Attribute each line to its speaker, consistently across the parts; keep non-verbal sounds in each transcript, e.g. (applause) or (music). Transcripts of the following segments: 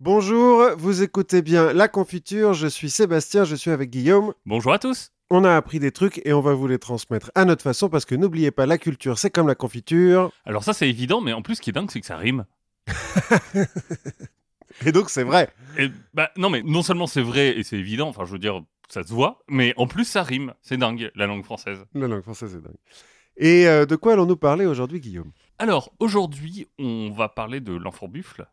Speaker 1: Bonjour, vous écoutez bien La Confiture, je suis Sébastien, je suis avec Guillaume.
Speaker 2: Bonjour à tous.
Speaker 1: On a appris des trucs et on va vous les transmettre à notre façon parce que n'oubliez pas, la culture c'est comme la confiture.
Speaker 2: Alors ça c'est évident, mais en plus ce qui est dingue c'est que ça rime. (laughs)
Speaker 1: Et donc c'est vrai.
Speaker 2: Et, bah, non mais non seulement c'est vrai et c'est évident, enfin je veux dire ça se voit, mais en plus ça rime. C'est dingue la langue française.
Speaker 1: La langue française est dingue. Et euh, de quoi allons-nous parler aujourd'hui, Guillaume?
Speaker 2: Alors aujourd'hui on va parler de l'enfant buffle,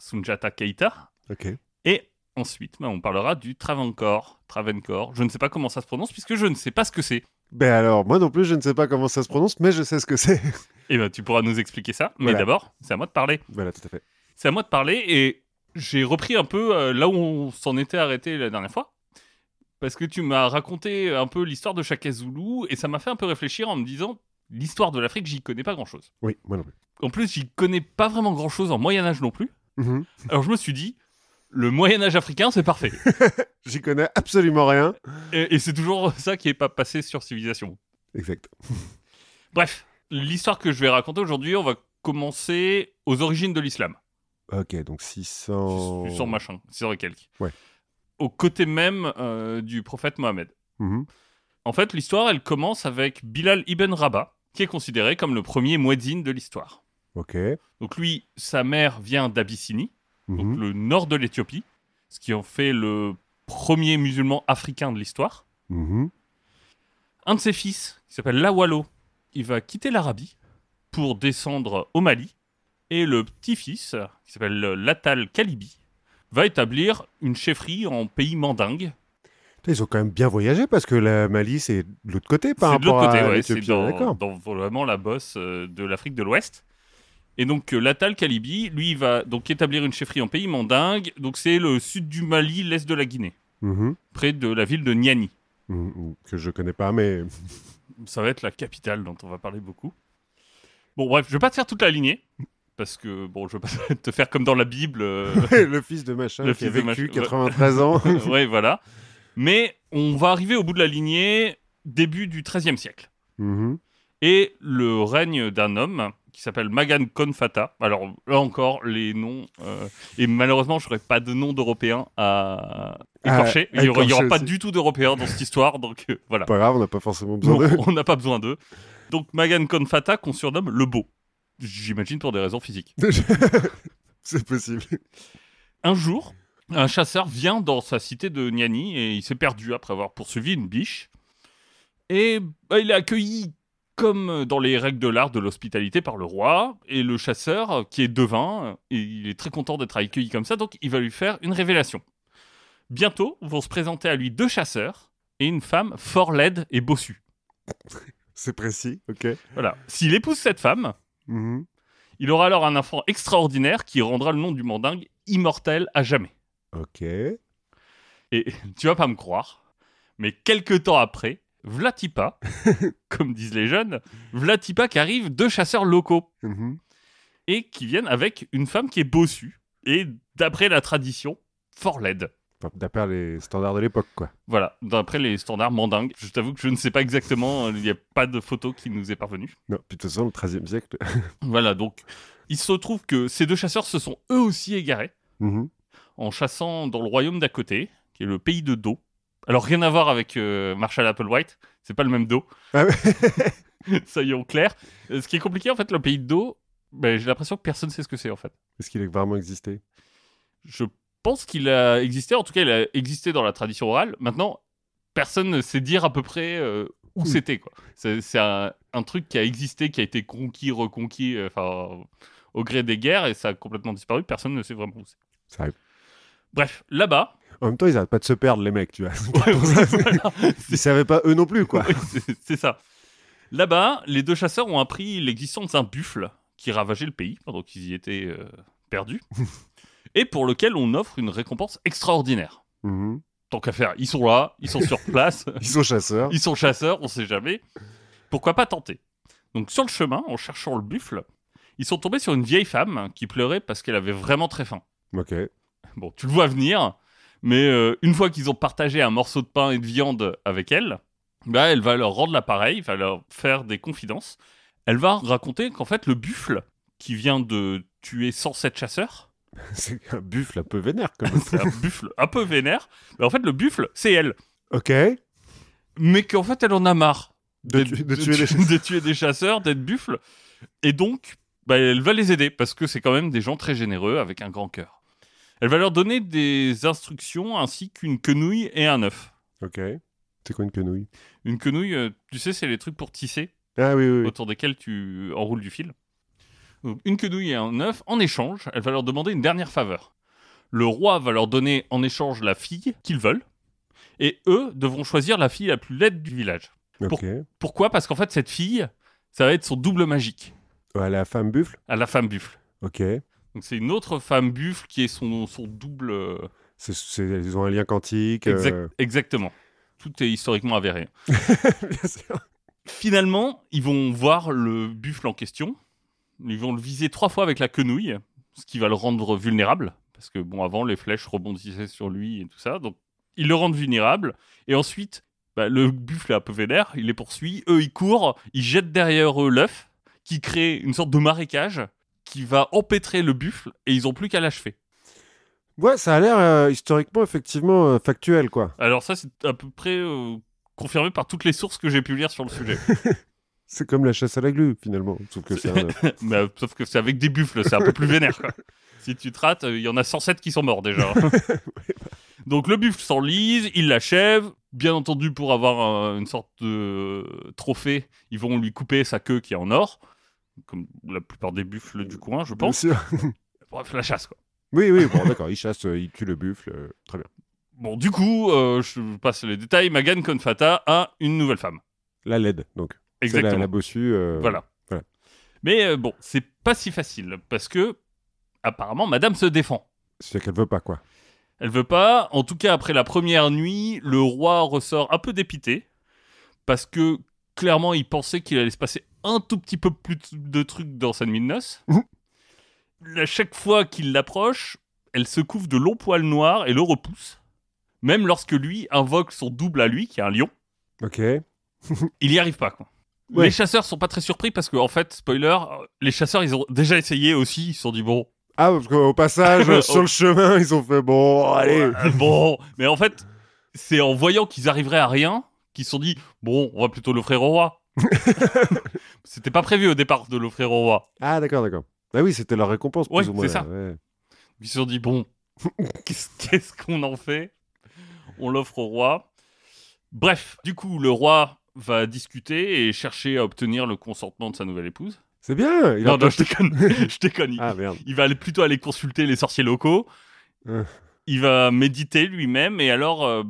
Speaker 2: Sunjata Keita,
Speaker 1: Ok.
Speaker 2: et ensuite bah, on parlera du Travancore. Travancore, je ne sais pas comment ça se prononce puisque je ne sais pas ce que c'est.
Speaker 1: Ben alors, moi non plus, je ne sais pas comment ça se prononce, mais je sais ce que c'est.
Speaker 2: Et ben tu pourras nous expliquer ça, mais
Speaker 1: Voilà.
Speaker 2: d'abord c'est à moi de parler.
Speaker 1: voilà, tout à fait.
Speaker 2: C'est à moi de parler et j'ai repris un peu euh, là où on s'en était arrêté la dernière fois. Parce que tu m'as raconté un peu l'histoire de Shaka Zulu et ça m'a fait un peu réfléchir en me disant l'histoire de l'Afrique, j'y connais pas grand chose.
Speaker 1: Oui, moi non plus.
Speaker 2: En plus, j'y connais pas vraiment grand chose en Moyen-Âge non plus.
Speaker 1: Mhm.
Speaker 2: Alors je me suis dit, le Moyen-Âge africain, c'est parfait. (laughs)
Speaker 1: J'y connais absolument rien.
Speaker 2: et et c'est toujours (laughs) ça qui est pas passé sur Civilisation.
Speaker 1: Exact. (laughs)
Speaker 2: Bref, l'histoire que je vais raconter aujourd'hui, on va commencer aux origines de l'islam.
Speaker 1: Ok, donc 600...
Speaker 2: 600 machin, 600 et quelques.
Speaker 1: Ouais.
Speaker 2: Au côté même euh, du prophète Mohammed.
Speaker 1: Mhm.
Speaker 2: En fait, l'histoire, elle commence avec Bilal ibn Rabah, qui est considéré comme le premier muezzin de l'histoire.
Speaker 1: Ok.
Speaker 2: Donc lui, sa mère vient d'Abyssinie, donc
Speaker 1: Mhm.
Speaker 2: le nord de l'Éthiopie, ce qui en fait le premier musulman africain de l'histoire.
Speaker 1: Mhm.
Speaker 2: Un de ses fils, qui s'appelle Lawalo, il va quitter l'Arabie pour descendre au Mali. Et le petit-fils, qui s'appelle Latal Kalibi, va établir une chefferie en pays mandingue.
Speaker 1: Ils ont quand même bien voyagé parce que la Mali, c'est de l'autre côté par
Speaker 2: de
Speaker 1: rapport
Speaker 2: l'autre côté,
Speaker 1: à
Speaker 2: ouais, c'est dans, dans vraiment la bosse euh, de l'Afrique de l'Ouest. Et donc euh, Latal Kalibi, lui, il va donc établir une chefferie en pays mandingue. Donc c'est le sud du Mali, l'est de la Guinée,
Speaker 1: Mhm.
Speaker 2: près de la ville de Niani.
Speaker 1: Mhm. Que je connais pas, mais... (laughs)
Speaker 2: Ça va être la capitale dont on va parler beaucoup. Bon, bref, je vais pas te faire toute la lignée. Parce que, bon, je veux pas (laughs) te faire comme dans la Bible. euh, (laughs)
Speaker 1: le fils de machin
Speaker 2: Le
Speaker 1: qui a
Speaker 2: fils de
Speaker 1: vécu
Speaker 2: machin, ouais.
Speaker 1: 93 ans.
Speaker 2: ouais, voilà. Mais on va arriver au bout de la lignée début du XIIIe siècle.
Speaker 1: Mhm.
Speaker 2: Et le règne d'un homme qui s'appelle Magan Konfata. Alors là encore, les noms. euh, et malheureusement, je n'aurai pas de nom d'Européens à écorcher.
Speaker 1: Ah,
Speaker 2: il n'y aura, pas
Speaker 1: aussi.
Speaker 2: du tout d'Européens dans cette histoire. Donc euh, voilà.
Speaker 1: Pas grave, on n'a pas forcément besoin d'eux.
Speaker 2: on n'a pas besoin d'eux. Donc Magan Konfata, qu'on surnomme le beau. J'imagine pour des raisons physiques. (laughs)
Speaker 1: c'est possible.
Speaker 2: Un jour, un chasseur vient dans sa cité de Niani et il s'est perdu après avoir poursuivi une biche. Et bah, il est accueilli comme dans les règles de l'art de l'hospitalité par le roi. Et le chasseur, qui est devin, et il est très content d'être accueilli comme ça, donc il va lui faire une révélation. Bientôt vont se présenter à lui deux chasseurs et une femme fort laide et bossue.
Speaker 1: C'est précis, ok.
Speaker 2: Voilà. S'il épouse cette femme,
Speaker 1: Mhm.
Speaker 2: il aura alors un enfant extraordinaire qui rendra le nom du mandingue immortel à jamais.
Speaker 1: Ok.
Speaker 2: Et (laughs) tu vas pas me croire, mais quelques temps après, Vlatipa, (laughs) comme disent les jeunes, Vlatipa qui arrive deux chasseurs locaux
Speaker 1: Mhm.
Speaker 2: et qui viennent avec une femme qui est bossue et d'après la tradition, fort laide.
Speaker 1: D'après les standards de l'époque, quoi.
Speaker 2: Voilà, d'après les standards mandingues. Je t'avoue que je ne sais pas exactement, il n'y a pas de photo qui nous est parvenue.
Speaker 1: Non, puis de toute façon, le 13e siècle. (laughs)
Speaker 2: Voilà, donc il se trouve que ces deux chasseurs se sont eux aussi égarés
Speaker 1: Mhm.
Speaker 2: en chassant dans le royaume d'à côté, qui est le pays de Do. Alors rien à voir avec euh, Marshall Applewhite, c'est pas le même Do.
Speaker 1: Ah ouais. (laughs)
Speaker 2: Soyons clairs. Euh, Ce qui est compliqué en fait, le pays de Do, ben, j'ai l'impression que personne sait ce que c'est en fait.
Speaker 1: Est-ce qu'il a vraiment existé?
Speaker 2: Je pense qu'il a existé, en tout cas il a existé dans la tradition orale. Maintenant, personne ne sait dire à peu près euh, où
Speaker 1: Hmm.
Speaker 2: c'était quoi. C'est un, un truc qui a existé, qui a été conquis, reconquis, euh, au gré des guerres et ça a complètement disparu. Personne ne sait vraiment où c'est. Bref, là-bas,
Speaker 1: En même temps, ils arrêtent pas de se perdre, les mecs, tu vois. (laughs)
Speaker 2: Ouais, voilà. (laughs)
Speaker 1: Ils savaient pas eux non plus, quoi.
Speaker 2: C'est- ça. Là-bas, les deux chasseurs ont appris l'existence d'un buffle qui ravageait le pays pendant qu'ils y étaient euh, perdus, (laughs) et pour lequel on offre une récompense extraordinaire.
Speaker 1: Mhm.
Speaker 2: Tant qu'à faire, ils sont là, ils sont sur place,
Speaker 1: Ils sont chasseurs.
Speaker 2: ils sont chasseurs, on sait jamais. Pourquoi pas tenter? Donc sur le chemin, en cherchant le buffle, ils sont tombés sur une vieille femme qui pleurait parce qu'elle avait vraiment très faim.
Speaker 1: Ok.
Speaker 2: Bon, tu le vois venir, mais euh, une fois qu'ils ont partagé un morceau de pain et de viande avec elle, bah, elle va leur rendre l'appareil, va leur faire des confidences. Elle va raconter qu'en fait, le buffle qui vient de tuer 107 chasseurs (laughs)
Speaker 1: C'est un buffle un peu vénère, même. (laughs)
Speaker 2: C'est un buffle un peu vénère. Mais en fait, le buffle, c'est elle.
Speaker 1: ok.
Speaker 2: Mais qu'en fait, elle en a marre
Speaker 1: De,
Speaker 2: d'être-
Speaker 1: tu- de
Speaker 2: de
Speaker 1: tuer
Speaker 2: tu- (laughs) de tuer des chasseurs, d'être buffle. Et donc, bah, elle va les aider parce que c'est quand même des gens très généreux avec un grand cœur. Elle va leur donner des instructions ainsi qu'une quenouille et un œuf.
Speaker 1: Ok. C'est quoi une quenouille?
Speaker 2: Une quenouille, euh, tu sais, c'est les trucs pour tisser
Speaker 1: Ah oui, oui, oui.
Speaker 2: autour desquels tu enroules du fil. Donc, une quenouille et un œuf. En échange, elle va leur demander une dernière faveur. Le roi va leur donner en échange la fille qu'ils veulent. Et eux devront choisir la fille la plus laide du village.
Speaker 1: Ok.
Speaker 2: Pourquoi? Parce qu'en fait, cette fille, ça va être son double magique
Speaker 1: Ouais, la femme buffle?
Speaker 2: À la femme buffle.
Speaker 1: Ok.
Speaker 2: Donc c'est une autre femme buffle qui est son, son double... euh,
Speaker 1: C'est, c'est- ils ont un lien quantique.
Speaker 2: exact-
Speaker 1: euh,
Speaker 2: Exactement. Tout est historiquement avéré. (laughs)
Speaker 1: Bien sûr.
Speaker 2: Finalement, ils vont voir le buffle en question. Ils vont le viser trois fois avec la quenouille, ce qui va le rendre vulnérable. Parce que, bon, avant, les flèches rebondissaient sur lui et tout ça. Donc, ils le rendent vulnérable. Et ensuite, bah, le buffle est un peu vénère. Il les poursuit. Eux, ils courent. Ils jettent derrière eux l'œuf, qui crée une sorte de marécage qui va empêtrer le buffle. Et ils ont plus qu'à l'achever.
Speaker 1: Ouais, ça a l'air euh, historiquement, effectivement, euh, factuel, quoi.
Speaker 2: Alors, ça, c'est à peu près euh, confirmé par toutes les sources que j'ai pu lire sur le sujet. (laughs)
Speaker 1: C'est comme la chasse à la glu, finalement. Sauf que c'est un. (laughs)
Speaker 2: Mais, sauf que c'est avec des buffles, c'est un peu plus vénère. Quoi. (laughs) Si tu te rates, il y en a 107 qui sont morts déjà. Donc le buffle s'enlise, il l'achève. Bien entendu, pour avoir une sorte de trophée, ils vont lui couper sa queue qui est en or, comme la plupart des buffles du coin, je
Speaker 1: Bien
Speaker 2: pense.
Speaker 1: sûr. (laughs)
Speaker 2: Bref, la chasse, quoi.
Speaker 1: Oui, oui, bon, d'accord. Il chasse, euh, il tue le buffle. euh, très bien.
Speaker 2: Bon, du coup, euh, je passe les détails. Magan Konfata a une nouvelle femme.
Speaker 1: La LED, donc. C'est la,
Speaker 2: Exactement.
Speaker 1: la bossue. euh,
Speaker 2: Voilà.
Speaker 1: voilà.
Speaker 2: Mais euh, bon, c'est pas si facile parce que apparemment, Madame se défend.
Speaker 1: C'est qu'elle veut pas, quoi.
Speaker 2: Elle veut pas. En tout cas, après la première nuit, le roi ressort un peu dépité parce que clairement, il pensait qu'il allait se passer un tout petit peu plus de trucs dans sa nuit de noces. À chaque fois qu'il l'approche, elle se couvre de longs poils noirs et le repousse. Même lorsque lui invoque son double à lui, qui est un lion,
Speaker 1: Ok. (laughs)
Speaker 2: il y arrive pas. Quoi.
Speaker 1: Ouais.
Speaker 2: Les chasseurs sont pas très surpris parce que, en fait, spoiler, euh, les chasseurs, ils ont déjà essayé aussi. Ils se sont dit, bon,
Speaker 1: Ah, parce qu'au passage, (laughs) euh, sur le chemin, ils ont fait bon, allez.
Speaker 2: Bon, mais en fait, c'est en voyant qu'ils arriveraient à rien qu'ils se sont dit bon, on va plutôt l'offrir au roi. (laughs) C'était pas prévu au départ de l'offrir au roi.
Speaker 1: Ah, d'accord, d'accord. Bah oui, c'était leur récompense, plus
Speaker 2: Ouais,
Speaker 1: ou moins.
Speaker 2: c'est ça.
Speaker 1: ouais.
Speaker 2: Ils se sont dit bon, (laughs) qu'est-ce qu'on en fait? On l'offre au roi. Bref, du coup, le roi va discuter et chercher à obtenir le consentement de sa nouvelle épouse.
Speaker 1: C'est bien. Il
Speaker 2: non, non, je déconne. (laughs) je déconne. Il-
Speaker 1: Ah, merde.
Speaker 2: il va aller plutôt aller consulter les sorciers locaux.
Speaker 1: Euh.
Speaker 2: Il va méditer lui-même et alors euh,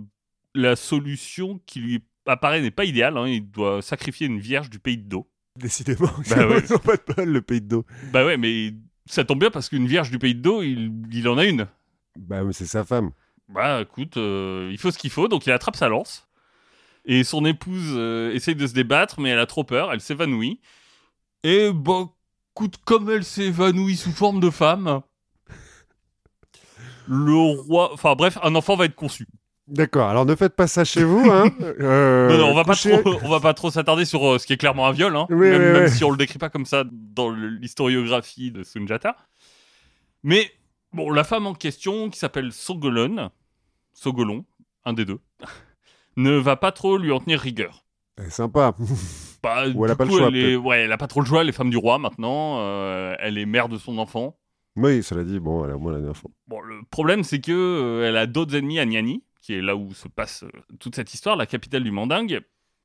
Speaker 2: la solution qui lui apparaît n'est pas idéale. hein. Il doit sacrifier une vierge du pays de dos.
Speaker 1: Décidément,
Speaker 2: Bah ouais.
Speaker 1: ils ont pas de bol, le pays de dos.
Speaker 2: Bah ouais, mais ça tombe bien parce qu'une vierge du pays de dos, il, il en a une.
Speaker 1: Bah, mais c'est sa femme.
Speaker 2: Bah écoute, euh, il faut ce qu'il faut, donc il attrape sa lance. Et son épouse euh, essaye de se débattre, mais elle a trop peur, elle s'évanouit. Et bah écoute, comme elle s'évanouit sous forme de femme, le roi... Enfin bref, un enfant va être conçu.
Speaker 1: D'accord, alors ne faites pas ça chez vous. Hein. (laughs) Euh,
Speaker 2: non, non, on va pas trop, on va pas trop s'attarder sur euh, ce qui est clairement un viol, hein,
Speaker 1: Oui,
Speaker 2: même,
Speaker 1: oui,
Speaker 2: même
Speaker 1: oui.
Speaker 2: si on le décrit pas comme ça dans le- l'historiographie de Sunjata. Mais bon, la femme en question, qui s'appelle Sogolon, Sogolon, un des deux, (laughs) ne va pas trop lui en tenir rigueur.
Speaker 1: Eh, Sympa. (laughs)
Speaker 2: Bah,
Speaker 1: Ou elle a pas le
Speaker 2: coup,
Speaker 1: choix,
Speaker 2: elle est- ouais, elle a pas trop le choix, les femmes du roi maintenant. euh, elle est mère de son enfant.
Speaker 1: oui, cela dit, bon, elle a au moins la.
Speaker 2: Bon, le problème, c'est que elle a d'autres ennemis à Niani, qui est là où se passe euh, toute cette histoire, la capitale du Mandingue.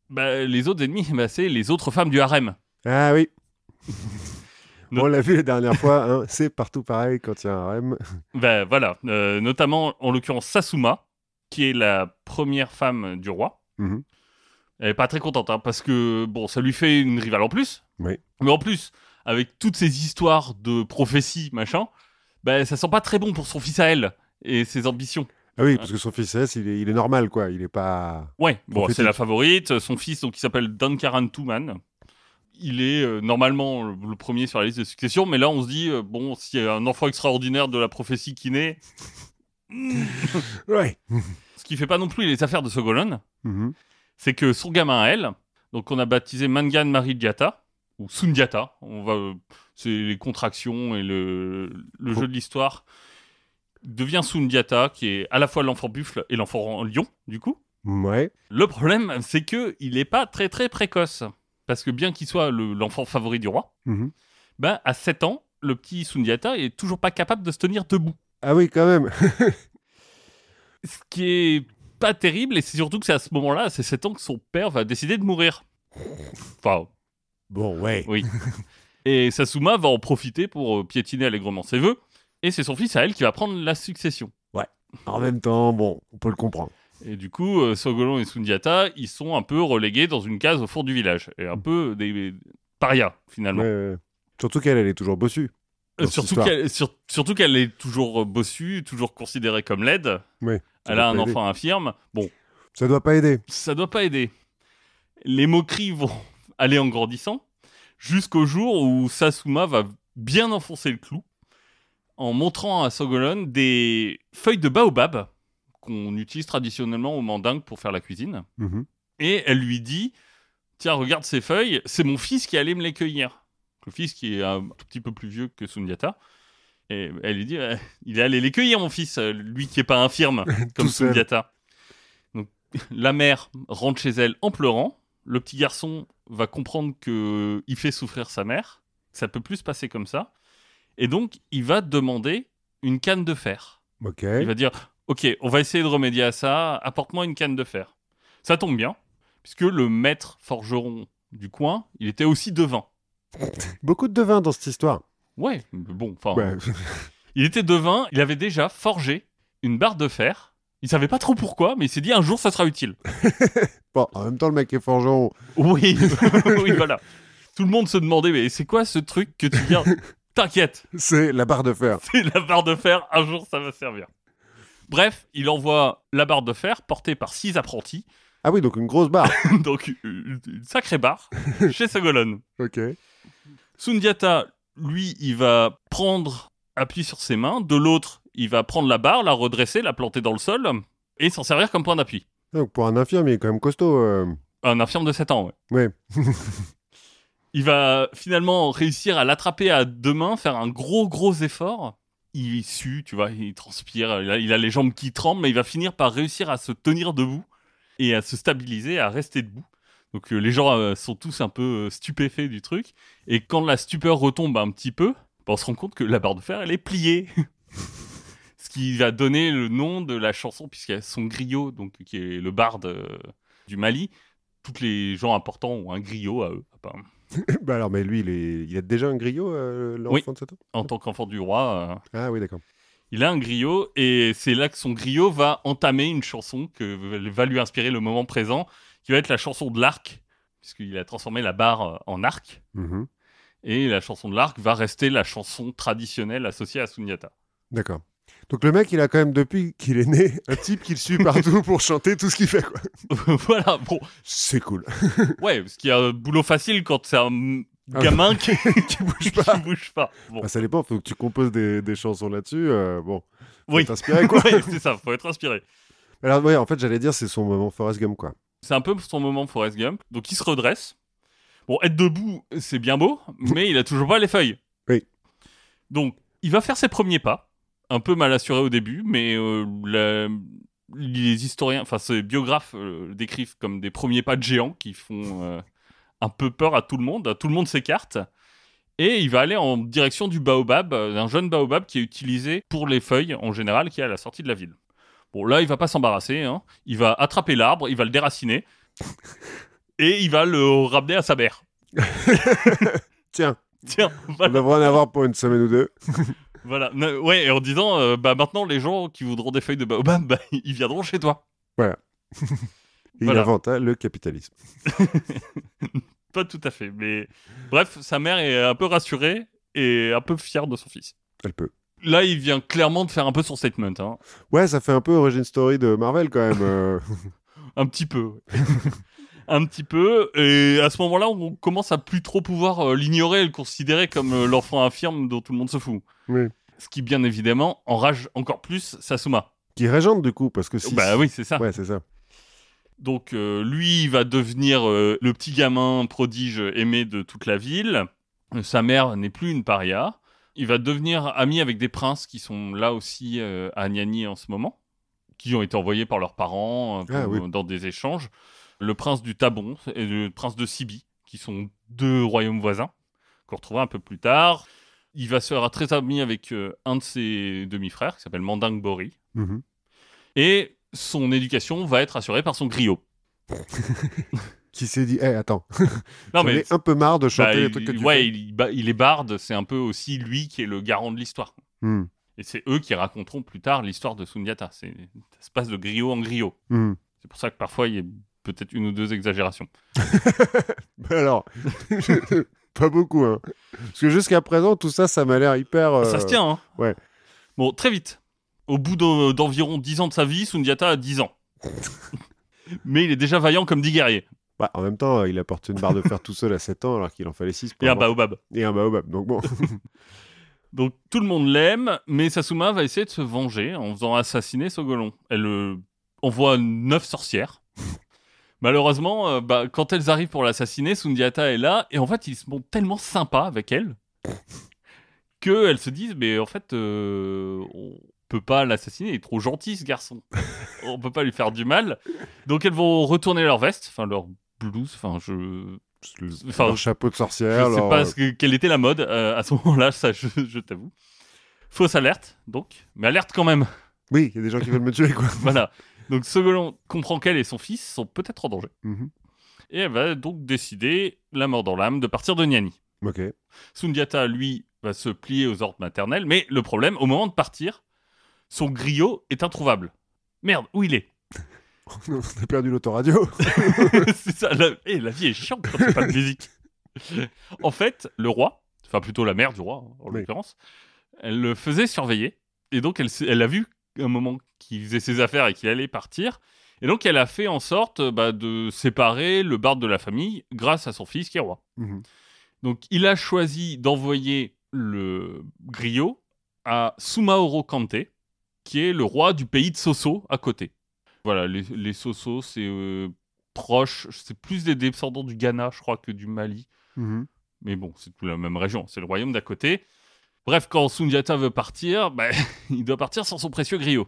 Speaker 2: Bah, les autres ennemis, (laughs) bah, c'est les autres femmes du harem.
Speaker 1: Ah oui. (laughs) On l'a vu la dernière fois, hein, c'est partout pareil quand il y a un REM.
Speaker 2: Bah, voilà, euh, notamment en l'occurrence Sasuma, qui est la première femme du roi.
Speaker 1: Mhm.
Speaker 2: Elle est pas très contente, hein, parce que bon, ça lui fait une rivale en plus.
Speaker 1: Oui.
Speaker 2: Mais en plus, avec toutes ces histoires de prophéties, machin, bah, ça sent pas très bon pour son fils à elle et ses ambitions.
Speaker 1: Ah oui, parce que son fils S, il est, il est normal, quoi. Il est pas.
Speaker 2: Ouais, bon, c'est la favorite. Son fils, donc, qui s'appelle Dankaran Tuman. Il est euh, normalement le, premier sur la liste de succession, mais là, on se dit, euh, bon, s'il y a un enfant extraordinaire de la prophétie qui naît,
Speaker 1: Ouais. (laughs)
Speaker 2: ce qui fait pas non plus les affaires de Sogolon,
Speaker 1: Mhm.
Speaker 2: c'est que son gamin à elle, donc on a baptisé Mangan Maridiata, ou Sundiata, on va, euh, c'est les contractions et le, le jeu de l'histoire devient Sundiata, qui est à la fois l'enfant buffle et l'enfant lion, du coup.
Speaker 1: Ouais.
Speaker 2: Le problème, c'est que il n'est pas très très précoce. Parce que bien qu'il soit le- l'enfant favori du roi, ben, à 7 ans, le petit Sundiata est toujours pas capable de se tenir debout.
Speaker 1: Ah oui, quand même. (laughs)
Speaker 2: Ce qui est pas terrible, et c'est surtout que c'est à ce moment-là, à ces 7 ans, que son père va décider de mourir. Enfin,
Speaker 1: Bon, ouais.
Speaker 2: oui. et Sasuma va en profiter pour euh, piétiner allègrement ses vœux, et c'est son fils à elle qui va prendre la succession.
Speaker 1: En même temps, bon, on peut le comprendre.
Speaker 2: Et du coup, euh, Sogolon et Sundiata, ils sont un peu relégués dans une case au fond du village, et un peu des, des parias, finalement.
Speaker 1: Ouais, ouais. Surtout qu'elle, elle est toujours bossue.
Speaker 2: Euh, surtout qu'elle sur- surtout qu'elle est toujours euh, bossue, toujours considérée comme laide.
Speaker 1: Oui.
Speaker 2: Elle a un
Speaker 1: aider.
Speaker 2: enfant infirme. Bon,
Speaker 1: Ça doit pas aider.
Speaker 2: ça doit pas aider. Les moqueries vont (laughs) aller en grandissant jusqu'au jour où Sasuma va bien enfoncer le clou en montrant à Sogolon des feuilles de baobab qu'on utilise traditionnellement au mandingue pour faire la cuisine.
Speaker 1: Mhm.
Speaker 2: Et elle lui dit Tiens, regarde ces feuilles, c'est mon fils qui allait me les cueillir. Le fils qui est un tout petit peu plus vieux que Sundiata. Et elle lui dit Euh, Il est allé les cueillir, mon fils, lui qui est pas infirme (laughs) comme. Sundiata. Donc, la mère rentre chez elle en pleurant. Le petit garçon va comprendre que il fait souffrir sa mère. Ça peut plus se passer comme ça. Et donc, il va demander une canne de fer. Il va dire Ok, on va essayer de remédier à ça, apporte-moi une canne de fer. Ça tombe bien, puisque le maître forgeron du coin, il était aussi devin. (laughs)
Speaker 1: Beaucoup de devins dans cette histoire.
Speaker 2: Ouais, bon, enfin.
Speaker 1: Ouais. (laughs)
Speaker 2: Il était devin, il avait déjà forgé une barre de fer. Il savait pas trop pourquoi, mais il s'est dit un jour ça sera utile. (laughs)
Speaker 1: Bon, en même temps, le mec est forgeron.
Speaker 2: Oui, oui, voilà. Tout le monde se demandait mais c'est quoi ce truc que tu viens T'inquiète,
Speaker 1: C'est la barre de fer. (laughs)
Speaker 2: c'est la barre de fer, un jour ça va servir. Bref, il envoie la barre de fer portée par six apprentis,
Speaker 1: Ah oui, donc une grosse barre. (laughs)
Speaker 2: donc une une sacrée barre, (laughs) chez Sagolon.
Speaker 1: ok.
Speaker 2: Sundiata, lui, il va prendre appui sur ses mains. De l'autre, il va prendre la barre, la redresser, la planter dans le sol et s'en servir comme point d'appui.
Speaker 1: Donc pour un infirme, il est quand même costaud. euh.
Speaker 2: Un infirme de 7 ans, ouais.
Speaker 1: Ouais.
Speaker 2: Il va finalement réussir à l'attraper à deux mains, faire un gros, gros effort. Il sue, tu vois, il transpire, il a, les jambes qui tremblent, mais il va finir par réussir à se tenir debout et à se stabiliser, à rester debout. Donc euh, les gens euh, sont tous un peu euh, stupéfaits du truc. Et quand la stupeur retombe un petit peu, bah, on se rend compte que la barre de fer, elle est pliée. (laughs) Ce qui va donner le nom de la chanson, puisqu'il y a son griot, donc, qui est le barde du Mali. Tous les gens importants ont un griot à eux, apparemment. (laughs)
Speaker 1: bah alors, mais lui, il, est... il a déjà un griot, euh, l'enfant
Speaker 2: Oui.
Speaker 1: de 7 ans
Speaker 2: En tant qu'enfant du roi, euh,
Speaker 1: Ah oui, d'accord.
Speaker 2: il a un griot, et c'est là que son griot va entamer une chanson que va lui inspirer le moment présent, qui va être la chanson de l'arc, puisqu'il a transformé la barre euh, en arc.
Speaker 1: Mhm.
Speaker 2: Et la chanson de l'arc va rester la chanson traditionnelle associée à Sunyata.
Speaker 1: D'accord. Donc le mec, il a quand même, depuis qu'il est né, (laughs) un type qui le suit partout pour chanter tout ce qu'il fait, quoi. (laughs)
Speaker 2: voilà, bon,
Speaker 1: C'est cool. (laughs)
Speaker 2: ouais, ce qui est un boulot facile quand c'est un
Speaker 1: Ah.
Speaker 2: gamin qui,
Speaker 1: qui bouge
Speaker 2: qui
Speaker 1: pas.
Speaker 2: bouge pas. Bon,
Speaker 1: Bah, ça dépend, faut que tu composes des, des chansons là-dessus. euh, bon, faut
Speaker 2: oui,
Speaker 1: t'inspirer, quoi.
Speaker 2: Ouais, c'est ça, faut être inspiré.
Speaker 1: Alors, ouais, en fait, j'allais dire, c'est son moment Forrest Gump, quoi.
Speaker 2: C'est un peu son moment Forrest Gump. Donc il se redresse. Bon, être debout, c'est bien beau, mais il a toujours pas les feuilles.
Speaker 1: Oui.
Speaker 2: Donc il va faire ses premiers pas, un peu mal assuré au début, mais euh, la- les historiens, enfin ses biographes euh, le décrivent comme des premiers pas de géants qui font euh, un peu peur à tout le monde. Tout le monde s'écarte. Et il va aller en direction du baobab, d'un jeune baobab qui est utilisé pour les feuilles en général, qui est à la sortie de la ville. Bon, là, il va pas s'embarrasser. hein. Il va attraper l'arbre, il va le déraciner. (laughs) et il va le ramener à sa mère. (laughs)
Speaker 1: Tiens, (laughs)
Speaker 2: Tiens,
Speaker 1: on devrait en avoir pour une semaine ou deux.
Speaker 2: Voilà. Ouais, et en disant, euh, bah maintenant, les gens qui voudront des feuilles de baobab, (laughs) bah, ils viendront chez toi.
Speaker 1: Et (laughs) Il
Speaker 2: Voilà.
Speaker 1: invente hein, le capitalisme. (laughs)
Speaker 2: Pas tout à fait, mais bref, sa mère est un peu rassurée et un peu fière de son fils.
Speaker 1: Elle peut.
Speaker 2: Là, il vient clairement de faire un peu son statement, hein.
Speaker 1: Ouais, ça fait un peu origin story de Marvel, quand même. euh.
Speaker 2: un petit peu. Un petit peu, et à ce moment-là, on commence à plus trop pouvoir euh, l'ignorer et le considérer comme euh, l'enfant infirme dont tout le monde se fout.
Speaker 1: Oui.
Speaker 2: Ce qui, bien évidemment, enrage encore plus Sasuma.
Speaker 1: Qui régente, du coup, parce que si...
Speaker 2: Bah oui, c'est ça.
Speaker 1: Ouais, c'est ça.
Speaker 2: Donc euh, lui, il va devenir euh, le petit gamin prodige aimé de toute la ville. Sa mère n'est plus une paria. Il va devenir ami avec des princes qui sont là aussi euh, à Niani en ce moment, qui ont été envoyés par leurs parents
Speaker 1: Ah,
Speaker 2: pour-
Speaker 1: oui.
Speaker 2: dans des échanges. Le prince du Tabon et le prince de Sibi, qui sont deux royaumes voisins, qu'on retrouvera un peu plus tard. Il va se faire très ami avec euh, un de ses demi-frères, qui s'appelle Manding Bori.
Speaker 1: Mhm.
Speaker 2: Et son éducation va être assurée par son griot. (laughs)
Speaker 1: Qui s'est dit, Eh, attends, (laughs)
Speaker 2: Non, mais
Speaker 1: ai un peu marre de chanter
Speaker 2: bah,
Speaker 1: les trucs que tu
Speaker 2: ouais,
Speaker 1: fais.
Speaker 2: il, bah, il est barde, c'est un peu aussi lui qui est le garant de l'histoire.
Speaker 1: Hmm.
Speaker 2: Et c'est eux qui raconteront plus tard l'histoire de Sundiata. Ça se passe de griot en griot.
Speaker 1: Hmm.
Speaker 2: C'est pour ça que parfois il y a peut-être une ou deux exagérations. (laughs)
Speaker 1: Mais alors, (laughs) pas beaucoup, hein. Parce que jusqu'à présent, tout ça, ça m'a l'air hyper. euh,
Speaker 2: Ça se tient, hein
Speaker 1: ouais.
Speaker 2: Bon, très vite. Au bout d'en- d'environ 10 ans de sa vie, Sundiata a 10 ans. (laughs) Mais il est déjà vaillant comme 10 guerriers.
Speaker 1: bah, en même temps, il a porté une barre de fer tout seul à 7 ans, alors qu'il en fallait 6
Speaker 2: Et un baobab.
Speaker 1: Et un baobab. Donc bon.
Speaker 2: Donc tout le monde l'aime, mais Sasuma va essayer de se venger en faisant assassiner Sogolon. Elle euh, envoie neuf sorcières. Malheureusement, euh, bah, quand elles arrivent pour l'assassiner, Sundiata est là, et en fait, ils se montrent tellement sympas avec elle (laughs) qu'elles se disent, mais en fait, euh, on peut pas l'assassiner, il est trop gentil ce garçon. (laughs) on peut pas lui faire du mal. Donc elles vont retourner leur veste, enfin leur blouse, enfin je... Enfin,
Speaker 1: leur chapeau de sorcière.
Speaker 2: Je sais pas
Speaker 1: euh,
Speaker 2: ce que- quelle était la mode euh, à ce (laughs) moment-là, ça je, je t'avoue. Fausse alerte, donc, mais alerte quand même.
Speaker 1: Oui, il y a des gens qui veulent me tuer, quoi.
Speaker 2: voilà. Donc Sogolon comprend qu'elle et son fils sont peut-être en danger.
Speaker 1: Mhm.
Speaker 2: Et elle va donc décider, la mort dans l'âme, de partir de Niani.
Speaker 1: Ok.
Speaker 2: Sundiata, lui, va se plier aux ordres maternels, mais le problème, au moment de partir, son griot est introuvable. Merde, où il est? (laughs)
Speaker 1: On a perdu l'autoradio. (laughs)
Speaker 2: C'est ça, la... eh, la vie est chiante quand pas de musique. en fait, le roi, enfin plutôt la mère du roi, hein, en
Speaker 1: Oui.
Speaker 2: l'occurrence, elle le faisait surveiller. Et donc, elle, elle a vu un moment qu'il faisait ses affaires et qu'il allait partir. Et donc, elle a fait en sorte euh, bah, de séparer le barde de la famille grâce à son fils qui est roi.
Speaker 1: Mhm.
Speaker 2: Donc, il a choisi d'envoyer le griot à Sumaoro Kante, qui est le roi du pays de Soso à côté. Voilà, les, les Soso, c'est euh, proche, c'est plus des descendants du Ghana, je crois, que du Mali.
Speaker 1: Mhm.
Speaker 2: Mais bon, c'est tout la même région, c'est le royaume d'à côté. Bref, quand Sundiata veut partir, bah, (laughs) il doit partir sans son précieux griot.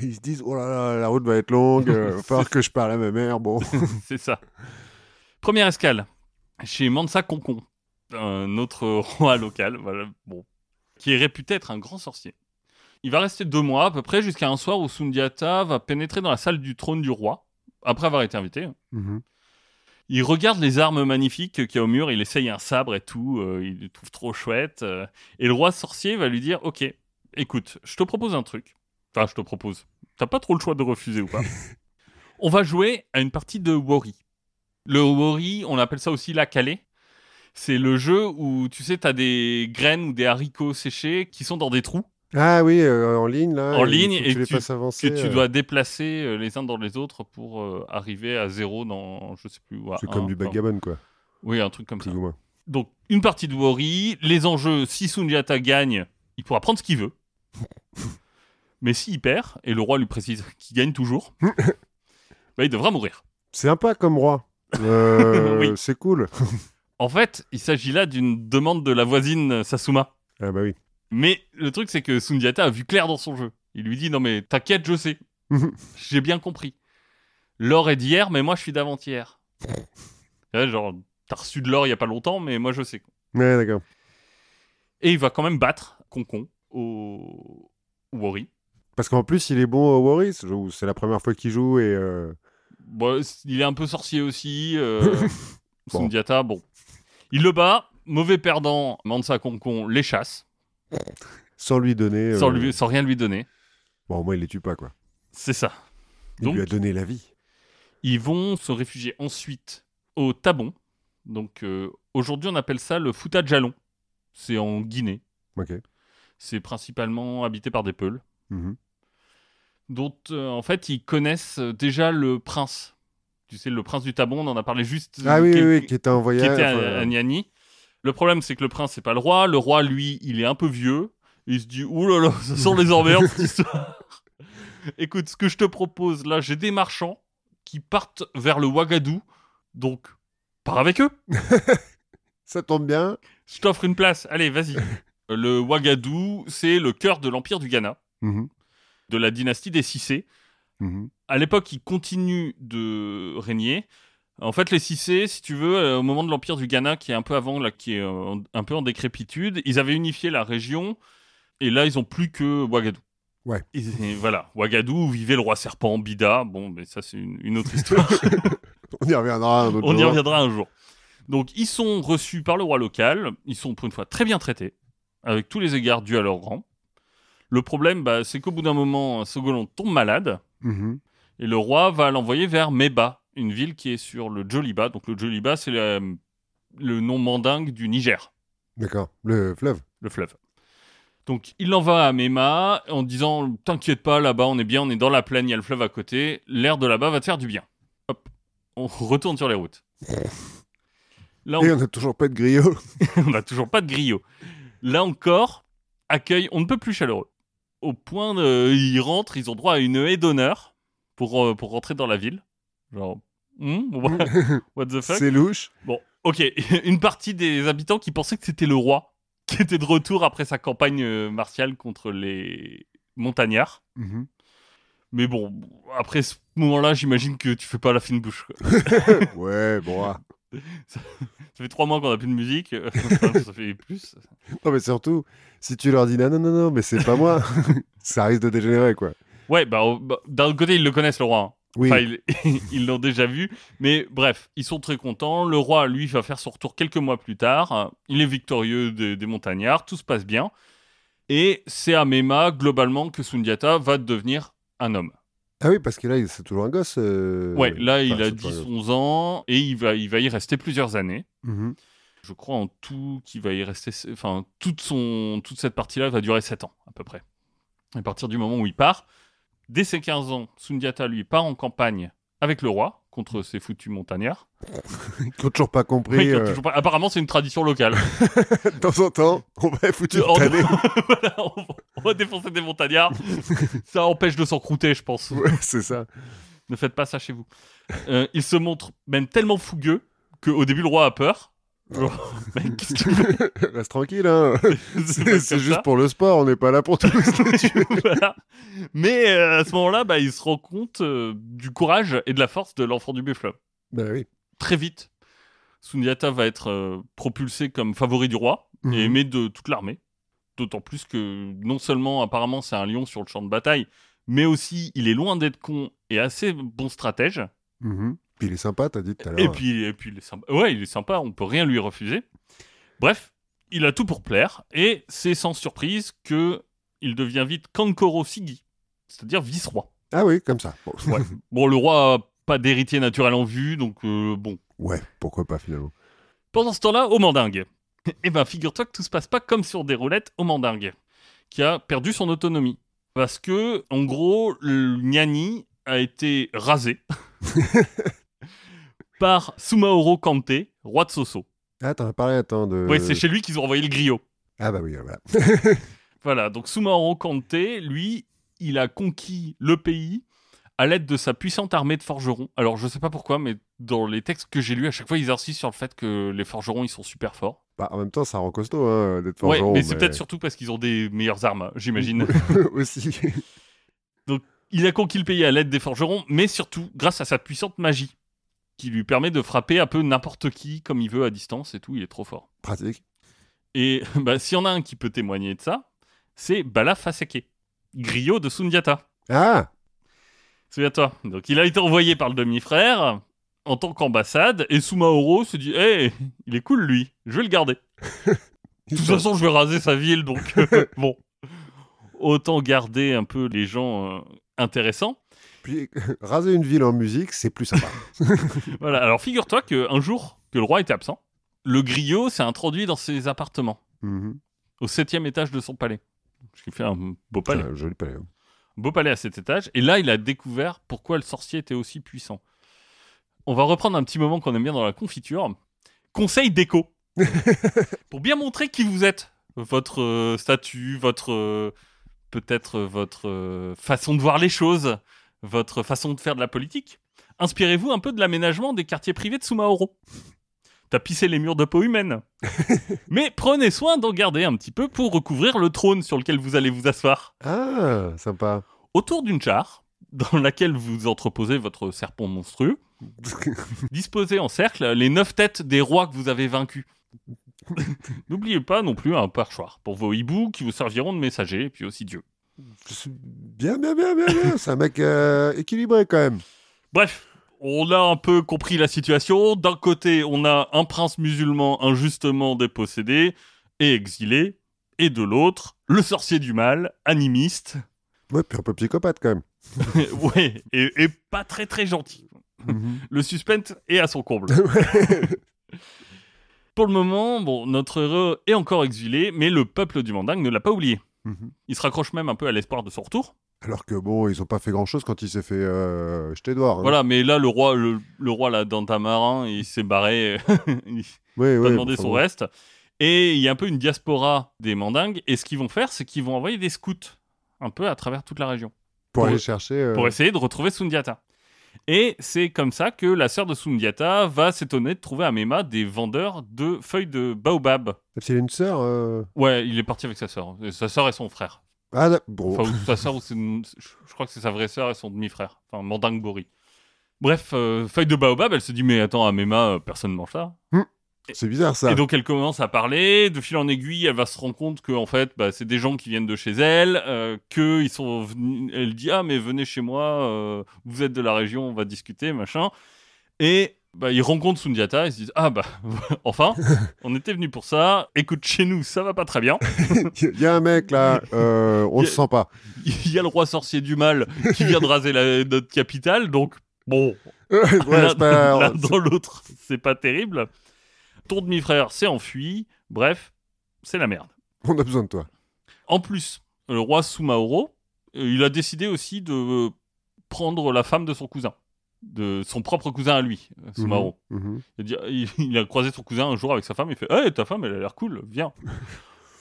Speaker 1: Ils se disent, oh là là, la route va être longue, euh, va falloir (laughs) que je parle à ma mère. Bon. (laughs)
Speaker 2: c'est ça. Première escale, chez Mansa Concon, un autre roi local, voilà, bon, qui est réputé être un grand sorcier. Il va rester deux mois à peu près jusqu'à un soir où Sundiata va pénétrer dans la salle du trône du roi, après avoir été invité.
Speaker 1: Mhm.
Speaker 2: Il regarde les armes magnifiques qu'il y a au mur, il essaye un sabre et tout, euh, il le trouve trop chouette. euh, et le roi sorcier va lui dire Ok, écoute, je te propose un truc. Enfin, je te propose. T'as pas trop le choix de refuser ou pas. (laughs) on va jouer à une partie de Wori. Le Wori, on appelle ça aussi la calée. C'est le jeu où, tu sais, t'as des graines ou des haricots séchés qui sont dans des trous
Speaker 1: Ah oui, euh, en ligne, là.
Speaker 2: En ligne, et
Speaker 1: tu
Speaker 2: que tu
Speaker 1: euh,
Speaker 2: dois déplacer euh, les uns dans les autres pour euh, arriver à zéro dans, je sais plus,
Speaker 1: C'est comme du backgammon, quoi.
Speaker 2: Oui, un truc comme ça.
Speaker 1: Plus ou moins.
Speaker 2: Donc, une partie de Wori, les enjeux, si Sundiata gagne, il pourra prendre ce qu'il veut. (laughs) Mais s'il perd, et le roi lui précise qu'il gagne toujours, (laughs) bah, il devra mourir.
Speaker 1: C'est sympa comme roi. (laughs)
Speaker 2: Oui.
Speaker 1: C'est cool.
Speaker 2: En fait, il s'agit là d'une demande de la voisine Sasuma.
Speaker 1: Ah bah oui.
Speaker 2: Mais le truc, c'est que Sundiata a vu clair dans son jeu. Il lui dit Non, mais t'inquiète, je sais. (laughs) J'ai bien compris. L'or est d'hier, mais moi, je suis d'avant-hier. (laughs) Ouais, genre, t'as reçu de l'or il y a pas longtemps, mais moi, je sais.
Speaker 1: Ouais, d'accord.
Speaker 2: Et il va quand même battre Concon au Wori.
Speaker 1: Parce qu'en plus, il est bon au ou C'est la première fois qu'il joue et. euh,
Speaker 2: Bon, c- il est un peu sorcier aussi. euh, (laughs)
Speaker 1: Bon.
Speaker 2: Sundiata, bon. Il le bat. Mauvais perdant, Mansa Concon les chasse,
Speaker 1: Sans lui donner.
Speaker 2: sans,
Speaker 1: euh,
Speaker 2: lui- sans rien lui donner.
Speaker 1: Bon, au moins, il les tue pas, quoi.
Speaker 2: C'est ça.
Speaker 1: Il
Speaker 2: Donc-
Speaker 1: lui a donné la vie.
Speaker 2: Ils vont se réfugier ensuite au Tabon. Donc euh, aujourd'hui, on appelle ça le Fouta Jalon. C'est en Guinée.
Speaker 1: Ok.
Speaker 2: C'est principalement habité par des Peuls,
Speaker 1: Mhm.
Speaker 2: dont euh, en fait ils connaissent déjà le prince. Tu sais, le prince du Tabon, on en a parlé juste.
Speaker 1: Ah oui, oui, oui, qui était en
Speaker 2: qui était à Niani. Le problème, c'est que le prince, c'est pas le roi. Le roi, lui, il est un peu vieux. Il se dit, ouh là là, ça sent les emmerdes, cette histoire. Écoute, ce que je te propose, là, j'ai des marchands qui partent vers le Ouagadou. Donc, pars avec eux. (laughs)
Speaker 1: Ça tombe bien.
Speaker 2: Je t'offre une place. Allez, vas-y. (laughs) Le Ouagadou, c'est le cœur de l'empire du Ghana,
Speaker 1: Mhm.
Speaker 2: de la dynastie des Cissé.
Speaker 1: Mhm.
Speaker 2: À l'époque, ils continuent de régner. En fait, les Cissé, si tu veux, euh, au moment de l'empire du Ghana, qui est un peu avant, là, qui est euh, en- un peu en décrépitude, ils avaient unifié la région, et là, ils ont plus que Ouagadou.
Speaker 1: Ouais.
Speaker 2: Ils- et (laughs) voilà, Ouagadou, où vivait le roi serpent Bida. Bon, mais ça, c'est une, une autre histoire. (laughs)
Speaker 1: On y reviendra un autre
Speaker 2: On y
Speaker 1: jour.
Speaker 2: reviendra un jour. Donc, ils sont reçus par le roi local. Ils sont pour une fois très bien traités, avec tous les égards dus à leur rang. Le problème, bah, c'est qu'au bout d'un moment, Sogolon tombe malade
Speaker 1: Mhm.
Speaker 2: et le roi va l'envoyer vers Meba, une ville qui est sur le Joliba. Donc, le Joliba, c'est le, le nom mandingue du Niger,
Speaker 1: D'accord. Le fleuve.
Speaker 2: le fleuve. Donc, il l'envoie à Mema en disant T'inquiète pas, là-bas, on est bien, on est dans la plaine, il y a le fleuve à côté. L'air de là-bas va te faire du bien. Hop, on retourne sur les routes. Là, on
Speaker 1: Et on n'a toujours pas de griot. (laughs)
Speaker 2: on n'a toujours pas de griot. Là encore, accueil, on ne peut plus chaleureux. Au point de, ils rentrent, ils ont droit à une haie d'honneur pour, euh, pour rentrer dans la ville. Genre, hmm, (laughs) what, the fuck?
Speaker 1: C'est louche.
Speaker 2: Bon, ok, (laughs) une partie des habitants qui pensaient que c'était le roi qui était de retour après sa campagne euh, martiale contre les montagnards.
Speaker 1: Mhm.
Speaker 2: Mais bon, après ce moment-là, j'imagine que tu fais pas la fine bouche. (laughs)
Speaker 1: ouais, bon. ah.
Speaker 2: Ça fait trois mois qu'on a plus de musique, enfin, ça fait plus.
Speaker 1: Non, mais surtout, si tu leur dis non, non, non, non, mais c'est pas moi, ça risque de dégénérer, quoi.
Speaker 2: Ouais, bah, bah, d'un autre côté, ils le connaissent, le roi. hein.
Speaker 1: Oui.
Speaker 2: Enfin, (laughs) ils l'ont déjà vu. Mais bref, ils sont très contents. Le roi, lui, va faire son retour quelques mois plus tard. Il est victorieux des, des montagnards. Tout se passe bien. Et c'est à Mema, globalement, que Sundiata va devenir un homme.
Speaker 1: Ah oui, parce que là, c'est toujours un gosse. euh,
Speaker 2: ouais, là, il a
Speaker 1: c'est pas un gosse.
Speaker 2: 10-11 ans. Et il va, il va y rester plusieurs années.
Speaker 1: Mhm.
Speaker 2: Je crois en tout qu'il va y rester. Enfin, toute, son, toute cette partie-là va durer 7 ans, à peu près. À partir du moment où il part, dès ses 15 ans, Sundiata, lui, part en campagne avec le roi contre ces foutus montagnards. (laughs)
Speaker 1: Ils n'ont toujours pas compris.
Speaker 2: Oui, qui
Speaker 1: euh,
Speaker 2: toujours pas- Apparemment, c'est une tradition locale.
Speaker 1: De temps en temps, on va foutre. (laughs) (laughs)
Speaker 2: Voilà, on, on va défoncer des montagnards. ça empêche de s'encrouter, je pense.
Speaker 1: Ouais, c'est ça.
Speaker 2: Ne faites pas ça chez vous. Euh, il se montre même tellement fougueux qu'au début, le roi a peur. (laughs) Qu'est-ce que tu (laughs) fais
Speaker 1: Reste tranquille, hein. (laughs) C'est juste
Speaker 2: ça.
Speaker 1: pour le sport, on n'est pas là pour tout.
Speaker 2: Voilà. Mais euh, à ce moment-là, bah, il se rend compte euh, du courage et de la force de l'enfant du buffle.
Speaker 1: bah oui.
Speaker 2: Très vite, Sundiata va être euh, propulsé comme favori du roi
Speaker 1: Mhm.
Speaker 2: et aimé de toute l'armée. D'autant plus que non seulement apparemment c'est un lion sur le champ de bataille, mais aussi il est loin d'être con et assez bon stratège.
Speaker 1: Mhm. Puis il est sympa, t'as dit tout à l'heure.
Speaker 2: Et puis, et puis il est sympa. Ouais, il est sympa, on peut rien lui refuser. Bref, il a tout pour plaire et c'est sans surprise que il devient vite Kankoro Sigi, c'est-à-dire vice-roi.
Speaker 1: Ah oui, comme ça. Bon.
Speaker 2: Ouais. (laughs) Bon, le roi a pas d'héritier naturel en vue, donc euh, bon.
Speaker 1: Ouais, pourquoi pas finalement.
Speaker 2: Pendant ce temps-là, au Mandingue. (laughs) Eh ben, figure-toi que tout se passe pas comme sur des roulettes au Mandingue, qui a perdu son autonomie. Parce que, en gros, le Nyani a été rasé (laughs) par Sumaoro Kante, roi de Soso.
Speaker 1: Ah, t'en as parlé, attends. De...
Speaker 2: Oui, c'est chez lui qu'ils ont envoyé le griot.
Speaker 1: Ah bah oui, voilà. (laughs)
Speaker 2: Voilà, donc Sumaoro Kante, lui, il a conquis le pays à l'aide de sa puissante armée de forgerons. Alors, je sais pas pourquoi, mais dans les textes que j'ai lus, à chaque fois, ils insistent sur le fait que les forgerons, ils sont super forts.
Speaker 1: Bah, en même temps, ça rend costaud hein, d'être
Speaker 2: Ouais,
Speaker 1: forgeron.
Speaker 2: mais c'est peut-être surtout parce qu'ils ont des meilleures armes, j'imagine. (laughs)
Speaker 1: Aussi.
Speaker 2: il a conquis le pays à l'aide des forgerons, mais surtout grâce à sa puissante magie, qui lui permet de frapper un peu n'importe qui comme il veut à distance et tout, il est trop fort.
Speaker 1: Pratique.
Speaker 2: Et (laughs) bah, s'il y en a un qui peut témoigner de ça, c'est Bala Faseke, griot de Sundiata.
Speaker 1: Ah
Speaker 2: Souviens-toi. Donc il a été envoyé par le demi-frère en tant qu'ambassade, et Sumaoro se dit Hé, il est cool lui, je vais le garder. (laughs) De toute façon, je vais raser sa ville, donc euh, (laughs) bon. Autant garder un peu les gens euh, intéressants.
Speaker 1: Puis, (laughs) raser une ville en musique, c'est plus sympa. (laughs)
Speaker 2: Voilà, alors figure-toi qu'un jour que le roi était absent, le griot s'est introduit dans ses appartements,
Speaker 1: Mhm.
Speaker 2: au septième étage de son palais. Ce qui fait un beau palais.
Speaker 1: Ah, joli palais. hein.
Speaker 2: beau palais à cet étage. Et là, il a découvert pourquoi le sorcier était aussi puissant. On va reprendre un petit moment qu'on aime bien dans la confiture. Conseil déco. (laughs) Pour bien montrer qui vous êtes, votre euh, statut, votre euh, peut-être euh, votre euh, façon de voir les choses, votre façon de faire de la politique. Inspirez-vous un peu de l'aménagement des quartiers privés de Sumaoro. tapisser les murs de peau humaine. (laughs) Mais prenez soin d'en garder un petit peu pour recouvrir le trône sur lequel vous allez vous asseoir.
Speaker 1: Ah, sympa.
Speaker 2: Autour d'une char, dans laquelle vous entreposez votre serpent monstrueux, (laughs) disposez en cercle les neuf têtes des rois que vous avez vaincus. (laughs) N'oubliez pas non plus un perchoir pour vos hiboux qui vous serviront de messagers, et puis aussi Dieu.
Speaker 1: Bien, bien, bien, bien, bien. C'est un mec euh, équilibré quand même.
Speaker 2: Bref, on a un peu compris la situation. D'un côté, on a un prince musulman injustement dépossédé et exilé. Et de l'autre, le sorcier du mal, animiste.
Speaker 1: Ouais, puis un peu psychopathe quand même. (laughs)
Speaker 2: ouais, et, et pas très très gentil.
Speaker 1: Mhm.
Speaker 2: Le suspense est à son comble. (laughs) Pour le moment, bon, notre héros est encore exilé, mais le peuple du Manding ne l'a pas oublié.
Speaker 1: Mhm.
Speaker 2: Il se raccroche même un peu à l'espoir de son retour.
Speaker 1: Alors que bon, ils ont pas fait grand chose quand il s'est fait euh, jeter dehors. hein.
Speaker 2: Voilà, mais là, le roi, le, le roi là, dans Tamarin, il s'est barré. (laughs) il
Speaker 1: Ouais,
Speaker 2: pas
Speaker 1: ouais,
Speaker 2: demandé son
Speaker 1: bon.
Speaker 2: reste. Et il y a un peu une diaspora des Mandingues. Et ce qu'ils vont faire, c'est qu'ils vont envoyer des scouts un peu à travers toute la région
Speaker 1: Pour,
Speaker 2: pour-
Speaker 1: aller chercher. euh,
Speaker 2: pour essayer de retrouver Sundiata. Et c'est comme ça que la sœur de Sundiata va s'étonner de trouver à Mema des vendeurs de feuilles de baobab.
Speaker 1: A une sœur. euh,
Speaker 2: Ouais, il est parti avec sa sœur. Sa sœur et son frère.
Speaker 1: Ah, bon.
Speaker 2: Enfin, sa sœur, ou c'est une- je crois que c'est sa vraie sœur et son demi-frère. Enfin, Mandingue Bori. Bref, euh, feuille de baobab, elle se dit Mais attends, à Mema, euh, personne ne mange ça.
Speaker 1: C'est bizarre ça.
Speaker 2: Et donc elle commence à parler, de fil en aiguille, elle va se rendre compte que en fait, bah, c'est des gens qui viennent de chez elle, euh, que ils sont venus. Elle dit ah mais venez chez moi, euh, vous êtes de la région, on va discuter machin. Et bah, ils rencontrent Sundiata, ils se disent ah bah (laughs) enfin, (laughs) on était venus pour ça. Écoute chez nous, ça va pas très bien.
Speaker 1: Il y a un mec là, euh, on
Speaker 2: a-
Speaker 1: sent pas.
Speaker 2: Il y a le roi sorcier du mal qui vient de raser la- notre capitale, donc bon, (laughs)
Speaker 1: ouais, pas-
Speaker 2: l'un dans l'autre, c'est pas terrible. Ton demi-frère s'est enfui, bref, c'est la merde.
Speaker 1: On a besoin de toi.
Speaker 2: En plus, le roi Sumaoro, euh, il a décidé aussi de euh, prendre la femme de son cousin, de son propre cousin à lui, euh, Sumaoro.
Speaker 1: Mhm.
Speaker 2: Il, a dit- il- il a croisé son cousin un jour avec sa femme, il fait Hey, ta femme, elle a l'air cool, viens. (laughs)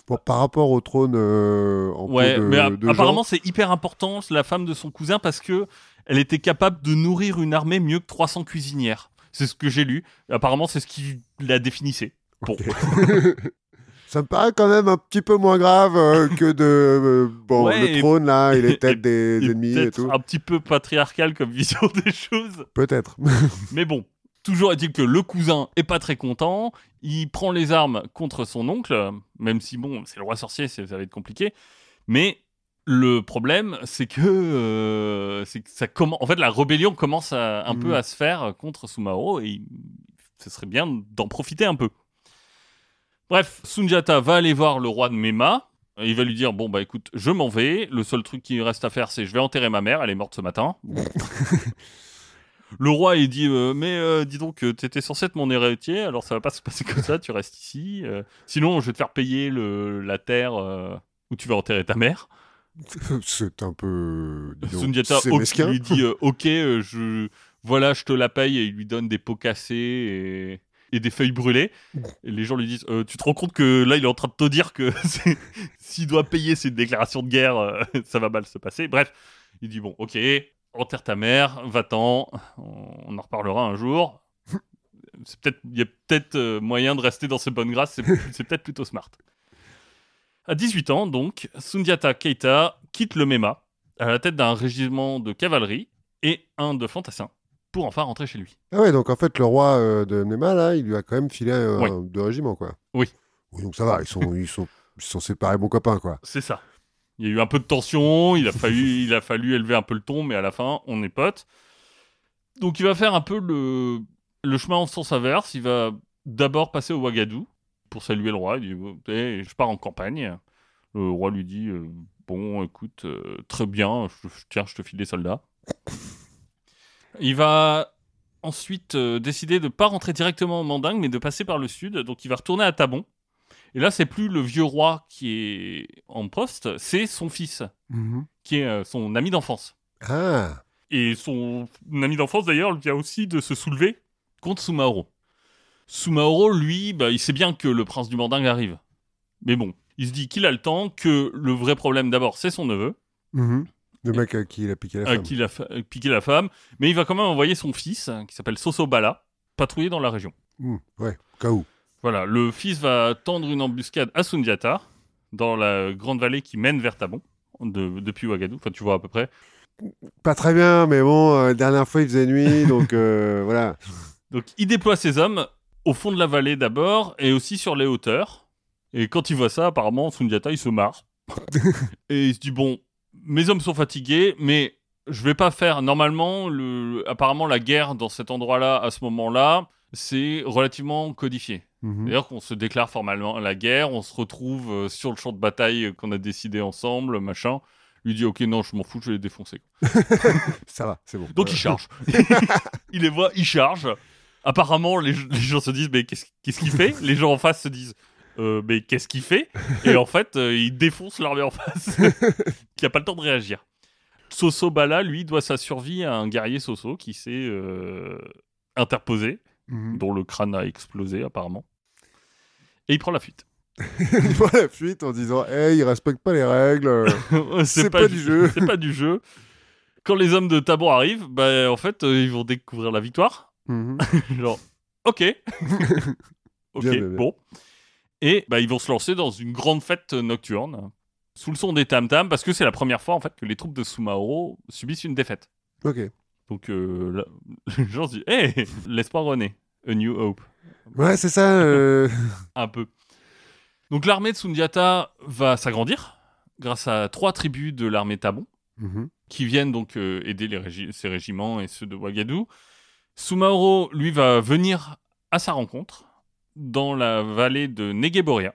Speaker 1: Bon, par rapport au trône euh, en
Speaker 2: Ouais,
Speaker 1: de,
Speaker 2: mais
Speaker 1: de
Speaker 2: apparemment, c'est hyper important, la femme de son cousin, parce que elle était capable de nourrir une armée mieux que 300 cuisinières. C'est ce que j'ai lu. Apparemment, c'est ce qui la définissait. Bon. (laughs)
Speaker 1: ça me paraît quand même un petit peu moins grave euh, que de euh, bon
Speaker 2: Ouais,
Speaker 1: le trône là (laughs) et les têtes des ennemis et tout.
Speaker 2: un petit peu patriarcal comme vision des choses.
Speaker 1: Peut-être. (laughs)
Speaker 2: Mais bon, toujours est-il que le cousin est pas très content. Il prend les armes contre son oncle, même si bon, c'est le roi sorcier, c'est- ça va être compliqué. Mais le problème, c'est que, euh, que ça commence. En fait, la rébellion commence à- un peu à se faire contre Sumaoro et ce serait bien d'en profiter un peu. Bref, Sunjata va aller voir le roi de Mema. Il va lui dire Bon, bah écoute, je m'en vais. Le seul truc qui reste à faire, c'est je vais enterrer ma mère. Elle est morte ce matin. (laughs) Le roi, il dit euh, Mais euh, dis donc, t'étais censé être mon héritier, alors ça va pas se passer comme ça, tu restes ici. euh, sinon, je vais te faire payer le, la terre où tu vas enterrer ta mère. (laughs)
Speaker 1: c'est un peu.
Speaker 2: Sundiata lui dit euh, Ok, euh, je, voilà, je te la paye, et il lui donne des pots cassés et, et des feuilles brûlées. Et les gens lui disent Euh, Tu te rends compte que là, il est en train de te dire que (laughs) s'il doit payer ses déclarations de guerre, ça va mal se passer. Bref, il dit Bon, ok, enterre ta mère, va-t'en, on, en reparlera un jour. C'est peut-être, il y a peut-être moyen de rester dans ses bonnes grâces, c'est peut-être plutôt smart. À 18 ans, donc, Sundiata Keita quitte le Mema à la tête d'un régiment de cavalerie et un de fantassins pour enfin rentrer chez lui.
Speaker 1: Ah ouais, donc en fait, le roi euh, de Nema, là, il lui a quand même filé
Speaker 2: Ouais.
Speaker 1: deux régiments, quoi.
Speaker 2: Oui.
Speaker 1: Oui, donc ça va, ils sont, ils sont, ils sont séparés bons copains, quoi.
Speaker 2: C'est ça. Il y a eu un peu de tension, il a fallu, (laughs) il a fallu élever un peu le ton, mais à la fin, on est potes. Donc il va faire un peu le, le chemin en sens inverse. Il va d'abord passer au Ouagadou pour saluer le roi. Il dit Eh, Je pars en campagne. Le roi lui dit euh, Bon, écoute, euh, très bien, je- tiens, je te file des soldats. Il va ensuite euh, décider de ne pas rentrer directement au Mandingue, mais de passer par le sud. Donc il va retourner à Tabon. Et là, c'est plus le vieux roi qui est en poste, c'est son fils, qui est euh, son ami d'enfance.
Speaker 1: Ah,
Speaker 2: Et son ami d'enfance, d'ailleurs, vient aussi de se soulever contre Sumaoro. Sumaoro, lui, bah, il sait bien que le prince du Mandingue arrive. Mais bon, il se dit qu'il a le temps, que le vrai problème, d'abord, c'est son neveu,
Speaker 1: mhm. le mec à qui il a piqué la
Speaker 2: à
Speaker 1: femme.
Speaker 2: qui il a fa- piqué la femme. Mais il va quand même envoyer son fils, hein, qui s'appelle Sosobala, patrouiller dans la région.
Speaker 1: Hmm, ouais, cas où.
Speaker 2: Voilà, le fils va tendre une embuscade à Sundiata dans la grande vallée qui mène vers Tabon, de- depuis Ouagadou. Enfin, tu vois à peu près.
Speaker 1: Pas très bien, mais bon, euh, dernière fois il faisait nuit, donc euh, (laughs) voilà.
Speaker 2: Donc, il déploie ses hommes au fond de la vallée d'abord et aussi sur les hauteurs. Et quand il voit ça, apparemment, Sundiata, il se marre. (laughs) et il se dit Bon, mes hommes sont fatigués, mais je vais pas faire. Normalement, le... apparemment, la guerre dans cet endroit-là, à ce moment-là, c'est relativement codifié.
Speaker 1: Mhm.
Speaker 2: D'ailleurs, qu'on se déclare formellement la guerre, on se retrouve euh, sur le champ de bataille qu'on a décidé ensemble, machin. Lui dit Ok, non, je m'en fous, je vais les défoncer. (laughs)
Speaker 1: Ça va, c'est bon.
Speaker 2: Donc il charge. (laughs) il les voit, il charge. Apparemment, les, (laughs) les gens se disent, mais qu'est-ce qu'il fait? Les gens en face se disent, Euh, mais qu'est-ce qu'il fait? Et en fait, euh, il défonce l'armée en face, (laughs) qui a pas le temps de réagir. Soso Bala, lui, doit sa survie à un guerrier Soso qui s'est euh, interposé,
Speaker 1: mhm.
Speaker 2: dont le crâne a explosé apparemment. Et il prend la fuite. (laughs)
Speaker 1: Il prend la fuite en disant Hey, il respecte pas les règles. C'est pas du jeu.
Speaker 2: C'est pas du jeu. Quand les hommes de Tabon arrivent, bah, en fait, euh, ils vont découvrir la victoire.
Speaker 1: Mhm. (laughs)
Speaker 2: Genre, ok. (laughs) ok,
Speaker 1: Bien, bien, bien.
Speaker 2: bon. Et bah, ils vont se lancer dans une grande fête nocturne, sous le son des tam-tams, parce que c'est la première fois en fait que les troupes de Sumaoro subissent une défaite.
Speaker 1: Ok.
Speaker 2: Donc euh, là, (laughs) gens se disent Hé, l'espoir renaît. A new hope.
Speaker 1: Ouais, c'est ça. euh,
Speaker 2: Un peu. Donc l'armée de Sundiata va s'agrandir grâce à trois tribus de l'armée Tabon.
Speaker 1: mhm.
Speaker 2: qui viennent donc euh, aider les régi- ces régiments et ceux de Ouagadou. Sumaoro, lui, va venir à sa rencontre dans la vallée de Negeboria.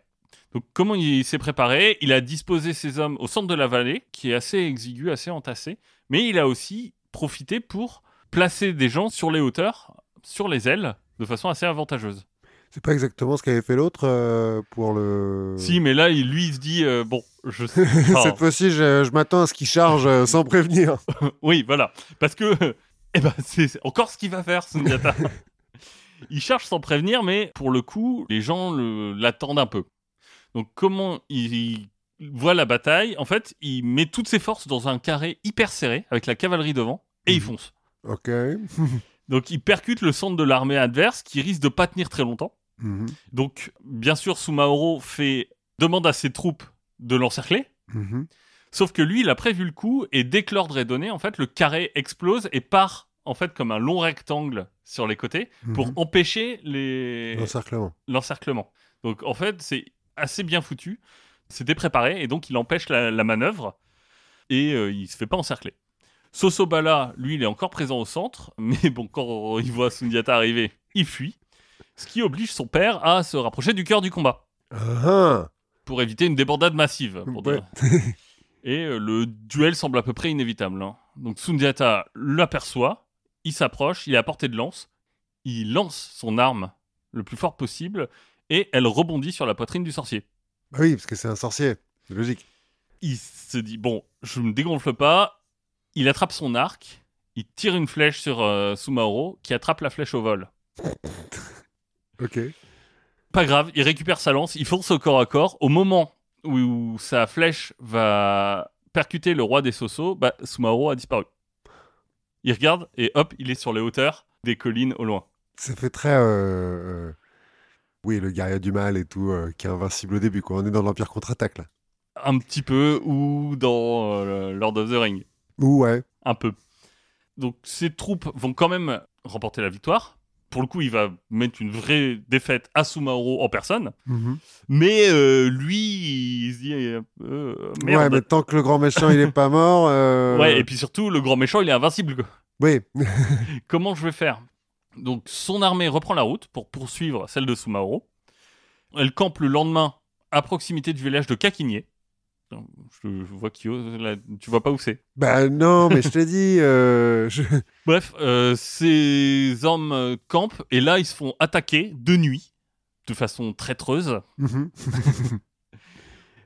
Speaker 2: Donc, comment il s'est préparé? Il a disposé ses hommes au centre de la vallée, qui est assez exigu, assez entassé, mais il a aussi profité pour placer des gens sur les hauteurs, sur les ailes, de façon assez avantageuse.
Speaker 1: C'est pas exactement ce qu'avait fait l'autre euh, pour le.
Speaker 2: Si, mais là, il, lui, il se dit euh, bon, je (laughs) sais.
Speaker 1: Cette fois-ci, je, je m'attends à ce qu'il charge euh, sans prévenir. (laughs)
Speaker 2: Oui, voilà. Parce que, eh ben, c'est encore ce qu'il va faire, Sundiata. (laughs) il cherche sans prévenir, mais pour le coup, les gens l'attendent un peu. Donc, comment il, il voit la bataille? En fait, il met toutes ses forces dans un carré hyper serré, avec la cavalerie devant, et il
Speaker 1: Mhm.
Speaker 2: fonce.
Speaker 1: Ok. (laughs)
Speaker 2: Donc, il percute le centre de l'armée adverse, qui risque de pas tenir très longtemps.
Speaker 1: Mhm.
Speaker 2: Donc, bien sûr, Sumaoro fait demande à ses troupes de l'encercler.
Speaker 1: Mhm.
Speaker 2: Sauf que lui, il a prévu le coup, et dès que l'ordre est donné, en fait, le carré explose et part, en fait, comme un long rectangle sur les côtés pour
Speaker 1: Mhm.
Speaker 2: empêcher les...
Speaker 1: L'encerclement.
Speaker 2: l'encerclement. Donc, en fait, c'est assez bien foutu. C'était préparé, et donc il empêche la, la manœuvre, et euh, il se fait pas encercler. Sosobala, lui, il est encore présent au centre, (laughs) mais bon, quand il voit Sundiata arriver, il fuit, ce qui oblige son père à se rapprocher du cœur du combat
Speaker 1: Ah,
Speaker 2: pour éviter une débandade massive. pour
Speaker 1: Ouais. (laughs)
Speaker 2: Et euh, le duel semble à peu près inévitable. hein. Donc Sundiata l'aperçoit, il s'approche, il est à portée de lance, il lance son arme le plus fort possible et elle rebondit sur la poitrine du sorcier.
Speaker 1: Bah oui, parce que c'est un sorcier. C'est logique.
Speaker 2: Il se dit bon, je me dégonfle pas. Il attrape son arc, il tire une flèche sur euh, Sumaoro qui attrape la flèche au vol. (laughs)
Speaker 1: Ok.
Speaker 2: Pas grave, il récupère sa lance, il fonce au corps à corps. Au moment où, où sa flèche va percuter le roi des Sosos, bah, Sumaoro a disparu. Il regarde et hop, il est sur les hauteurs des collines au loin.
Speaker 1: Ça fait très. euh, euh, Oui, le guerrier du mal et tout, euh, qui est invincible au début. Quoi. On est dans l'Empire contre-attaque là.
Speaker 2: Un petit peu, ou dans euh, Lord of the Ring.
Speaker 1: Ouais.
Speaker 2: Un peu. Donc ces troupes vont quand même remporter la victoire. Pour le coup, il va mettre une vraie défaite à Sumaoro en personne.
Speaker 1: Mhm.
Speaker 2: Mais euh, lui, il se dit euh, euh,
Speaker 1: Ouais,
Speaker 2: merde.
Speaker 1: mais tant que le grand méchant il est pas mort. euh,
Speaker 2: Ouais, et puis surtout, le grand méchant, il est invincible. quoi.
Speaker 1: Oui. (laughs)
Speaker 2: Comment je vais faire? Donc, son armée reprend la route pour poursuivre celle de Sumaoro. Elle campe le lendemain à proximité du village de Kakinier. Je, vois qui là, tu vois pas où c'est.
Speaker 1: bah non, mais je t'ai dit. euh, je- (laughs)
Speaker 2: Bref, euh, ces hommes euh, campent et là ils se font attaquer de nuit de façon traîtreuse,
Speaker 1: Mhm. (laughs)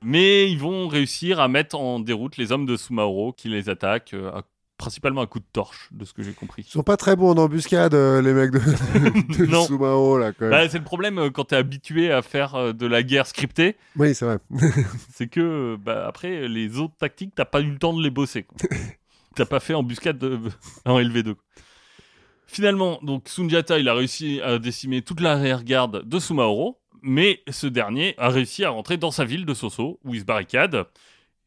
Speaker 2: mais ils vont réussir à mettre en déroute les hommes de Sumaoro qui les attaquent à- principalement à coups de torche, de ce que j'ai compris.
Speaker 1: Ils sont pas très bons en embuscade, euh, les mecs de, de. (laughs) Sumao, là, quand.
Speaker 2: Bah, c'est le problème euh, quand t'es habitué à faire euh, de la guerre scriptée,
Speaker 1: Oui, c'est vrai. (laughs)
Speaker 2: c'est que euh, bah, après les autres tactiques t'as pas eu le temps de les bosser (laughs) t'as pas fait embuscade de... en LV2 quoi. Finalement, donc Sundiata, il a réussi à décimer toute l'arrière-garde de Sumaoro, mais ce dernier a réussi à rentrer dans sa ville de Soso, où il se barricade,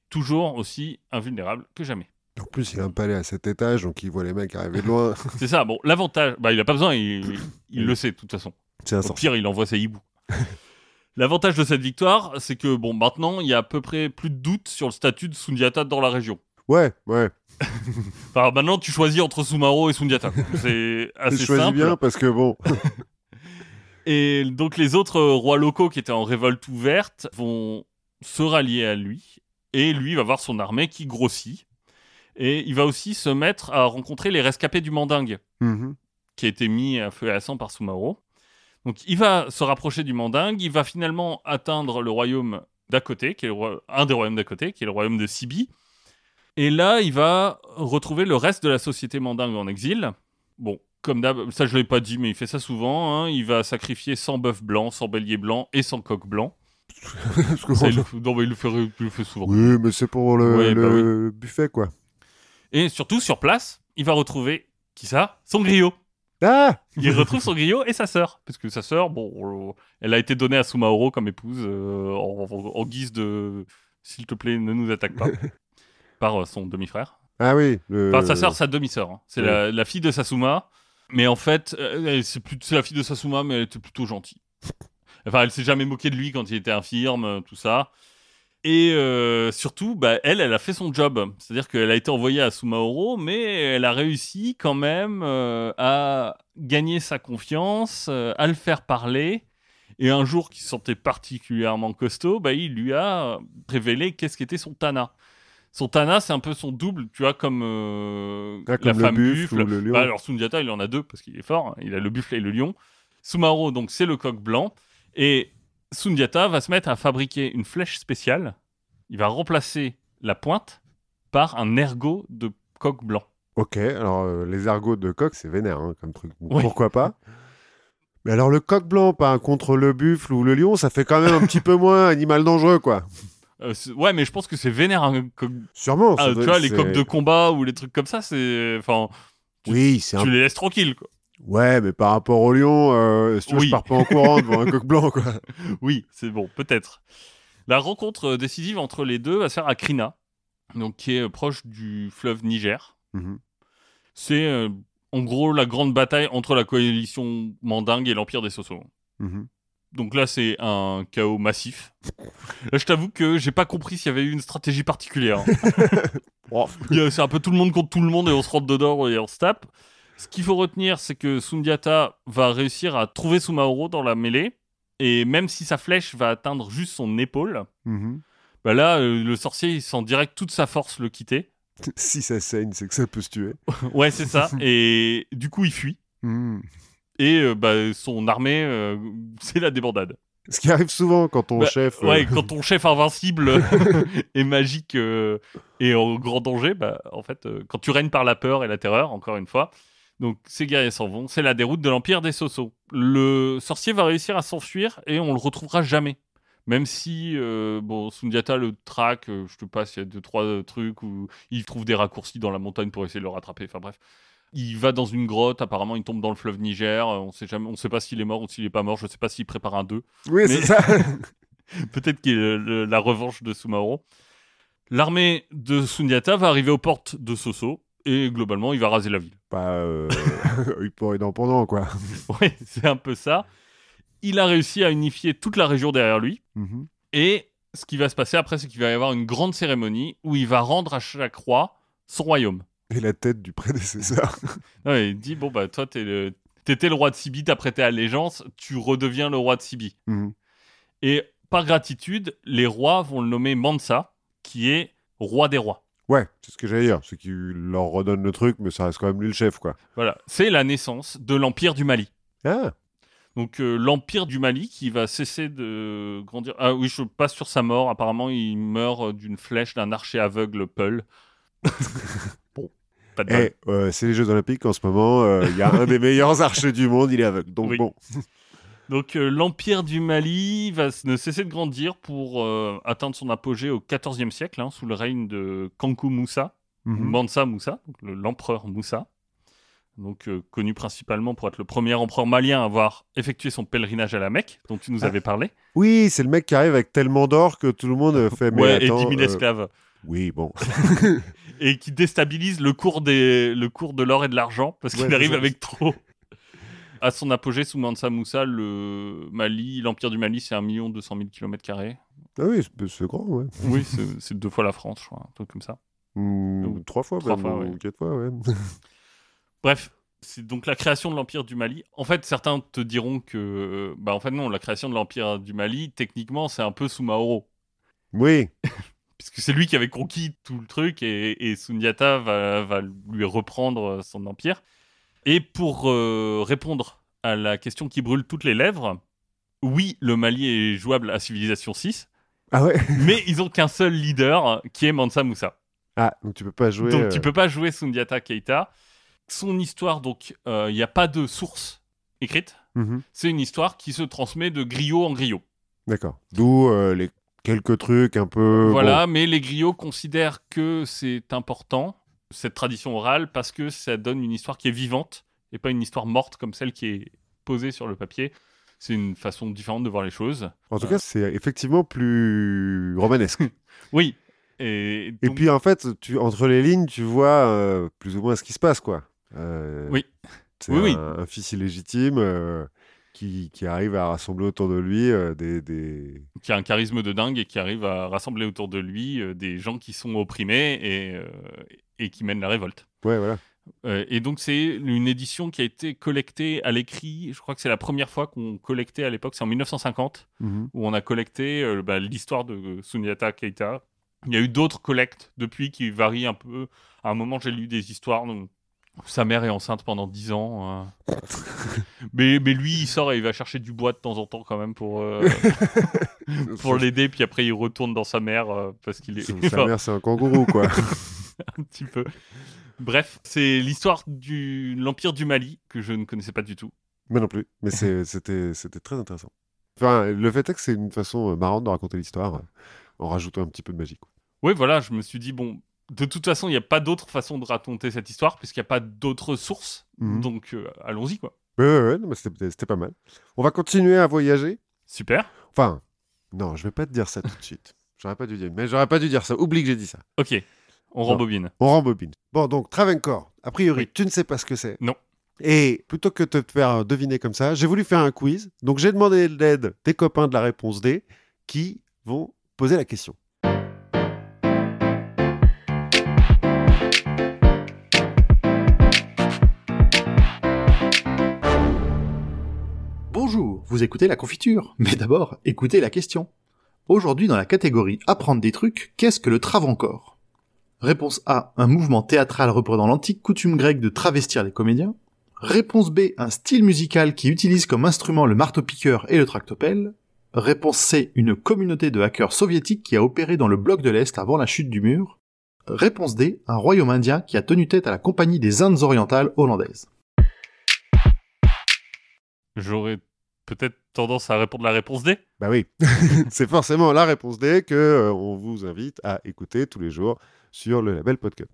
Speaker 2: toujours aussi invulnérable que jamais.
Speaker 1: En plus, il a un palais à cet étage, donc il voit les mecs arriver de loin. (laughs)
Speaker 2: C'est ça, bon, l'avantage, bah il a pas besoin, il, il le sait de toute façon.
Speaker 1: C'est un
Speaker 2: Au pire, il envoie ses hiboux. (laughs) L'avantage de cette victoire, c'est que bon, maintenant, il y a à peu près plus de doute sur le statut de Sundiata dans la région.
Speaker 1: Ouais, ouais. (laughs)
Speaker 2: Enfin, maintenant, tu choisis entre Sumaro et Sundiata. C'est
Speaker 1: Je
Speaker 2: assez
Speaker 1: choisis
Speaker 2: simple.
Speaker 1: bien parce que bon.
Speaker 2: Et donc, les autres euh, rois locaux qui étaient en révolte ouverte vont se rallier à lui. Et lui va voir son armée qui grossit. Et il va aussi se mettre à rencontrer les rescapés du Mandingue.
Speaker 1: Mhm.
Speaker 2: qui a été mis à feu et à sang par Sumaro. Donc il va se rapprocher du Mandingue, il va finalement atteindre le royaume d'à côté, qui est roi- un des royaumes d'à côté, qui est le royaume de Sibi. Et là, il va retrouver le reste de la société mandingue en exil. Bon, comme d'hab, ça je l'ai pas dit, mais il fait ça souvent. hein. Il va sacrifier 100 bœufs blancs, 100 béliers blancs et 100 coqs blancs. (laughs) Ça, il, le fait- non, mais il le fait, il le fait souvent.
Speaker 1: Oui, mais c'est pour le,
Speaker 2: Ouais, bah
Speaker 1: le buffet, quoi.
Speaker 2: Et surtout, sur place, il va retrouver, qui ça? Son griot.
Speaker 1: Ah
Speaker 2: Il retrouve son griot et sa sœur. Parce que sa sœur, bon, euh, elle a été donnée à Sumaoro comme épouse euh, en, en- en guise de s'il te plaît, ne nous attaque pas. (laughs) par euh, son demi-frère.
Speaker 1: Ah oui. Le...
Speaker 2: Enfin, sa sœur, sa demi-sœur. hein. C'est la, la fille de Sasuma. Mais en fait, c'est la fille de Sasuma, mais elle était plutôt gentille. Enfin, elle s'est jamais moquée de lui quand il était infirme, tout ça. Et euh, surtout, bah, elle, elle a fait son job. C'est-à-dire qu'elle a été envoyée à Sumaoro, mais elle a réussi quand même euh, à gagner sa confiance, euh, à le faire parler. Et un jour qu'il se sentait particulièrement costaud, bah, il lui a révélé qu'est-ce qu'était son Tana. Son Tana, c'est un peu son double, tu vois, comme, la
Speaker 1: le
Speaker 2: femme
Speaker 1: buffle
Speaker 2: buffle.
Speaker 1: ou le lion.
Speaker 2: Bah, alors Sundiata, il en a deux parce qu'il est fort. hein. Il a le buffle et le lion. Sumaoro, donc c'est le coq blanc. Et Sundiata va se mettre à fabriquer une flèche spéciale. Il va remplacer la pointe par un ergot de coq blanc.
Speaker 1: Ok, alors euh, les ergots de coq, c'est vénère hein, comme truc.
Speaker 2: Oui.
Speaker 1: Pourquoi pas? Mais alors le coq blanc, pas contre le buffle ou le lion, ça fait quand même un petit peu moins animal dangereux, quoi. (laughs)
Speaker 2: Euh, ouais, mais je pense que c'est vénère un coq.
Speaker 1: Sûrement.
Speaker 2: Ah, tu vois, les coqs de combat ou les trucs comme ça, c'est. Enfin, tu-
Speaker 1: Oui, c'est un...
Speaker 2: tu les laisses tranquilles, quoi.
Speaker 1: Ouais, mais par rapport au lion, euh, si tu veux,
Speaker 2: Oui.
Speaker 1: je pars pas en courant devant un (laughs) coq blanc, quoi.
Speaker 2: Oui, c'est bon, peut-être. La rencontre euh, décisive entre les deux va se faire à Krina, donc qui est euh, proche du fleuve Niger.
Speaker 1: Mhm.
Speaker 2: C'est euh, en gros la grande bataille entre la coalition mandingue et l'Empire des Sosos.
Speaker 1: Mhm.
Speaker 2: Donc là, c'est un chaos massif. Là, je t'avoue que j'ai pas compris s'il y avait eu une stratégie particulière. (laughs) C'est un peu tout le monde contre tout le monde et on se rentre dedans et on se tape. Ce qu'il faut retenir, c'est que Sundiata va réussir à trouver Sumaoro dans la mêlée. Et même si sa flèche va atteindre juste son épaule,
Speaker 1: Mhm.
Speaker 2: bah là, euh, le sorcier, il sent direct toute sa force le quitter. (laughs)
Speaker 1: si ça saigne, c'est que ça peut se tuer. (laughs)
Speaker 2: Ouais, c'est ça. (laughs) et du coup, il fuit.
Speaker 1: Mhm.
Speaker 2: Et euh, bah, son armée, euh, c'est la débandade.
Speaker 1: Ce qui arrive souvent quand ton
Speaker 2: Bah,
Speaker 1: chef.
Speaker 2: Ouais, quand ton chef invincible est magique et en grand danger, bah, en fait, quand tu règnes par la peur et la terreur, encore une fois, donc ces guerriers s'en vont, c'est la déroute de l'Empire des Sosos. Le sorcier va réussir à s'enfuir et on le retrouvera jamais. Même si, euh, bon, Sundiata le traque, euh, je te passe, il y a deux, trois euh, trucs où il trouve des raccourcis dans la montagne pour essayer de le rattraper, enfin bref. Il va dans une grotte, apparemment il tombe dans le fleuve Niger, euh, on sait jamais, on sait pas s'il est mort ou s'il est pas mort, je sais pas s'il prépare un 2.
Speaker 1: Oui,
Speaker 2: Mais-
Speaker 1: c'est ça. (laughs)
Speaker 2: Peut-être qu'il le- la revanche de Sumaoro. L'armée de Sundiata va arriver aux portes de Soso et globalement, il va raser la ville.
Speaker 1: Bah, euh... (laughs) il pourrait être pendant, quoi. (laughs)
Speaker 2: Ouais, c'est un peu ça. Il a réussi à unifier toute la région derrière lui
Speaker 1: Mhm.
Speaker 2: et ce qui va se passer après, c'est qu'il va y avoir une grande cérémonie où il va rendre à chaque roi son royaume.
Speaker 1: Et la tête du prédécesseur. (laughs)
Speaker 2: Il dit bon bah toi t'es le... t'étais le roi de Sibi, t'as prêté allégeance, tu redeviens le roi de Sibi.
Speaker 1: Mhm.
Speaker 2: Et par gratitude, les rois vont le nommer Mansa, qui est roi des rois.
Speaker 1: Ouais, c'est ce que j'allais dire. C'est qu'il leur redonne le truc, mais ça reste quand même lui le chef, quoi.
Speaker 2: Voilà, c'est la naissance de l'Empire du Mali.
Speaker 1: Ah,
Speaker 2: Donc euh, l'Empire du Mali qui va cesser de grandir. Ah oui, je passe sur sa mort. Apparemment, il meurt euh, d'une flèche d'un archer aveugle Peul. (laughs) bon, pas de bol.
Speaker 1: Eh, euh, c'est les Jeux Olympiques en ce moment. euh, Il y a un des meilleurs archers du monde, il est aveugle. Donc
Speaker 2: Oui.
Speaker 1: bon.
Speaker 2: Donc euh, l'Empire du Mali va ne cesser de grandir pour euh, atteindre son apogée au XIVe siècle, hein, sous le règne de Kankou Moussa, ou
Speaker 1: Mhm.
Speaker 2: Mansa Moussa, l'empereur Moussa. donc euh, connu principalement pour être le premier empereur malien à avoir effectué son pèlerinage à la Mecque, dont tu nous
Speaker 1: Ah.
Speaker 2: avais parlé.
Speaker 1: Oui, c'est le mec qui arrive avec tellement d'or que tout le monde (laughs) fait. Mais
Speaker 2: ouais,
Speaker 1: attends,
Speaker 2: et 10 000
Speaker 1: euh,
Speaker 2: esclaves.
Speaker 1: Oui, bon. (laughs)
Speaker 2: Et qui déstabilise le cours, des... le cours de l'or et de l'argent, parce qu'il
Speaker 1: Ouais,
Speaker 2: arrive avec trop. À son apogée, sous Mansa Moussa, le Mali, l'Empire du Mali, c'est 1 200 000 km.
Speaker 1: Ah oui, c'est- grand, ouais.
Speaker 2: Oui, c'est deux fois la France, je crois, un truc comme ça.
Speaker 1: Trois fois,
Speaker 2: trois
Speaker 1: même,
Speaker 2: fois,
Speaker 1: ou
Speaker 2: ouais.
Speaker 1: quatre fois, ouais. (laughs)
Speaker 2: Bref, c'est donc la création de l'Empire du Mali. En fait, certains te diront que, bah en fait non, la création de l'Empire du Mali, techniquement, c'est un peu sous Maoro.
Speaker 1: oui, (laughs)
Speaker 2: Puisque c'est lui qui avait conquis tout le truc et, et Sundiata va, va lui reprendre son empire. Et pour euh, répondre à la question qui brûle toutes les lèvres, oui, le Mali est jouable à Civilisation 6,
Speaker 1: ah ouais. (laughs)
Speaker 2: mais ils ont qu'un seul leader qui est Mansa Moussa.
Speaker 1: Ah, donc tu peux pas jouer.
Speaker 2: Donc
Speaker 1: euh,
Speaker 2: tu peux pas jouer Sundiata Keita. Son histoire, donc, il n'y a pas de source écrite.
Speaker 1: mhm,
Speaker 2: C'est une histoire qui se transmet de griot en griot.
Speaker 1: D'accord. D'où euh, les quelques trucs un peu.
Speaker 2: voilà, mais les griots considèrent que c'est important, cette tradition orale, parce que ça donne une histoire qui est vivante et pas une histoire morte comme celle qui est posée sur le papier. C'est une façon différente de voir les choses.
Speaker 1: En tout
Speaker 2: Euh.
Speaker 1: cas, c'est effectivement plus romanesque. (laughs)
Speaker 2: Oui. Et,
Speaker 1: puis en fait, tu, entre les lignes, tu vois euh, plus ou moins ce qui se passe, quoi. Euh,
Speaker 2: Oui.
Speaker 1: C'est
Speaker 2: Oui, oui.
Speaker 1: un, fils illégitime qui, qui arrive à rassembler autour de lui euh, des, des...
Speaker 2: qui a un charisme de dingue et qui arrive à rassembler autour de lui euh, des gens qui sont opprimés et, euh, et qui mènent la révolte.
Speaker 1: Ouais, voilà.
Speaker 2: Et donc c'est une édition qui a été collectée à l'écrit. Je crois que c'est la première fois qu'on collectait à l'époque, c'est en 1950,
Speaker 1: Mhm.
Speaker 2: où on a collecté bah, l'histoire de Sunyata Keita. Il y a eu d'autres collectes depuis qui varient un peu. À un moment, j'ai lu des histoires. donc, sa mère est enceinte pendant 10 ans. euh. mais, mais lui, il sort et il va chercher du bois de temps en temps quand même pour, euh, (laughs) pour l'aider. Puis après, il retourne dans sa mère euh, parce qu'il est
Speaker 1: Sa- mère, c'est un kangourou, quoi. (laughs)
Speaker 2: un petit peu. Bref, c'est l'histoire de l'Empire du Mali que je ne connaissais pas du tout.
Speaker 1: Moi non plus. Mais c'était très intéressant. Enfin, le fait est que c'est une façon marrante de raconter l'histoire en rajoutant un petit peu de magie. quoi.
Speaker 2: Oui, voilà, je me suis dit, bon, de toute façon, il n'y a pas d'autre façon de raconter cette histoire puisqu'il n'y a pas d'autres sources.
Speaker 1: Mhm.
Speaker 2: Donc, euh, allons-y, quoi.
Speaker 1: Ouais, ouais, ouais, c'était c'était pas mal. On va continuer à voyager.
Speaker 2: Super.
Speaker 1: Enfin, non, je vais pas te dire ça tout de suite. (laughs) J'aurais pas dû dire, mais j'aurais pas dû dire ça. Oublie que j'ai dit ça.
Speaker 2: Ok, on
Speaker 1: Non.
Speaker 2: rembobine.
Speaker 1: On rembobine. Bon, donc Travancore. A priori,
Speaker 2: Oui.
Speaker 1: tu ne sais pas ce que c'est.
Speaker 2: Non.
Speaker 1: Et plutôt que de te faire deviner comme ça, j'ai voulu faire un quiz. Donc j'ai demandé l'aide des copains de la réponse D qui vont poser la question.
Speaker 3: Écoutez la confiture, mais d'abord, écoutez la question. Aujourd'hui, dans la catégorie Apprendre des trucs, qu'est-ce que le travancore Réponse A, un mouvement théâtral reprenant l'antique coutume grecque de travestir les comédiens. Réponse B, un style musical qui utilise comme instrument le marteau-piqueur et le tractopelle. Réponse C, une communauté de hackers soviétiques qui a opéré dans le bloc de l'Est avant la chute du mur. Réponse D, un royaume indien qui a tenu tête à la compagnie des Indes orientales hollandaises.
Speaker 2: J'aurais peut-être tendance à répondre la réponse D?
Speaker 1: Bah oui, (laughs) c'est forcément la réponse D que euh, on vous invite à écouter tous les jours sur le label Podcast.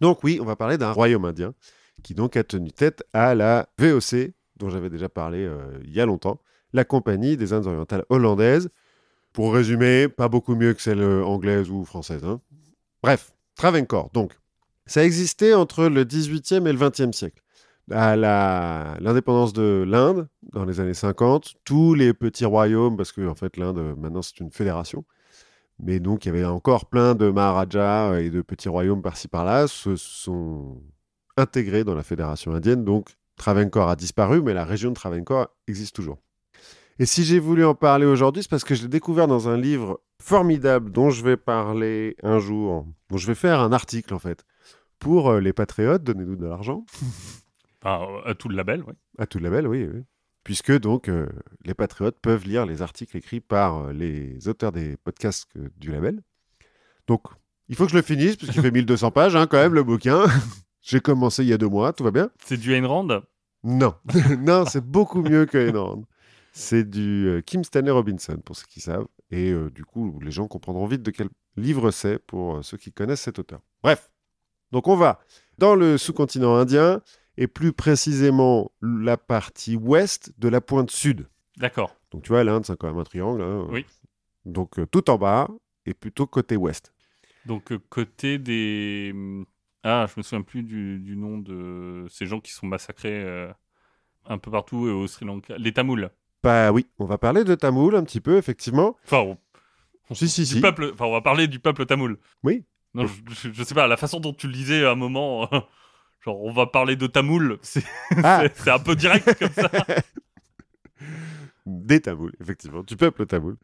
Speaker 1: Donc oui, on va parler d'un royaume indien qui donc a tenu tête à la VOC dont j'avais déjà parlé euh, il y a longtemps, la compagnie des Indes orientales hollandaises. Pour résumer, pas beaucoup mieux que celle euh, anglaise ou française. hein. Bref, Travancore. Donc, ça existait entre le 18e et le 20e siècle. À l'indépendance de l'Inde, dans les années 50, tous les petits royaumes, parce que en fait l'Inde euh, maintenant c'est une fédération, mais donc il y avait encore plein de maharajas et de petits royaumes par-ci par-là, se sont intégrés dans la fédération indienne. Donc Travancore a disparu, mais la région de Travancore existe toujours. Et si j'ai voulu en parler aujourd'hui, c'est parce que je l'ai découvert dans un livre formidable dont je vais parler un jour, dont je vais faire un article en fait, pour euh, les patriotes, donnez-nous de l'argent. (laughs)
Speaker 2: Enfin, à tout le label, ouais.
Speaker 1: À tout label, oui. oui. Puisque donc euh, les patriotes peuvent lire les articles écrits par euh, les auteurs des podcasts euh, du label. Donc, il faut que je le finisse, puisqu'il fait 1200 pages hein, quand même, le bouquin. (laughs) J'ai commencé il y a deux mois, tout va bien
Speaker 2: C'est du Ayn Rand?
Speaker 1: Non, (laughs) non, c'est beaucoup mieux que Ayn Rand. C'est du euh, Kim Stanley Robinson, pour ceux qui savent. Et euh, du coup, les gens comprendront vite de quel livre c'est pour euh, ceux qui connaissent cet auteur. Bref, donc on va dans le sous-continent indien et plus précisément la partie ouest de la pointe sud.
Speaker 2: D'accord.
Speaker 1: Donc tu vois, l'Inde, c'est quand même un triangle. hein.
Speaker 2: Oui.
Speaker 1: Donc euh, tout en bas et plutôt côté ouest.
Speaker 2: Donc, euh, côté des. Ah, je me souviens plus du, du nom de ces gens qui sont massacrés euh, un peu partout au Sri Lanka. Les Tamouls.
Speaker 1: Bah oui, on va parler de Tamoul un petit peu, effectivement.
Speaker 2: Enfin, on, on-
Speaker 1: Si, si,
Speaker 2: du
Speaker 1: si.
Speaker 2: peuple. Enfin, on va parler du peuple tamoul.
Speaker 1: Oui.
Speaker 2: Non, je, je- je sais pas, la façon dont tu le disais à un moment. (laughs) Genre, on va parler de tamoul. (laughs) C'est
Speaker 1: Ah,
Speaker 2: c'est- un peu direct comme ça. (laughs)
Speaker 1: des Tamouls, effectivement, du peuple Tamoul.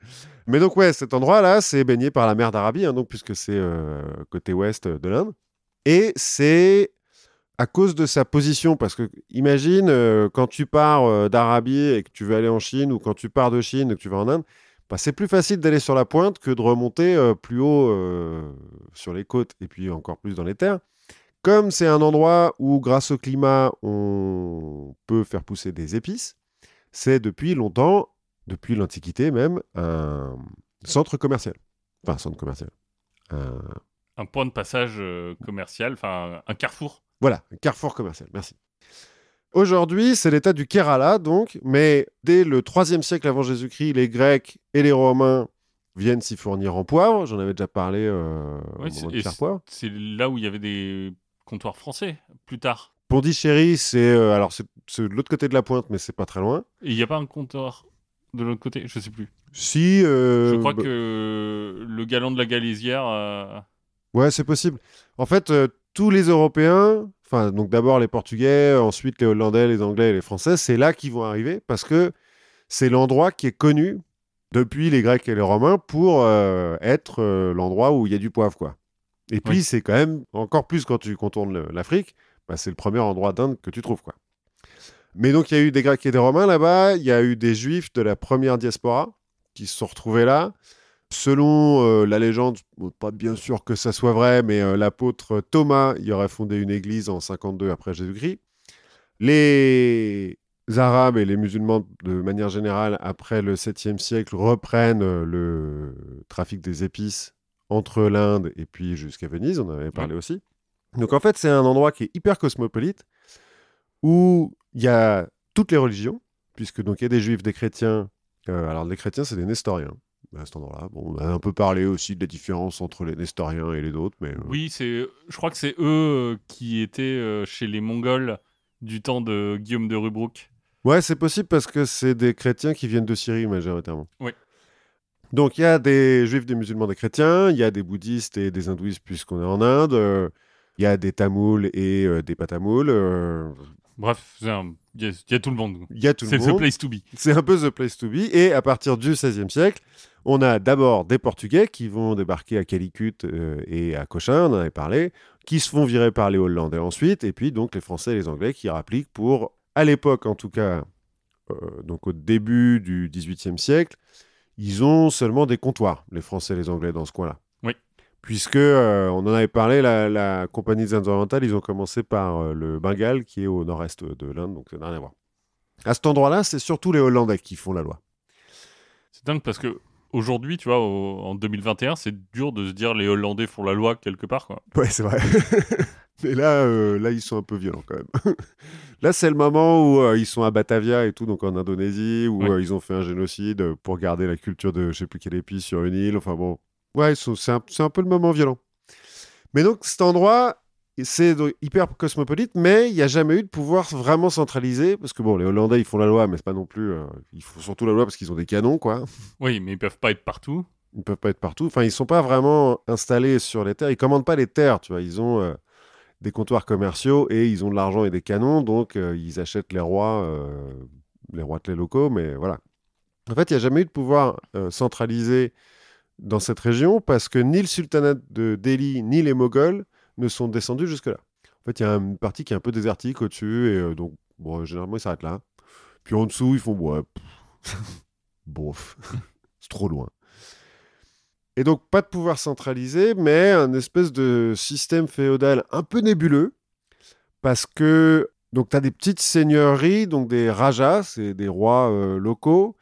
Speaker 1: Mais donc, ouais, cet endroit-là, c'est baigné par la mer d'Arabie, hein, donc, puisque c'est euh, côté ouest de l'Inde. Et c'est à cause de sa position, parce que imagine euh, quand tu pars euh, d'Arabie et que tu veux aller en Chine, ou quand tu pars de Chine et que tu vas en Inde, bah, c'est plus facile d'aller sur la pointe que de remonter euh, plus haut euh, sur les côtes et puis encore plus dans les terres. Comme c'est un endroit où, grâce au climat, on peut faire pousser des épices, c'est depuis longtemps, depuis l'Antiquité même, un centre commercial. Enfin, un centre commercial. Un-
Speaker 2: Un point de passage euh, commercial, enfin, un carrefour.
Speaker 1: Voilà, un carrefour commercial, merci. Aujourd'hui, c'est l'état du Kerala, donc, mais dès le 3e siècle avant Jésus-Christ, les Grecs et les Romains viennent s'y fournir en poivre. J'en avais déjà parlé euh, au moment de poivre.
Speaker 2: C'est là où il y avait des comptoirs français, plus tard.
Speaker 1: Pondichéry, c'est euh, alors c'est de l'autre côté de la pointe, mais c'est pas très loin.
Speaker 2: Il n'y a pas un comptoir de l'autre côté? Je sais plus.
Speaker 1: Si, euh,
Speaker 2: Je crois
Speaker 1: bah,
Speaker 2: que le galant de la Galésière. euh,
Speaker 1: Ouais, c'est possible. En fait, tous les Européens, enfin, donc d'abord les Portugais, ensuite les Hollandais, les Anglais et les Français, c'est là qu'ils vont arriver parce que c'est l'endroit qui est connu depuis les Grecs et les Romains pour être l'endroit où il y a du poivre, quoi. Et puis,
Speaker 2: Oui.
Speaker 1: c'est quand même, encore plus quand tu contournes l'Afrique, bah, c'est le premier endroit d'Inde que tu trouves, quoi. Mais donc, il y a eu des Grecs et des Romains là-bas, il y a eu des Juifs de la première diaspora qui se sont retrouvés là. Selon euh, la légende, bon, pas bien sûr que ça soit vrai, mais euh, l'apôtre Thomas y aurait fondé une église en 52 après Jésus-Christ. Les Arabes et les musulmans, de manière générale, après le 7e siècle, reprennent euh, le trafic des épices entre l'Inde et puis jusqu'à Venise, on en avait parlé aussi. Donc en fait, c'est un endroit qui est hyper cosmopolite, où il y a toutes les religions, puisque donc il y a des juifs, des chrétiens. Euh, alors les chrétiens, c'est des nestoriens à cet endroit-là. Bon, on a un peu parlé aussi de la différence entre les nestoriens et les autres, mais euh,
Speaker 2: Oui, c'est. Je crois que c'est eux euh, qui étaient chez les Mongols du temps de Guillaume de Rubruck.
Speaker 1: ouais, c'est possible parce que c'est des chrétiens qui viennent de Syrie majoritairement.
Speaker 2: Oui.
Speaker 1: Donc il y a des juifs, des musulmans, des chrétiens, il y a des bouddhistes et des hindouistes puisqu'on est en Inde, euh, il y a des tamouls et euh, des patamouls, euh,
Speaker 2: Bref, c'est un- il y, a- il y a tout le monde.
Speaker 1: il y a tout
Speaker 2: C'est
Speaker 1: le
Speaker 2: the
Speaker 1: monde.
Speaker 2: place to be.
Speaker 1: C'est un peu the place to be. Et à partir du XVIe siècle, on a d'abord des Portugais qui vont débarquer à Calicut euh, et à Cochin, on en avait parlé, qui se font virer par les Hollandais ensuite, et puis donc les Français et les Anglais qui rappliquent pour, à l'époque en tout cas, donc au début du XVIIIe siècle, ils ont seulement des comptoirs, les Français et les Anglais dans ce coin-là.
Speaker 2: Oui.
Speaker 1: Puisque, euh, on en avait parlé, la, la Compagnie des Indes orientales, ils ont commencé par euh, le Bengale, qui est au nord-est de l'Inde, donc ça n'a rien à voir. À cet endroit-là, c'est surtout les Hollandais qui font la loi.
Speaker 2: C'est dingue parce que aujourd'hui, tu vois, au- en 2021, c'est dur de se dire les Hollandais font la loi quelque part. Quoi.
Speaker 1: Ouais, c'est vrai. (laughs) Mais là, euh, là, ils sont un peu violents quand même. (laughs) là, c'est le moment où euh, ils sont à Batavia et tout, donc en Indonésie, où
Speaker 2: Ouais.
Speaker 1: euh, ils ont fait un génocide pour garder la culture de je sais plus quelle épice sur une île. Enfin bon, ouais, c'est un, un peu le moment violent. Mais donc, cet endroit, c'est hyper cosmopolite, mais il n'y a jamais eu de pouvoir vraiment centralisé, parce que bon, les Hollandais, ils font la loi, mais c'est pas non plus. ils font surtout la loi parce qu'ils ont des canons, quoi.
Speaker 2: Oui, mais ils peuvent pas être partout.
Speaker 1: Ils peuvent pas être partout. Enfin, ils sont pas vraiment installés sur les terres. Ils commandent pas les terres, tu vois. Ils ont des comptoirs commerciaux et ils ont de l'argent et des canons, donc euh, ils achètent les rois, euh, les rois de les locaux, mais voilà. En fait, il n'y a jamais eu de pouvoir euh, centralisé dans cette région parce que ni le sultanat de Delhi ni les Moghols ne sont descendus jusque-là. En fait, il y a une partie qui est un peu désertique au-dessus et donc, bon, généralement, ils s'arrêtent là. Puis en dessous, ils font, ouais, (laughs) bof, (laughs) c'est trop loin. Et donc, pas de pouvoir centralisé, mais un espèce de système féodal un peu nébuleux, parce que donc tu as des petites seigneuries, donc des rajas, c'est des rois euh, locaux,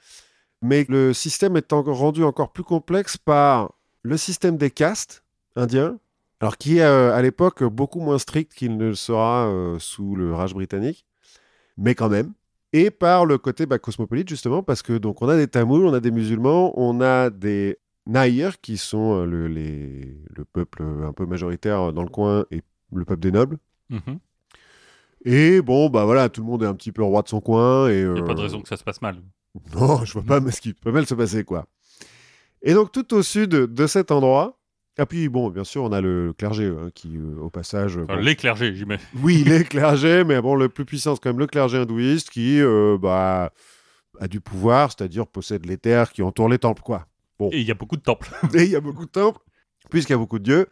Speaker 1: mais le système est rendu encore plus complexe par le système des castes indiens, Alors qui est euh, à l'époque beaucoup moins strict qu'il ne le sera euh, sous le Raj britannique, mais quand même. Et par le côté bah, cosmopolite justement, parce que donc on a des Tamouls, on a des musulmans, on a des Naïrs qui sont euh, le, les- le peuple un peu majoritaire dans le coin et le peuple des nobles.
Speaker 2: Mhm.
Speaker 1: Et bon, bah voilà, tout le monde est un petit peu roi de son coin.
Speaker 2: Il n'y a pas de
Speaker 1: euh,
Speaker 2: raison que ça se passe mal. (laughs)
Speaker 1: Non, je vois pas ce qui peut mal se passer, quoi. Et donc, tout au sud de cet endroit, ah puis bon, bien sûr, on a le clergé hein, qui, euh, au passage...
Speaker 2: Enfin,
Speaker 1: bon,
Speaker 2: Les clergés, j'imagine.
Speaker 1: Oui, (laughs) les clergés, mais bon, le plus puissant, c'est quand même le clergé hindouiste qui euh, bah, a du pouvoir, c'est-à-dire possède les terres qui entourent les temples, quoi.
Speaker 2: Et il y a beaucoup de temples. (laughs)
Speaker 1: Et il y a beaucoup de temples, puisqu'il y a beaucoup de dieux.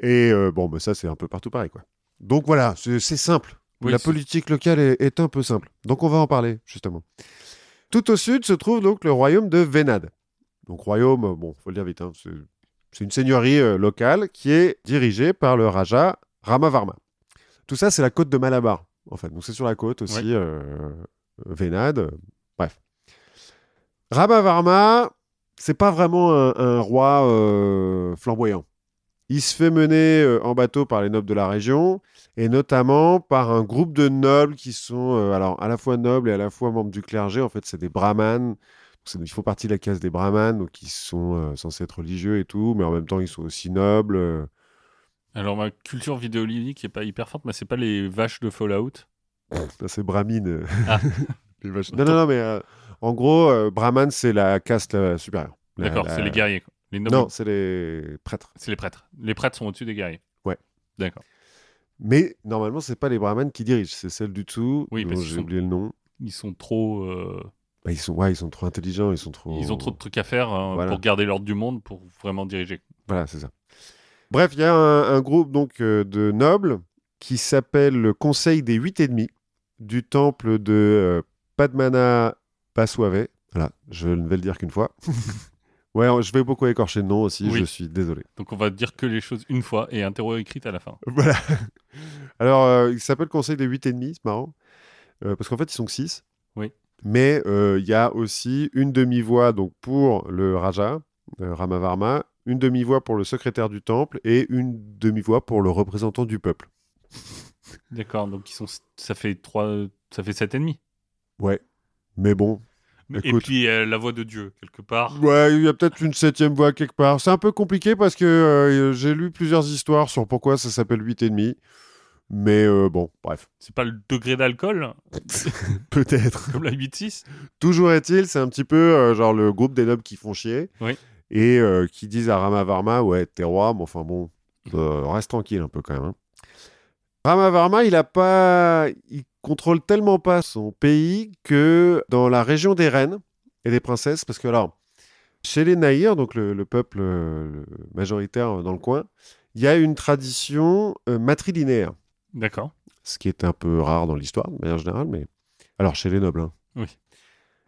Speaker 1: Et euh, bon, bah, ça, c'est un peu partout pareil, quoi. Donc voilà, c'est simple.
Speaker 2: Oui,
Speaker 1: La politique locale est, est un peu simple. Donc on va en parler, justement. Tout au sud se trouve donc le royaume de Vénad. Donc royaume, euh, bon, faut le dire vite, hein, c'est une seigneurie euh, locale qui est dirigée par le Raja Ramavarma. Tout ça, c'est la côte de Malabar, en fait. Donc c'est sur la côte aussi,
Speaker 2: Ouais.
Speaker 1: euh, Vénad. euh, bref. Ramavarma, c'est pas vraiment un, un roi euh, flamboyant. Il se fait mener euh, en bateau par les nobles de la région et notamment par un groupe de nobles qui sont euh, alors à la fois nobles et à la fois membres du clergé. En fait, c'est des brahmanes. Ils font partie de la case des brahmanes, donc ils sont euh, censés être religieux et tout, mais en même temps, ils sont aussi nobles.
Speaker 2: Alors, ma culture vidéoludique n'est pas hyper forte, mais c'est pas les vaches de Fallout?
Speaker 1: C'est brahmine.
Speaker 2: Ah. (laughs)
Speaker 1: Les vaches. Non, non, non, mais euh, en gros, euh, brahman, c'est la caste euh, supérieure.
Speaker 2: D'accord,
Speaker 1: la-
Speaker 2: c'est les guerriers. quoi. Les nobles,
Speaker 1: Non, c'est les prêtres.
Speaker 2: c'est les prêtres. Les prêtres sont au-dessus des guerriers.
Speaker 1: Ouais.
Speaker 2: D'accord.
Speaker 1: Mais normalement, c'est pas les brahmanes qui dirigent, c'est celle du dessous.
Speaker 2: Oui, parce
Speaker 1: j'ai
Speaker 2: sont-
Speaker 1: oublié le nom.
Speaker 2: Ils sont trop. euh,
Speaker 1: Bah, ils sont, ouais, ils sont trop intelligents, ils sont trop.
Speaker 2: Ils ont trop de trucs à faire hein,
Speaker 1: Voilà.
Speaker 2: pour garder l'ordre du monde, pour vraiment diriger.
Speaker 1: Voilà, c'est ça. Bref, il y a un, un groupe donc euh, de nobles qui s'appelle le Conseil des Huit et demi du temple de euh, Padmana Baswave. Voilà, je ne vais le dire qu'une fois. (laughs) ouais, je vais beaucoup écorcher le nom aussi,
Speaker 2: Oui.
Speaker 1: je suis désolé.
Speaker 2: Donc on va dire que les choses une fois et interro écrite à la fin. (laughs)
Speaker 1: Voilà. Alors, euh, il s'appelle Conseil des Huit et demi, c'est marrant. Euh, parce qu'en fait, ils sont que six.
Speaker 2: Oui.
Speaker 1: Mais euh, il y a aussi une demi-voix donc pour le Raja, euh, Ramavarma, une demi-voix pour le secrétaire du temple et une demi-voix pour le représentant du peuple.
Speaker 2: D'accord, donc ils sont, ça fait trois, ça fait sept et demi.
Speaker 1: Ouais. Mais bon.
Speaker 2: Et
Speaker 1: Écoute.
Speaker 2: puis euh, la voix de Dieu quelque part.
Speaker 1: Ouais, il y a peut-être une septième voix quelque part. C'est un peu compliqué parce que euh, j'ai lu plusieurs histoires sur pourquoi ça s'appelle huit et demi. Mais euh, bon, bref.
Speaker 2: C'est pas le degré d'alcool (laughs)
Speaker 1: Peut-être.
Speaker 2: comme la 8-6
Speaker 1: Toujours est-il, c'est un petit peu euh, genre le groupe des nobles qui font chier.
Speaker 2: Oui.
Speaker 1: Et euh, qui disent à Ramavarma, ouais, t'es roi, mais enfin bon, reste tranquille un peu quand même. hein. Ramavarma, il a pas, il contrôle tellement pas son pays que dans la région des reines et des princesses, parce que alors, chez les Naïrs, donc le, le peuple majoritaire dans le coin, il y a une tradition euh, matrilinéaire,
Speaker 2: D'accord.
Speaker 1: ce qui est un peu rare dans l'histoire de manière générale, mais alors chez les nobles. hein.
Speaker 2: Oui.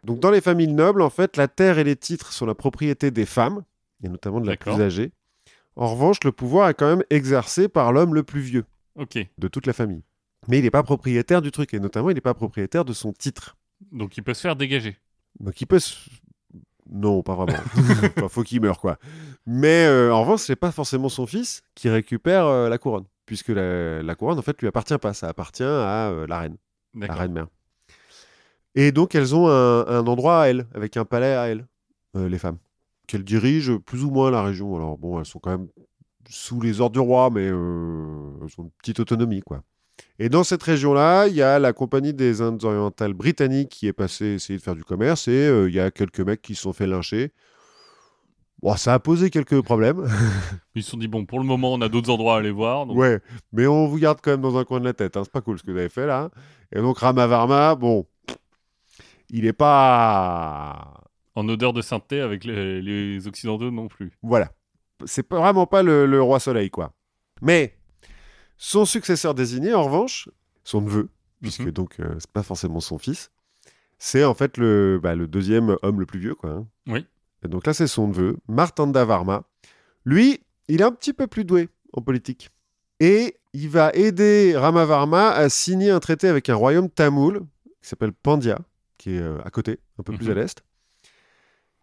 Speaker 1: Donc dans les familles nobles, en fait, la terre et les titres sont la propriété des femmes, et notamment de la plus âgée. En revanche, le pouvoir est quand même exercé par l'homme le plus vieux De toute la famille. Mais il n'est pas propriétaire du truc, et notamment il n'est pas propriétaire de son titre.
Speaker 2: Donc il peut se faire dégager.
Speaker 1: Donc il peut se... Non, pas vraiment. (laughs) Enfin, faut qu'il meure, quoi. Mais euh, en revanche, c'est pas forcément son fils qui récupère euh, la couronne, puisque la, la couronne, en fait, lui appartient pas. Ça appartient à euh, la reine, la reine mère. Et donc, elles ont un, un endroit à elles, avec un palais à elles, les femmes, qu'elles dirigent plus ou moins la région. Alors bon, elles sont quand même sous les ordres du roi, mais euh, elles ont une petite autonomie, quoi. Et dans cette région-là, il y a la Compagnie des Indes orientales britanniques qui est passée essayer de faire du commerce, et euh, il y a quelques mecs qui se sont fait lyncher. Bon, ça a posé quelques problèmes. (laughs)
Speaker 2: Ils se sont dit bon, pour le moment, on a d'autres endroits à aller voir. Donc...
Speaker 1: Ouais, mais on vous garde quand même dans un coin de la tête. hein. C'est pas cool ce que vous avez fait là. Et donc Ramavarma, bon, il est pas.
Speaker 2: En odeur de sainteté avec les, les occidentaux non plus.
Speaker 1: Voilà. C'est vraiment pas le, le roi soleil, quoi. Mais son successeur désigné, en revanche, son neveu, puisque
Speaker 2: Mhm.
Speaker 1: donc euh, c'est pas forcément son fils, c'est en fait le, bah, le deuxième homme le plus vieux, quoi. hein.
Speaker 2: Oui.
Speaker 1: Et donc là, c'est son neveu, Martanda Varma. Lui, il est un petit peu plus doué en politique. Et il va aider Ramavarma à signer un traité avec un royaume tamoul qui s'appelle Pandya, qui est euh, à côté, un peu plus
Speaker 2: Mhm.
Speaker 1: à l'est.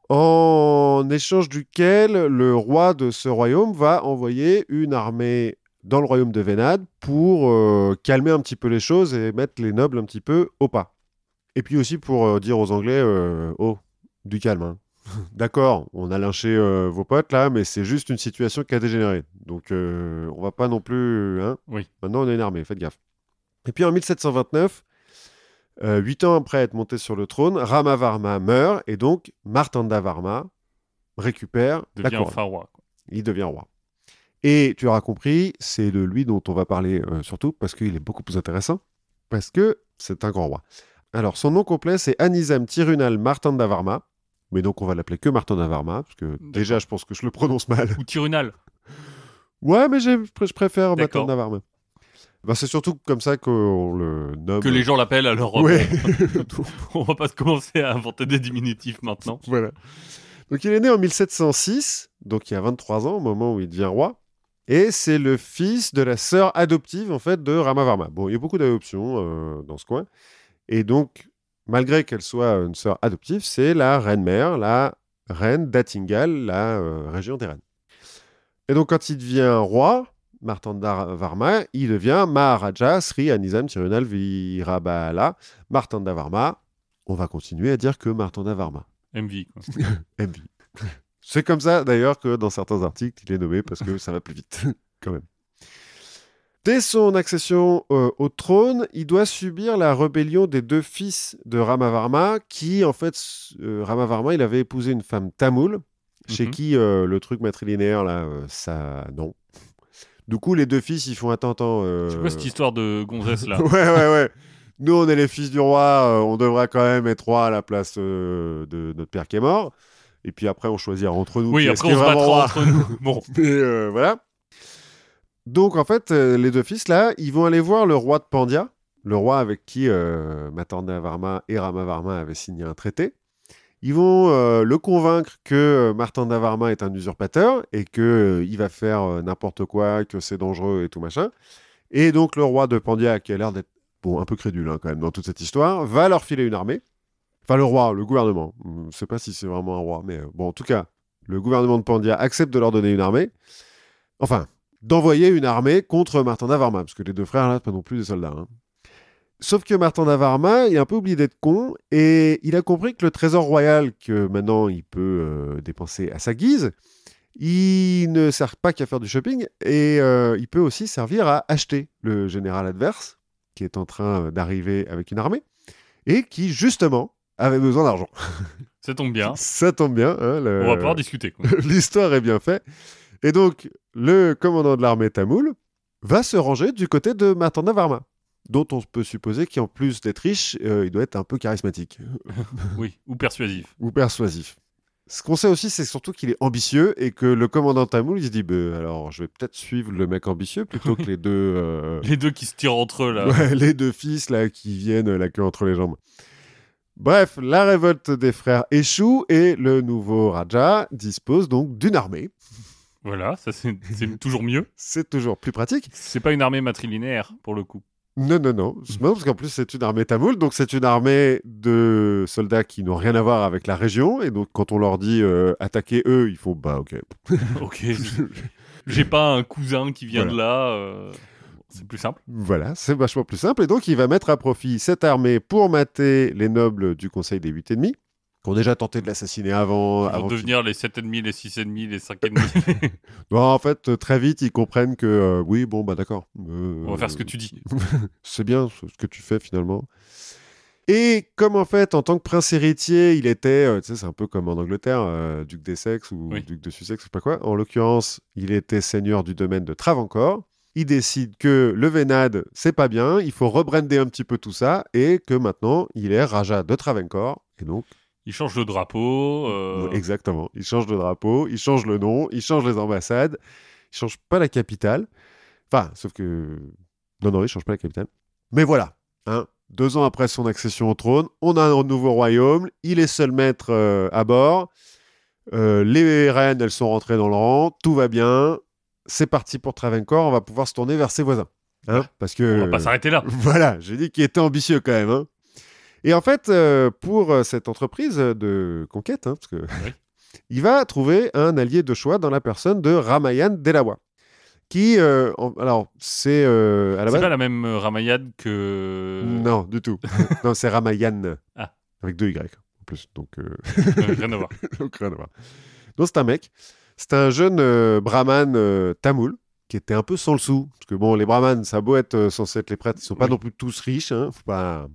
Speaker 1: En échange duquel le roi de ce royaume va envoyer une armée dans le royaume de Vénade pour euh, calmer un petit peu les choses et mettre les nobles un petit peu au pas. Et puis aussi pour euh, dire aux Anglais, euh, oh, du calme. hein. (laughs) D'accord, on a lynché vos potes là, mais c'est juste une situation qui a dégénéré. Donc on va pas non plus... Hein
Speaker 2: Oui.
Speaker 1: Maintenant on a une armée, faites gaffe. Et puis en 1729, euh, huit ans après être monté sur le trône, Ramavarma meurt et donc Martandavarma récupère la
Speaker 2: Devient
Speaker 1: couronne
Speaker 2: enfin roi. quoi.
Speaker 1: il devient roi. Et tu auras compris, c'est de lui dont on va parler euh, surtout parce qu'il est beaucoup plus intéressant, parce que c'est un grand roi. Alors, son nom complet, c'est Anizam Tirunal Martandavarma, mais donc on va l'appeler que Martandavarma, parce que déjà, je pense que je le prononce mal.
Speaker 2: Ou Tirunal.
Speaker 1: Ouais, mais je préfère. Martandavarma. Ben, c'est surtout comme ça qu'on le nomme.
Speaker 2: Que les gens l'appellent alors.
Speaker 1: Ouais. (laughs)
Speaker 2: On va pas se commencer à inventer des diminutifs maintenant. (laughs)
Speaker 1: Voilà. Donc il est né en 1706, donc il y a 23 ans au moment où il devient roi. Et c'est le fils de la sœur adoptive en fait de Ramavarma. Bon, il y a beaucoup d'adoptions euh, dans ce coin. Et donc, malgré qu'elle soit une sœur adoptive, c'est la reine-mère, la reine d'Atingal, la euh, région des reines. Et donc quand il devient roi, Martandavarma, il devient Maharaja Sri Anizam Tirunal Virabala Martandavarma. On va continuer à dire que Martandavarma.
Speaker 2: MV. Quoi. (laughs)
Speaker 1: MV. C'est comme ça d'ailleurs que dans certains articles, il est nommé parce que ça va plus vite, (laughs) quand même. Dès son accession euh, au trône, il doit subir la rébellion des deux fils de Ramavarma, qui en fait, euh, Ramavarma, il avait épousé une femme tamoule, chez
Speaker 2: Mhm.
Speaker 1: qui euh, le truc matrilinéaire, là, euh, ça, non. Du coup, les deux fils, ils font attends, attends. euh,
Speaker 2: C'est quoi cette histoire de gonzesse là (laughs)
Speaker 1: ouais, ouais, ouais. Nous, on est les fils du roi, euh, on devrait quand même être roi à la place euh, de notre père qui est mort. Et puis après, on choisira entre nous.
Speaker 2: Oui, après on se battra
Speaker 1: roi.
Speaker 2: entre nous. (laughs) Bon,
Speaker 1: Et, euh, voilà. Donc, en fait, les deux fils, là, ils vont aller voir le roi de Pandya, le roi avec qui euh, Martandavarma et Ramavarma avaient signé un traité. Ils vont euh, le convaincre que euh, Martandavarma est un usurpateur et que euh, il va faire n'importe quoi, que c'est dangereux et tout machin. Et donc, le roi de Pandya, qui a l'air d'être un peu crédule hein, quand même dans toute cette histoire, va leur filer une armée. Enfin, le roi, le gouvernement. Je ne sais pas si c'est vraiment un roi, mais bon, en tout cas, le gouvernement de Pandya accepte de leur donner une armée. Enfin, d'envoyer une armée contre Martandavarma, parce que les deux frères, là, pas non plus des soldats. hein. Sauf que Martandavarma, il a un peu oublié d'être con, et il a compris que le trésor royal, que maintenant il peut euh, dépenser à sa guise, il ne sert pas qu'à faire du shopping, et euh, il peut aussi servir à acheter le général adverse, qui est en train d'arriver avec une armée, et qui, justement, avait besoin d'argent. (laughs)
Speaker 2: ça tombe bien.
Speaker 1: Ça tombe bien. hein, le-
Speaker 2: On va pouvoir discuter. (laughs)
Speaker 1: L'histoire est bien faite. Et donc, le commandant de l'armée tamoule va se ranger du côté de Martandavarma, dont on peut supposer qu'en plus d'être riche, euh, il doit être un peu charismatique (laughs)
Speaker 2: Oui, ou persuasif.
Speaker 1: ou persuasif. Ce qu'on sait aussi, c'est surtout qu'il est ambitieux et que le commandant tamoul, il se dit bah, alors, je vais peut-être suivre le mec ambitieux plutôt que (laughs) les deux, euh,
Speaker 2: Les deux qui se tirent entre eux là. (laughs)
Speaker 1: ouais, les deux fils là qui viennent la queue entre les jambes. Bref, la révolte des frères échoue et le nouveau Raja dispose donc d'une armée.
Speaker 2: Voilà, ça c'est c'est toujours mieux.
Speaker 1: C'est toujours plus pratique.
Speaker 2: C'est pas une armée matrilinéaire pour le coup.
Speaker 1: Non, non, non. Non, parce qu'en plus, c'est une armée tamoule, donc c'est une armée de soldats qui n'ont rien à voir avec la région. Et donc, quand on leur dit euh, attaquer eux, ils font bah, ok. (laughs)
Speaker 2: Ok. J'ai pas un cousin qui vient
Speaker 1: Voilà.
Speaker 2: de là. euh, C'est plus simple.
Speaker 1: voilà, c'est vachement plus simple. Et donc, il va mettre à profit cette armée pour mater les nobles du Conseil des Huit et demi, qui ont déjà tenté de l'assassiner avant.
Speaker 2: Ils vont
Speaker 1: avant qu'il-
Speaker 2: devenir les 7,5, les 6,5, les 5,5.
Speaker 1: Bon, (laughs) en fait, très vite, ils comprennent que euh, oui, bon, bah d'accord. Euh,
Speaker 2: On va faire ce que tu dis. (laughs)
Speaker 1: c'est bien ce ce que tu fais finalement. Et comme en fait, en tant que prince héritier, il était, euh, tu sais, c'est un peu comme en Angleterre, euh, duc d'Essex ou
Speaker 2: Oui.
Speaker 1: duc de Sussex, je sais pas quoi. En l'occurrence, il était seigneur du domaine de Travancore. Il décide que le Vénade, c'est pas bien, il faut rebrander un petit peu tout ça, et que maintenant, il est Raja de Travancore. Et donc,
Speaker 2: Ils changent le drapeau. euh,
Speaker 1: exactement, il change de drapeau, il change le nom, il change les ambassades, il change pas la capitale. Enfin, sauf que. Non, non, il change pas la capitale. Mais voilà, hein, deux ans après son accession au trône, on a un nouveau royaume, il est seul maître euh, à bord, euh, les reines, elles sont rentrées dans le rang, tout va bien, c'est parti pour Travancore, on va pouvoir se tourner vers ses voisins. Hein, parce que.
Speaker 2: On va pas s'arrêter là. (laughs)
Speaker 1: Voilà, j'ai dit qu'il était ambitieux quand même. hein. Et en fait, euh, pour euh, cette entreprise de conquête, hein, parce que (laughs) il va trouver un allié de choix dans la personne de Ramayan Delawa, qui, euh, en- alors, c'est euh, à la
Speaker 2: C'est pas la même Ramayad que.
Speaker 1: Non, du tout. (laughs) non, c'est Ramayan.
Speaker 2: Ah.
Speaker 1: Avec deux Y en plus. Donc,
Speaker 2: rien à voir. (laughs)
Speaker 1: donc rien à voir. Donc, c'est un mec. C'est un jeune brahman tamoul qui était un peu sans le sou. Parce que bon, les brahmanes, ça a beau être euh, censé être les prêtres, ils sont pas
Speaker 2: Oui.
Speaker 1: non plus tous riches. Hein, faut pas...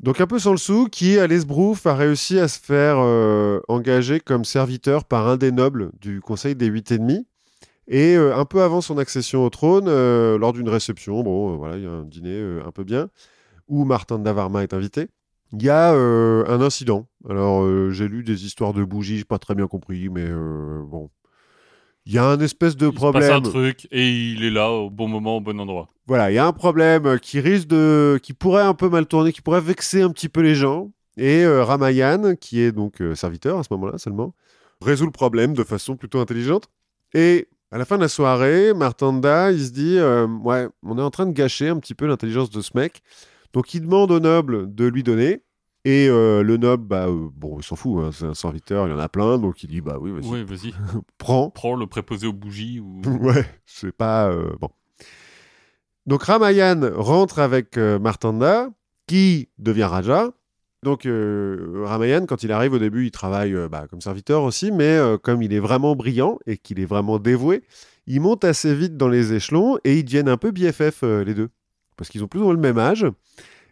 Speaker 1: Donc, un peu sans le sou, qui, à l'esbrouf, a réussi à se faire euh, engager comme serviteur par un des nobles du Conseil des Huit Ennemis. Et euh, un peu avant son accession au trône, euh, lors d'une réception, bon, voilà, il y a un dîner un peu bien, où Martin Davarma est invité. Il y a un incident. Alors, j'ai lu des histoires de bougies, j'ai pas très bien compris, mais bon. Il y a un espèce de
Speaker 2: Il se passe un
Speaker 1: problème.
Speaker 2: truc et il est là au bon moment, au bon endroit.
Speaker 1: Voilà, il y a un problème qui risque de. qui pourrait un peu mal tourner, qui pourrait vexer un petit peu les gens. Et euh, Ramayan, qui est donc euh, serviteur à ce moment-là seulement, résout le problème de façon plutôt intelligente. Et à la fin de la soirée, Martanda, il se dit euh, Ouais, on est en train de gâcher un petit peu l'intelligence de ce mec. Donc il demande au noble de lui donner. Et euh, le noble, bah, euh, bon, il s'en fout, hein, c'est un serviteur, il y en a plein. Donc il dit Bah oui, vas-y, (laughs) prends.
Speaker 2: Prends le préposé aux bougies ou. (laughs)
Speaker 1: Ouais, c'est pas euh, bon. Donc Ramayan rentre avec Martanda, qui devient Raja. Donc Ramayan, quand il arrive au début, il travaille bah, comme serviteur aussi, mais comme il est vraiment brillant et qu'il est vraiment dévoué, il monte assez vite dans les échelons et ils deviennent un peu BFF les deux, parce qu'ils ont plus ou moins le même âge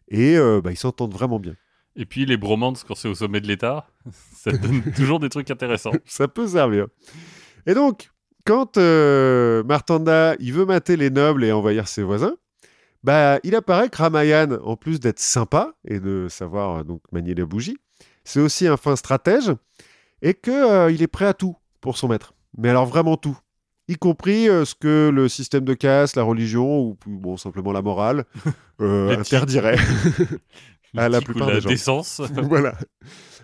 Speaker 1: et bah, ils s'entendent vraiment bien.
Speaker 2: Et puis les bromances quand c'est au sommet de l'État, (laughs) ça donne (laughs) toujours des trucs intéressants.
Speaker 1: ça peut servir. Et donc, quand euh, Martanda il veut mater les nobles et envahir ses voisins, bah, il apparaît que Ramayan, en plus d'être sympa et de savoir euh, donc manier les bougies, c'est aussi un fin stratège et que euh, il est prêt à tout pour son maître. Mais alors vraiment tout, y compris euh, ce que le système de caste, la religion ou bon simplement la morale (laughs) interdirait. À la
Speaker 2: ou
Speaker 1: plupart
Speaker 2: la
Speaker 1: des gens.
Speaker 2: décence. (laughs)
Speaker 1: voilà,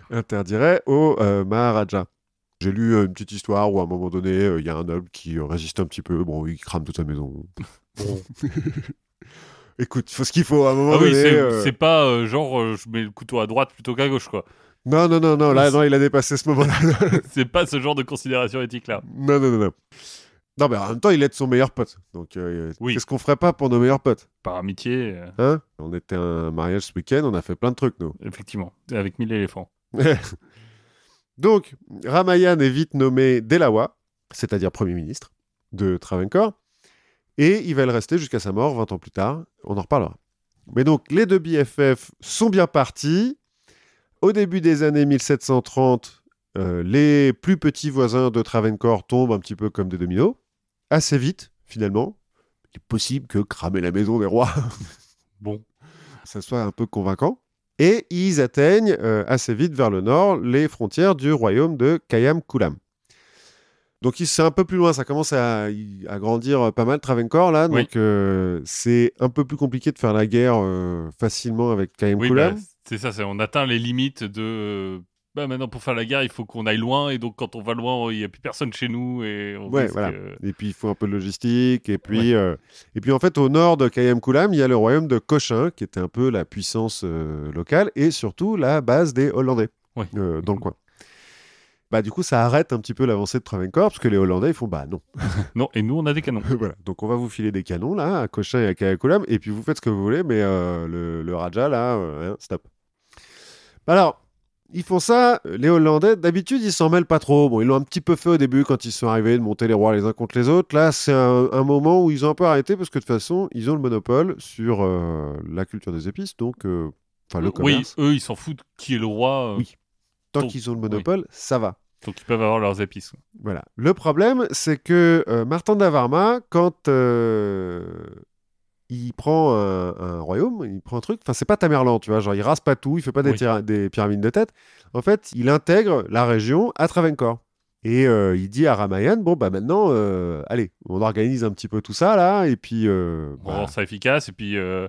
Speaker 1: interdirait au euh, Maharaja. J'ai lu euh, une petite histoire où à un moment donné, euh, il y a un noble qui résiste un petit peu. Bon, il crame toute sa maison. Bon. (laughs) Écoute, il faut ce qu'il faut à un moment
Speaker 2: Ah oui,
Speaker 1: donné.
Speaker 2: c'est
Speaker 1: euh.
Speaker 2: c'est pas euh, genre euh, je mets le couteau à droite plutôt qu'à gauche quoi.
Speaker 1: Non, non, non, non, là, non, il a dépassé ce moment-là. (laughs)
Speaker 2: c'est pas ce genre de considération éthique là.
Speaker 1: non, non, non, non. Non, mais en même temps, il aide son meilleur pote. Donc, euh,
Speaker 2: Oui.
Speaker 1: qu'est-ce qu'on ferait pas pour nos meilleurs potes?
Speaker 2: Par amitié, euh,
Speaker 1: hein? On était à un mariage ce week-end, on a fait plein de trucs, nous.
Speaker 2: effectivement, avec mille éléphants. (laughs)
Speaker 1: Donc, Ramayan est vite nommé Delawa, c'est-à-dire Premier ministre de Travancore, et il va le rester jusqu'à sa mort 20 ans plus tard. On en reparlera. Mais donc, les deux BFF sont bien partis. Au début des années 1730, euh, les plus petits voisins de Travancore tombent un petit peu comme des dominos. Assez vite, finalement. Il est possible que cramer la maison des rois (laughs)
Speaker 2: Bon,
Speaker 1: ça soit un peu convaincant. Et ils atteignent euh, assez vite vers le nord les frontières du royaume de Kayam Kulam. Donc c'est un peu plus loin, ça commence à, à grandir pas mal Travancore là,
Speaker 2: Oui.
Speaker 1: donc euh, c'est un peu plus compliqué de faire la guerre euh, facilement avec Kayam
Speaker 2: oui,
Speaker 1: Kulam.
Speaker 2: bah, c'est ça, on atteint les limites de. Bah maintenant pour faire la guerre, il faut qu'on aille loin et donc quand on va loin, il y a plus personne chez nous et on
Speaker 1: Ouais,
Speaker 2: risque,
Speaker 1: voilà.
Speaker 2: euh,
Speaker 1: Et puis il faut un peu de logistique. Et puis, euh, et puis en fait, au nord de Kayam Kulam, il y a le royaume de Cochin, qui était un peu la puissance euh, locale et surtout la base des Hollandais euh, dans le coin. Bah, du coup, ça arrête un petit peu l'avancée de Travancore, parce que les Hollandais, ils font bah non. (laughs)
Speaker 2: Non, et nous on a des canons. (laughs)
Speaker 1: voilà. Donc on va vous filer des canons là, à Cochin et à Kayam Kulam, et puis vous faites ce que vous voulez, mais le, le Raja là, hein, stop. Alors, ils font ça, les Hollandais, d'habitude, ils s'en mêlent pas trop. Bon, ils l'ont un petit peu fait au début quand ils sont arrivés de monter les rois les uns contre les autres. Là, c'est un, un moment où ils ont un peu arrêté parce que de toute façon, ils ont le monopole sur euh, la culture des épices, donc, euh, enfin, le
Speaker 2: oui,
Speaker 1: commerce.
Speaker 2: eux ils s'en foutent qui est le roi, euh,
Speaker 1: Oui. Tant qu'ils ont le monopole, ça va.
Speaker 2: donc ils peuvent avoir leurs épices.
Speaker 1: Voilà. Le problème, c'est que euh, Martin d'Avarma, quand euh, il prend un, un royaume, il prend un truc, enfin, c'est pas Tamerlan, tu vois, genre il rase pas tout, il fait pas des,
Speaker 2: Oui.
Speaker 1: tyra- des pyramides de tête. En fait, il intègre la région à Travancore. Et euh, il dit à Ramayan, bon, bah maintenant, euh, allez, on organise un petit peu tout ça, là, et puis... euh,
Speaker 2: On
Speaker 1: bah,
Speaker 2: rend ça efficace et puis euh,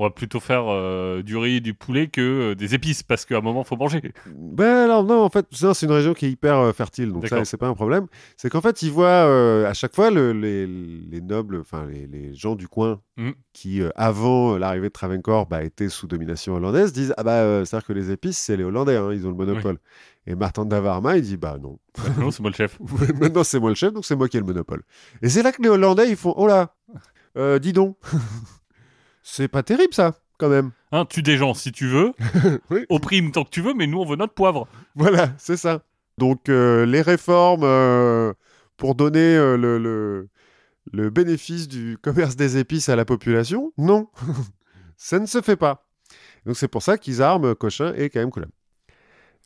Speaker 2: On va plutôt faire euh, du riz, du poulet que euh, des épices, parce qu'à un moment, faut manger. (laughs)
Speaker 1: Ben alors non, en fait, c'est une région qui est hyper euh, fertile, donc ça, c'est pas un problème. C'est qu'en fait, ils voient à chaque fois le- les, les nobles, enfin les, les gens du coin
Speaker 2: Mm.
Speaker 1: qui, avant l'arrivée de Travancore, bah, étaient sous domination hollandaise, disent ah bah euh, c'est-à-dire que les épices, c'est les Hollandais, hein, ils ont le monopole. Et Martin d'Avarma, il dit bah non, (laughs)
Speaker 2: non, c'est moi le chef. (laughs)
Speaker 1: maintenant c'est moi le chef, donc c'est moi qui ai le monopole. Et c'est là que les Hollandais, ils font oh là, dis donc, c'est pas terrible ça, quand même.
Speaker 2: Hein, tue des gens si tu veux, (laughs)
Speaker 1: Oui.
Speaker 2: opprime tant que tu veux, mais nous, on veut notre poivre.
Speaker 1: Voilà, c'est ça. Donc euh, les réformes euh, pour donner euh, le, le, le bénéfice du commerce des épices à la population, non, (laughs) ça ne se fait pas. Donc c'est pour ça qu'ils arment Cochin et Koulam.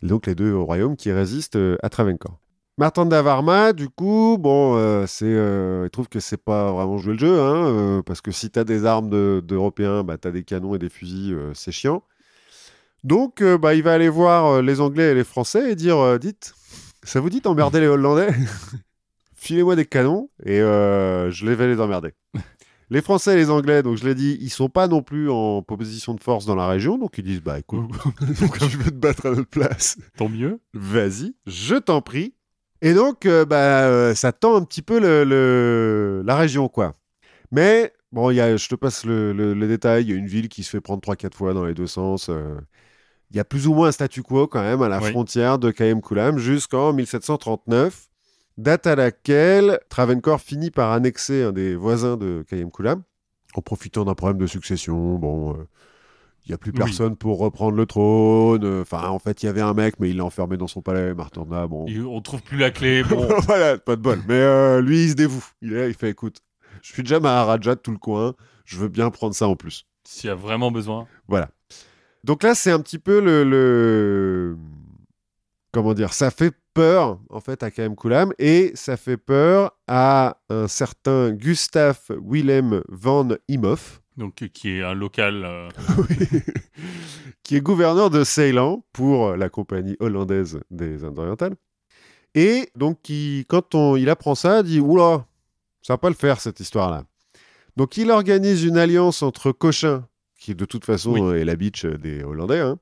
Speaker 1: Donc les deux royaumes qui résistent à Travancore. Martin d'Avarma, du coup, bon, euh, c'est, euh, il trouve que c'est pas vraiment jouer le jeu, hein, euh, parce que si t'as des armes de- d'Européens, bah, t'as des canons et des fusils, c'est chiant. Donc, bah, il va aller voir les Anglais et les Français et dire Dites, ça vous dit d'emmerder les Hollandais? (laughs) Filez-moi des canons et je les vais les emmerder. Les Français et les Anglais, donc je l'ai dit, ils sont pas non plus en position de force dans la région, donc ils disent Bah écoute, (laughs) (laughs) donc je vais te battre à notre place.
Speaker 2: Tant mieux.
Speaker 1: Vas-y, je t'en prie. Et donc, euh, bah, euh, ça tend un petit peu le, le- la région, quoi. Mais, bon, y a, je te passe le, le- détail. Il y a une ville qui se fait prendre 3-4 fois dans les deux sens. euh. Il y a plus ou moins un statu quo, quand même, à la
Speaker 2: Oui.
Speaker 1: frontière de Kayem Koulam jusqu'en 1739, date à laquelle Travancore finit par annexer un des voisins de Kayem Koulam, en profitant d'un problème de succession. Bon. Il n'y a plus
Speaker 2: Oui.
Speaker 1: personne pour reprendre le trône. Enfin, en fait, il y avait un mec, mais il l'a enfermé dans son palais, Martanda. Bon,
Speaker 2: Et on trouve plus la clé. Bon, (laughs)
Speaker 1: voilà, pas de bol. Mais euh, lui, il se dévoue. Il est là, il fait écoute, je suis déjà Maharaja de tout le coin, je veux bien prendre ça en plus.
Speaker 2: s'il y a vraiment besoin.
Speaker 1: Voilà. Donc là, c'est un petit peu le, le- Comment dire Ça fait peur, en fait, à Kaem Koulam, et ça fait peur à un certain Gustav Willem van Imhoff,
Speaker 2: Donc, qui est un local. euh, (laughs)
Speaker 1: qui est gouverneur de Ceylan pour la compagnie hollandaise des Indes orientales. Et donc, qui, quand on, il apprend ça, dit Oula, ça va pas le faire cette histoire-là. Donc, il organise une alliance entre Cochin, qui de toute façon
Speaker 2: Oui.
Speaker 1: est la bitch des Hollandais, hein,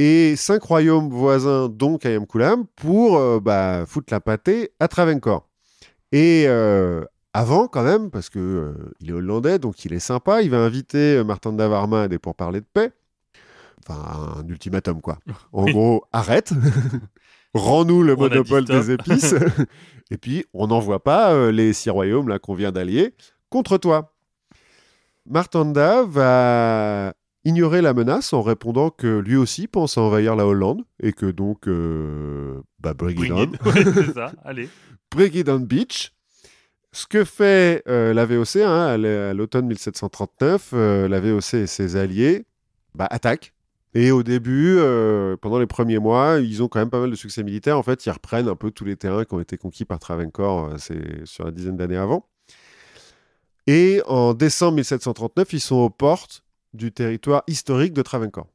Speaker 1: et cinq royaumes voisins, dont Kayam Koulam, pour euh, bah, foutre la pâtée à Travancore. Et euh, avant, quand même, parce que euh, il est hollandais, donc il est sympa, il va inviter euh, Martin d'Avarma à des pourparlers de paix. Enfin, un ultimatum, quoi. (laughs) En
Speaker 2: Oui.
Speaker 1: gros, arrête, (laughs) rends-nous le
Speaker 2: On
Speaker 1: monopole des épices, (laughs) et puis on n'envoie pas euh, les six royaumes là qu'on vient d'allier contre toi. Martanda va ignorer la menace en répondant que lui aussi pense à envahir la Hollande et que donc, euh, bah, bring it
Speaker 2: Bring
Speaker 1: on.
Speaker 2: it. Ouais, c'est ça. Allez.
Speaker 1: Brigidon Beach. Ce que fait euh, la VOC hein, à l'automne 1739, euh, la VOC et ses alliés bah, attaquent. Et au début, euh, pendant les premiers mois, ils ont quand même pas mal de succès militaires. En fait, ils reprennent un peu tous les terrains qui ont été conquis par Travancore sur la dizaine d'années avant. Et en décembre 1739, ils sont aux portes du territoire historique de Travancore.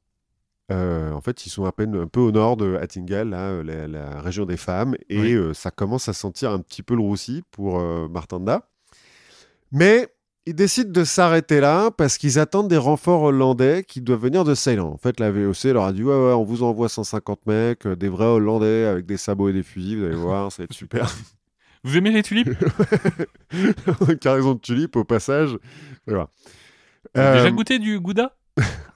Speaker 1: Euh, en fait, ils sont à peine un peu au nord de Attingal, là, euh, la, la région des femmes, et
Speaker 2: Oui.
Speaker 1: euh, ça commence à sentir un petit peu le roussi pour euh, Martanda. Mais ils décident de s'arrêter là parce qu'ils attendent des renforts hollandais qui doivent venir de Ceylan. En fait, la VOC leur a dit ouais, ouais, on vous envoie 150 mecs, des vrais Hollandais avec des sabots et des fusils, vous allez voir, ça va être super. (laughs)
Speaker 2: Vous aimez les tulipes? (laughs)
Speaker 1: Cargaison de tulipes au passage. Voilà.
Speaker 2: Déjà goûté du gouda? (laughs)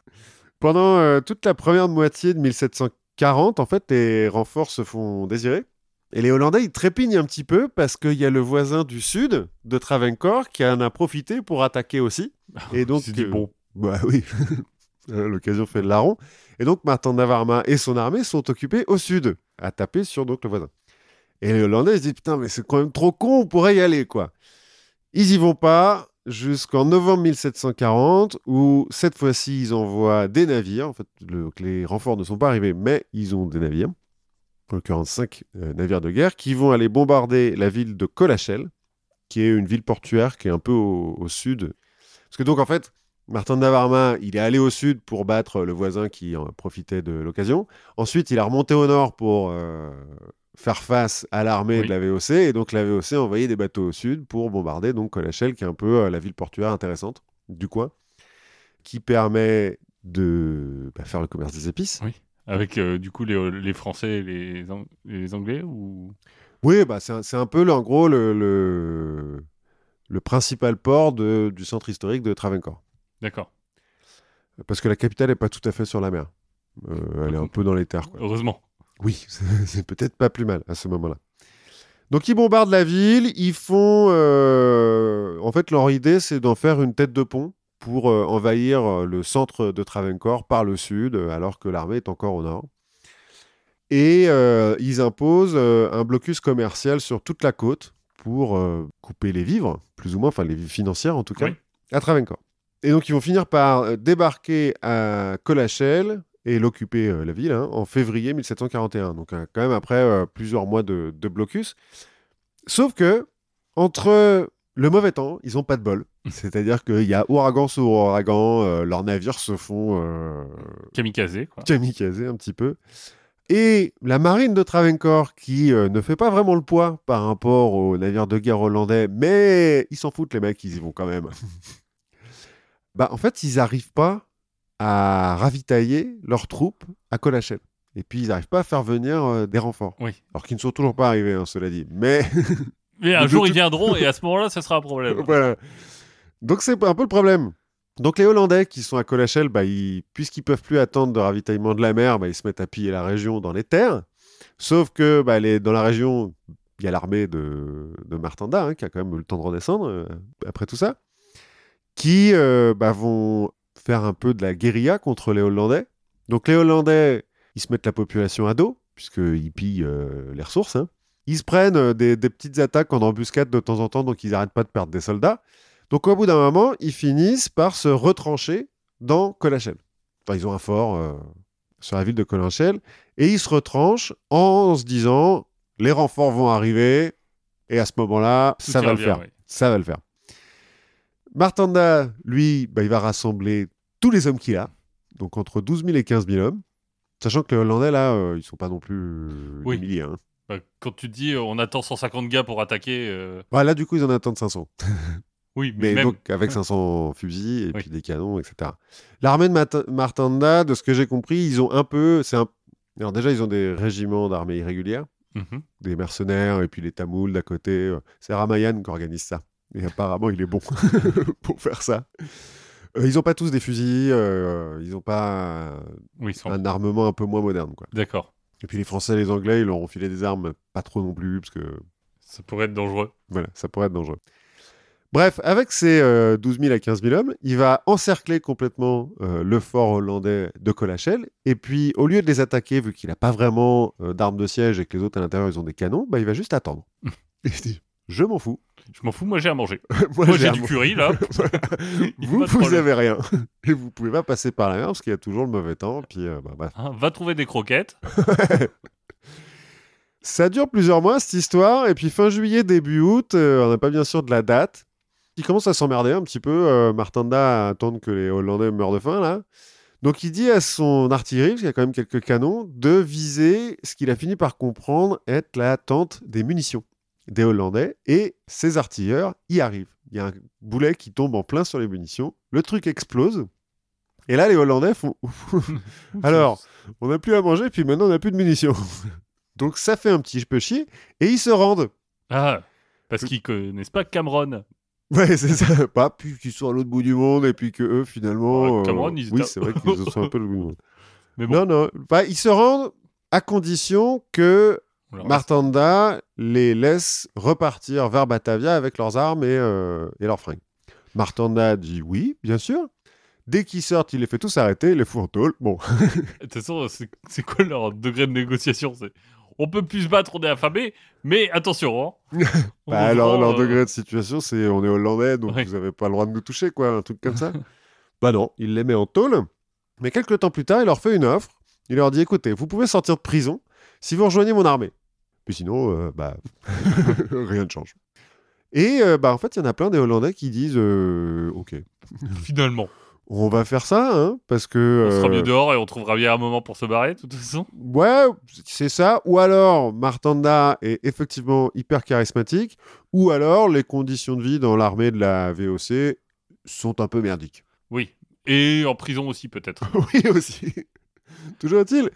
Speaker 1: Pendant euh, toute la première moitié de 1740, en fait, les renforts se font désirer. Et les Hollandais, ils trépignent un petit peu parce qu'il y a le voisin du sud de Travancore qui en a profité pour attaquer aussi. Et donc,
Speaker 2: dit,
Speaker 1: euh,
Speaker 2: bon.
Speaker 1: bah (laughs) oui, (laughs) l'occasion fait le larron. Et donc, Martin Navarma et son armée sont occupés au sud, à taper sur donc le voisin. Et les Hollandais, ils se disent putain, mais c'est quand même trop con, on pourrait y aller, quoi. Ils y vont pas jusqu'en novembre 1740, où cette fois-ci, ils envoient des navires. En fait, le- les renforts ne sont pas arrivés, mais ils ont des navires. En l'occurrence, cinq euh, navires de guerre qui vont aller bombarder la ville de Colachel, qui est une ville portuaire qui est un peu au, au sud. Parce que donc, en fait, Martin de Navarma, il est allé au sud pour battre le voisin qui en profitait de l'occasion. Ensuite, il a remonté au nord pour euh, faire face à l'armée
Speaker 2: Oui.
Speaker 1: de la VOC. Et donc, la VOC a envoyé des bateaux au sud pour bombarder donc Colachel, qui est un peu euh, la ville portuaire intéressante du coin, qui permet de bah, faire le commerce des épices.
Speaker 2: Oui. Avec euh, du coup les, les Français et les, Ang- et les Anglais ou?
Speaker 1: Oui, bah, c'est un, un peu, le- en gros, le, le, le principal port de- du centre historique de Travancore.
Speaker 2: D'accord.
Speaker 1: Parce que la capitale n'est pas tout à fait sur la mer. Euh, elle est un peu dans les terres. quoi.
Speaker 2: Heureusement.
Speaker 1: Oui, (laughs) c'est peut-être pas plus mal à ce moment-là. Donc ils bombardent la ville, ils font... euh, En fait, leur idée, c'est d'en faire une tête de pont pour euh, envahir euh, le centre de Travancore par le sud, alors que l'armée est encore au nord. Et euh, ils imposent un blocus commercial sur toute la côte pour couper les vivres, plus ou moins, enfin les vivres financières en tout cas,
Speaker 2: Oui.
Speaker 1: à Travancore. Et donc ils vont finir par débarquer à Colachel et l'occuper, euh, la ville, hein, en février 1741. Donc quand même après euh, plusieurs mois de, de blocus. Sauf que, entre le mauvais temps, ils n'ont pas de bol. C'est-à-dire qu'il y a ouragan sur ouragan, euh, leurs navires se font euh,
Speaker 2: Kamikaze, quoi.
Speaker 1: kamikaze un petit peu. Et la marine de Travancore, qui euh, ne fait pas vraiment le poids par rapport aux navires de guerre hollandais, mais ils s'en foutent, les mecs, ils y vont quand même. (laughs) bah, en fait, ils n'arrivent pas à ravitailler leurs troupes à Colachel. Et puis, ils n'arrivent pas à faire venir euh, des renforts.
Speaker 2: Oui.
Speaker 1: Alors qu'ils ne sont toujours pas arrivés, hein, cela dit. Mais (laughs)
Speaker 2: Mais un (laughs) jour ils viendront et à ce moment-là, ça sera un problème. (laughs)
Speaker 1: voilà. Donc c'est un peu le problème. Donc les Hollandais qui sont à Colachel, bah, ils- puisqu'ils peuvent plus attendre de ravitaillement de la mer, bah, ils se mettent à piller la région dans les terres. Sauf que bah, les- dans la région, il y a l'armée de, de Martanda, hein, qui a quand même eu le temps de redescendre euh, après tout ça, qui euh, bah, vont faire un peu de la guérilla contre les Hollandais. Donc les Hollandais, ils se mettent la population à dos, puisqu'ils pillent euh, les ressources. hein. Ils se prennent euh, des, des petites attaques en embuscade de temps en temps, donc ils n'arrêtent pas de perdre des soldats. Donc au bout d'un moment, ils finissent par se retrancher dans Colachel. Enfin, ils ont un fort euh, sur la ville de Colachel, et ils se retranchent en se disant, les renforts vont arriver, et à ce moment-là, ça va le
Speaker 2: bien,
Speaker 1: faire.
Speaker 2: oui.
Speaker 1: Ça va le faire. Martanda, lui, bah, il va rassembler tous les hommes qu'il a, donc entre 12 000 et 15 000 hommes, sachant que les Hollandais, là, euh, ils sont pas non plus euh,
Speaker 2: Oui.
Speaker 1: des milliers. hein.
Speaker 2: Bah, quand tu dis euh, on attend 150 gars pour attaquer, euh,
Speaker 1: Ouais, là, du coup, ils en attendent 500. (laughs)
Speaker 2: oui, mais,
Speaker 1: Mais
Speaker 2: même.
Speaker 1: donc avec 500 fusils et
Speaker 2: Oui.
Speaker 1: puis des canons, etc. L'armée de Mat- Martanda, de ce que j'ai compris, ils ont un peu... c'est un... Alors déjà, ils ont des régiments d'armée irrégulière,
Speaker 2: Mhm.
Speaker 1: des mercenaires et puis les Tamouls d'à côté. C'est Ramayan qui organise ça. Et apparemment, il est bon (laughs) (laughs) pour faire ça. Euh, ils n'ont pas tous des fusils, euh, ils n'ont pas
Speaker 2: Oui, ils sont-
Speaker 1: un armement un peu moins moderne. Quoi.
Speaker 2: D'accord.
Speaker 1: Et puis les Français et les Anglais, ils leur ont filé des armes, pas trop non plus, parce que
Speaker 2: Ça pourrait être dangereux.
Speaker 1: Voilà, ça pourrait être dangereux. Bref, avec ses euh, 12 000 à 15 000 hommes, il va encercler complètement euh, le fort hollandais de Colachel. Et puis, au lieu de les attaquer, vu qu'il n'a pas vraiment euh, d'armes de siège et que les autres à l'intérieur, ils ont des canons, bah, il va juste attendre. (laughs) Il dit, je m'en fous.
Speaker 2: Je m'en fous, moi j'ai à manger. (laughs)
Speaker 1: Moi,
Speaker 2: Moi
Speaker 1: j'ai
Speaker 2: du curry là. (laughs)
Speaker 1: Vous, vous avez rien. Et vous pouvez pas passer par la mer parce qu'il y a toujours le mauvais temps. Puis, euh, bah.
Speaker 2: Hein, va trouver des croquettes. (laughs)
Speaker 1: Ça dure plusieurs mois, cette histoire. Et puis, fin juillet, début août, euh, on n'a pas bien sûr de la date. Il commence à s'emmerder un petit peu. Euh, Martanda à attendre que les Hollandais meurent de faim, là. Donc, il dit à son artillerie, parce qu'il y a quand même quelques canons, de viser ce qu'il a fini par comprendre être la tente des munitions des Hollandais. Et ses artilleurs y arrivent. Il y a un boulet qui tombe en plein sur les munitions. Le truc explose. Et là, les Hollandais font (laughs) Alors, on n'a plus à manger, puis maintenant on n'a plus de munitions. (laughs) Donc ça fait un petit peu chier, et ils se rendent.
Speaker 2: Ah, parce qu'ils connaissent pas Cameron.
Speaker 1: Ouais, c'est ça. Pas puis qu'ils sont à l'autre bout du monde, et puis que eux, finalement.
Speaker 2: Ouais, Cameron, ils
Speaker 1: Oui, c'est vrai qu'ils (laughs) sont un peu à l'autre bout du monde.
Speaker 2: Mais bon,
Speaker 1: Non, non. Bah, ils se rendent à condition que Martanda les laisse repartir vers Batavia avec leurs armes et, euh, et leurs fringues. Martanda dit oui, bien sûr. Dès qu'ils sortent, il les fait tous arrêter, il les fout en tôle. Bon, (laughs)
Speaker 2: De toute façon, c'est quoi leur degré de négociation on peut plus se battre, on est affamé, mais attention. Hein. (laughs)
Speaker 1: Bah,
Speaker 2: nous
Speaker 1: leur,
Speaker 2: euh,
Speaker 1: degré de situation, c'est on est hollandais, donc
Speaker 2: Ouais.
Speaker 1: vous avez pas le droit de nous toucher, quoi, un truc comme ça. (laughs) bah non, il les met en tôle. Mais quelques temps plus tard, il leur fait une offre. Il leur dit écoutez, vous pouvez sortir de prison si vous rejoignez mon armée. Puis sinon, euh, bah, (laughs) rien ne change. Et euh, bah, en fait, il y en a plein des Hollandais qui disent euh, ok, (laughs)
Speaker 2: Finalement,
Speaker 1: on va faire ça, hein, parce que.
Speaker 2: on sera mieux dehors et on trouvera bien un moment pour se barrer, de toute façon.
Speaker 1: Ouais, c'est ça. Ou alors, Martanda est effectivement hyper charismatique. Ou alors, les conditions de vie dans l'armée de la VOC sont un peu merdiques.
Speaker 2: Oui. Et en prison aussi, peut-être. (laughs)
Speaker 1: oui, aussi. Toujours est-il.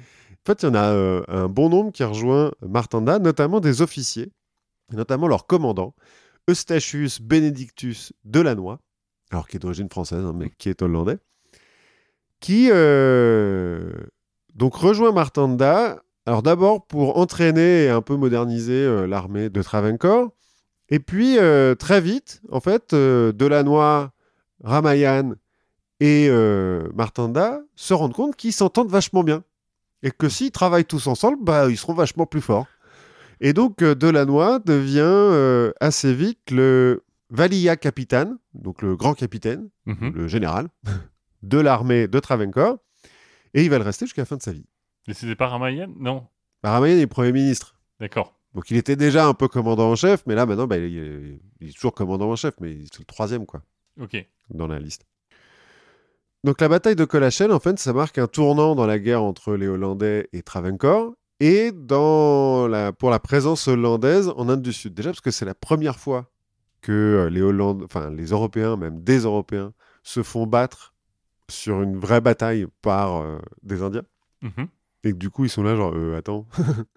Speaker 1: En fait, il y en a euh, un bon nombre qui rejoint Martanda, notamment des officiers, notamment leur commandant, Eustachius Benedictus Delannoy, alors qui est d'origine française, hein, mais qui est hollandais, qui euh, donc rejoint Martanda. Alors d'abord pour entraîner et un peu moderniser euh, l'armée de Travancore, et puis très vite, en fait, Delannoy, Ramayan et Martanda se rendent compte qu'ils s'entendent vachement bien. Et que s'ils travaillent tous ensemble, bah, ils seront vachement plus forts. Et donc euh, Delannoy devient euh, assez vite le Valia Capitaine, donc le grand capitaine,
Speaker 2: Mhm.
Speaker 1: le général (laughs) de l'armée de Travancore. Et il va le rester jusqu'à la fin de sa vie.
Speaker 2: Mais c'était pas Ramayan Non.
Speaker 1: Bah, Ramayan est Premier ministre.
Speaker 2: D'accord.
Speaker 1: Donc il était déjà un peu commandant en chef, mais là maintenant, bah, il, est, il est toujours commandant en chef, mais c'est le troisième, quoi.
Speaker 2: Ok.
Speaker 1: dans la liste. Donc la bataille de Colachel, en fait, ça marque un tournant dans la guerre entre les Hollandais et Travancore et dans la, pour la présence hollandaise en Inde du Sud. Déjà parce que c'est la première fois que euh, les Hollandais, enfin les Européens, même des Européens, se font battre sur une vraie bataille par euh, des Indiens.
Speaker 2: Mhm.
Speaker 1: Et que du coup, ils sont là, genre, euh, attends. (laughs)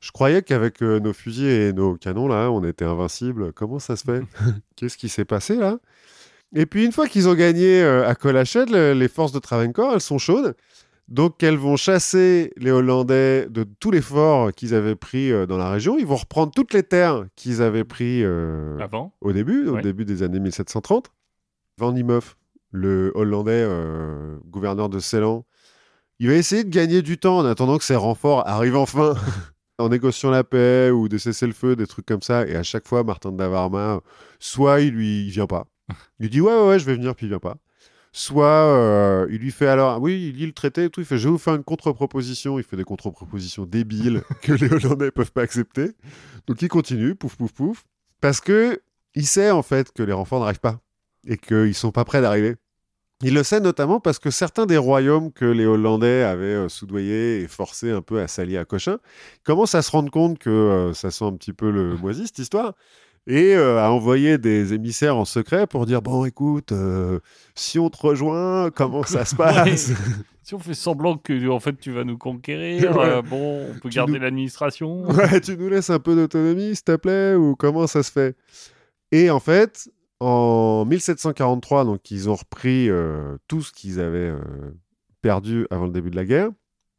Speaker 1: Je croyais qu'avec euh, nos fusils et nos canons, là, on était invincibles. Comment ça se fait? (laughs) Qu'est-ce qui s'est passé, là? Et puis, une fois qu'ils ont gagné euh, à Colachel, le- les forces de Travancore, elles sont chaudes. Donc, elles vont chasser les Hollandais de tous les forts qu'ils avaient pris euh, dans la région. Ils vont reprendre toutes les terres qu'ils avaient pris euh,
Speaker 2: Avant
Speaker 1: au début, au
Speaker 2: Ouais.
Speaker 1: début des années 1730. Van Diemoff, le Hollandais euh, gouverneur de Ceylan, il va essayer de gagner du temps en attendant que ses renforts arrivent enfin, (laughs) en négociant la paix ou de cesser le feu, des trucs comme ça. Et à chaque fois, Martin de Davarma, soit il lui il vient pas. Il dit ouais, ouais, ouais, je vais venir, puis il vient pas. Soit euh, il lui fait alors, oui, il lit le traité et tout, il fait je vais vous faire une contre-proposition. Il fait des contre-propositions débiles (laughs) que les Hollandais peuvent pas accepter. Donc il continue, pouf, pouf, pouf, parce que il sait en fait que les renforts n'arrivent pas et qu'ils sont pas prêts d'arriver. Il le sait notamment parce que certains des royaumes que les Hollandais avaient euh, soudoyés et forcés un peu à s'allier à Cochin commencent à se rendre compte que euh, ça sent un petit peu le moisi cette histoire et euh, à envoyer des émissaires en secret pour dire bon écoute euh, si on te rejoint comment ça se (laughs) passe?
Speaker 2: Si on fait semblant que en fait tu vas nous conquérir,
Speaker 1: Ouais.
Speaker 2: euh, bon, on peut
Speaker 1: Tu
Speaker 2: garder
Speaker 1: nous-
Speaker 2: l'administration. (laughs)
Speaker 1: Ouais, tu nous laisses un peu d'autonomie, s'il te plaît, ou comment ça se fait? Et en fait, en 1743, donc ils ont repris euh, tout ce qu'ils avaient euh, perdu avant le début de la guerre.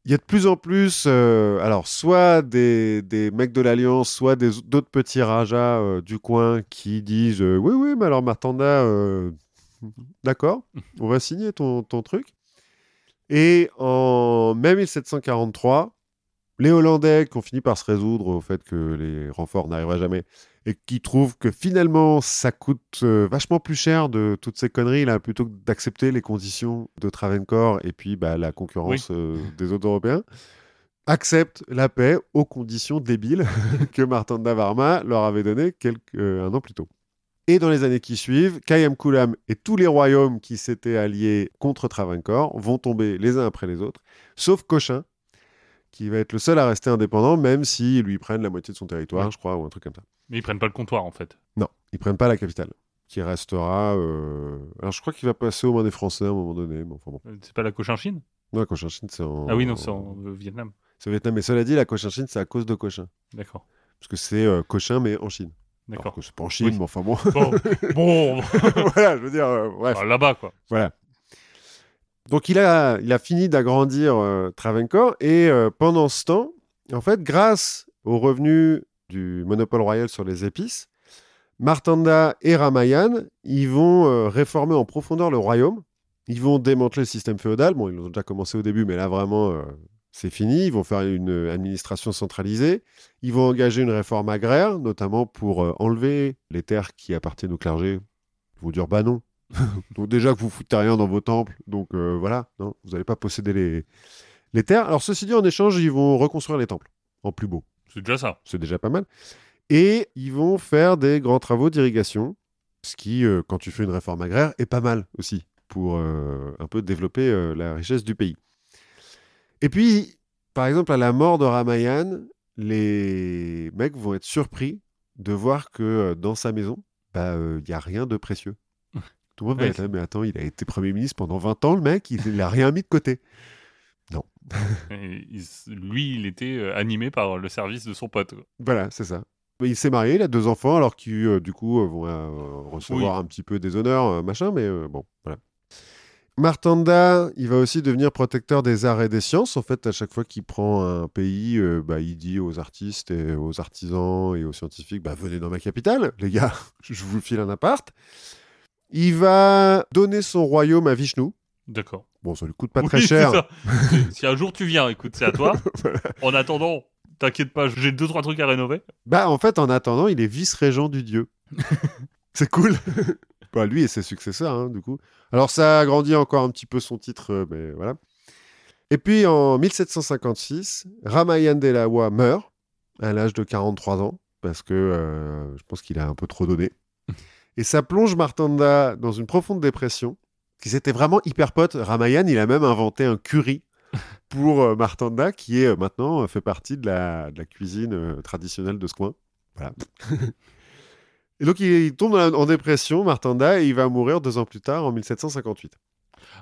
Speaker 1: Il y a de plus en plus, euh, alors soit des, des mecs de l'Alliance, soit d'autres petits rajas euh, du coin qui disent euh, oui, oui, mais alors Martanda, d'accord, on va signer ton, ton truc. Et en mai 1743, les Hollandais qui ont fini par se résoudre au fait que les renforts n'arriveraient jamais et qui trouvent que finalement ça coûte euh, vachement plus cher de toutes ces conneries là plutôt que d'accepter les conditions de Travancore et puis bah, la concurrence euh, des autres Européens acceptent la paix aux conditions débiles (laughs) que Martin Davarma leur avait données quelques, euh, un an plus tôt. Et dans les années qui suivent, Kayam Kulam et tous les royaumes qui s'étaient alliés contre Travancore vont tomber les uns après les autres, sauf Cochin, qui va être le seul à rester indépendant, même s'ils lui prennent la moitié de son territoire,
Speaker 2: Ouais.
Speaker 1: je crois, ou un truc comme ça.
Speaker 2: Mais ils prennent pas le comptoir en fait.
Speaker 1: Non, ils prennent pas la capitale, qui restera. euh, Alors je crois qu'il va passer aux mains des Français à un moment donné, mais enfin bon.
Speaker 2: Euh, C'est pas la Cochinchine
Speaker 1: Non, la Cochinchine, c'est en.
Speaker 2: Ah oui, non, c'est en euh, Vietnam.
Speaker 1: C'est au Vietnam, mais cela dit, la Cochinchine, c'est à cause de Cochin.
Speaker 2: D'accord.
Speaker 1: Parce que c'est euh, Cochin, mais en Chine.
Speaker 2: D'accord.
Speaker 1: c'est pas en Chine,
Speaker 2: Oui.
Speaker 1: mais enfin bon.
Speaker 2: Bon, bon (laughs)
Speaker 1: voilà, je veux dire, euh, bref.
Speaker 2: bah, là-bas quoi.
Speaker 1: Voilà. Donc il a, fini d'agrandir euh, et euh, pendant ce temps, en fait, grâce aux revenus du monopole royal sur les épices, Martanda et Ramayan, ils vont euh, réformer en profondeur le royaume. Ils vont démanteler le système féodal. Bon, ils l'ont déjà commencé au début, mais là vraiment, euh, c'est fini. Ils vont faire une administration centralisée. Ils vont engager une réforme agraire, notamment pour enlever les terres qui appartiennent au clergé. Ils vont dire bah non. (laughs) donc déjà que vous foutez rien dans vos temples, donc euh, voilà, non, vous n'allez pas posséder les, les terres. Alors ceci dit, en échange, ils vont reconstruire les temples en plus beau.
Speaker 2: C'est déjà ça.
Speaker 1: C'est déjà pas mal. Et ils vont faire des grands travaux d'irrigation, ce qui, euh, quand tu fais une réforme agraire, est pas mal aussi pour euh, un peu développer la richesse du pays. Et puis, par exemple, à la mort de Ramayan, les mecs vont être surpris de voir que dans sa maison, il bah, n'y a rien de précieux. Tout le monde va être là, mais attends, il a été Premier ministre pendant 20 ans, le mec, il n'a rien mis de côté. (laughs)
Speaker 2: Il s- lui, il était euh, animé par le service de son pote.
Speaker 1: Voilà, c'est ça. Il s'est marié, il a deux enfants, alors qui, euh, du coup, euh, vont euh, recevoir un petit peu des honneurs, machin, mais euh, bon, voilà. Martanda, il va aussi devenir protecteur des arts et des sciences. En fait, à chaque fois qu'il prend un pays, bah, il dit aux artistes et aux artisans et aux scientifiques, bah, venez dans ma capitale, les gars, (laughs) je vous file un appart. Il va donner son royaume à Vishnu.
Speaker 2: D'accord.
Speaker 1: Bon, ça lui coûte pas
Speaker 2: Oui,
Speaker 1: très cher. (laughs)
Speaker 2: si un jour tu viens, écoute, c'est à toi. (laughs) En attendant, t'inquiète pas, j'ai deux trois trucs à rénover.
Speaker 1: Bah, en fait, en attendant, il est vice-régent du dieu. (laughs) c'est cool. bah, lui et ses successeurs, hein, du coup. Alors, ça agrandit encore un petit peu son titre, euh, mais voilà. Et puis, en 1756, Ramayan Delawa meurt à l'âge de 43 ans, parce que euh, je pense qu'il a un peu trop donné. Et ça plonge Martanda dans une profonde dépression, qui s'était vraiment hyper pote. Ramayan, il a même inventé un curry (laughs) pour euh, Martanda, qui est euh, maintenant euh, fait partie de la, de la cuisine traditionnelle de ce coin. Voilà. (laughs) et donc il, tombe en dépression, Martanda, et il va mourir deux ans plus tard, en 1758.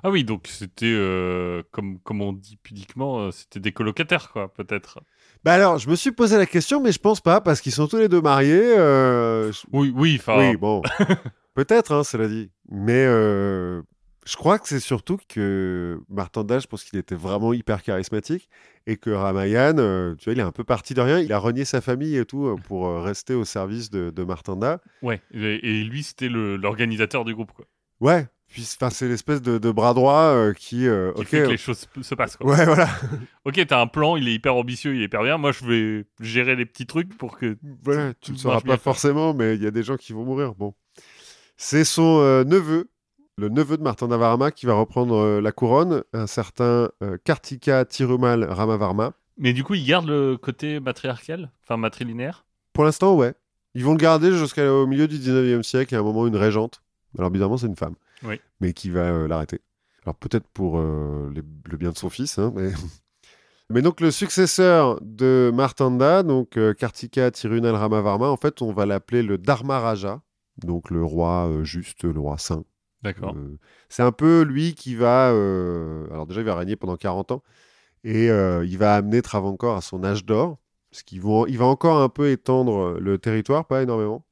Speaker 2: Ah oui, donc c'était, euh, comme, comme on dit pudiquement, c'était des colocataires, quoi, peut-être.
Speaker 1: Bah alors, je me suis posé la question, mais je pense pas, parce qu'ils sont tous les deux mariés. euh, je-
Speaker 2: Oui, oui, enfin.
Speaker 1: Oui, bon, (laughs) peut-être, hein, cela dit. Mais euh, je crois que c'est surtout que Martanda, je pense qu'il était vraiment hyper charismatique et que Ramayan, euh, tu vois, il est un peu parti de rien. Il a renié sa famille et tout euh, pour euh, rester au service de, de Martanda.
Speaker 2: Ouais. Et, et lui, c'était le- l'organisateur du groupe, quoi.
Speaker 1: Ouais, enfin, c'est l'espèce de, de bras droit euh, qui. euh,
Speaker 2: Qui fait que les choses se- se passent, quoi.
Speaker 1: Ouais, voilà. (laughs)
Speaker 2: Ok, t'as un plan, il est hyper ambitieux, il est hyper bien. Moi, je vais gérer les petits trucs pour que.
Speaker 1: voilà, tu
Speaker 2: tout
Speaker 1: le sauras pas
Speaker 2: bien,
Speaker 1: forcément, mais il y a des gens qui vont mourir. Bon. C'est son euh, neveu, le neveu de Martin Varma, qui va reprendre euh, la couronne, un certain euh, Kartika Tirumal Ramavarma.
Speaker 2: Mais du coup, il garde le côté matriarcal, enfin matrilinéaire?
Speaker 1: Pour l'instant, ouais. Ils vont le garder jusqu'au milieu du 19e siècle, et à un moment, une régente. Alors, bizarrement, c'est une femme.
Speaker 2: Oui.
Speaker 1: Mais qui va euh, l'arrêter. Alors, peut-être pour euh, les- le bien de son fils, hein, mais... (laughs) Mais donc, le successeur de Martanda, donc euh, Kartika Tirunal Ramavarma, en fait, on va l'appeler le Dharma Raja, donc le roi juste, le roi saint.
Speaker 2: D'accord.
Speaker 1: C'est un peu lui qui va. Alors, déjà, il va régner pendant 40 ans et il va amener Travancore à son âge d'or, parce qu'il va, il va encore un peu étendre le territoire, pas énormément.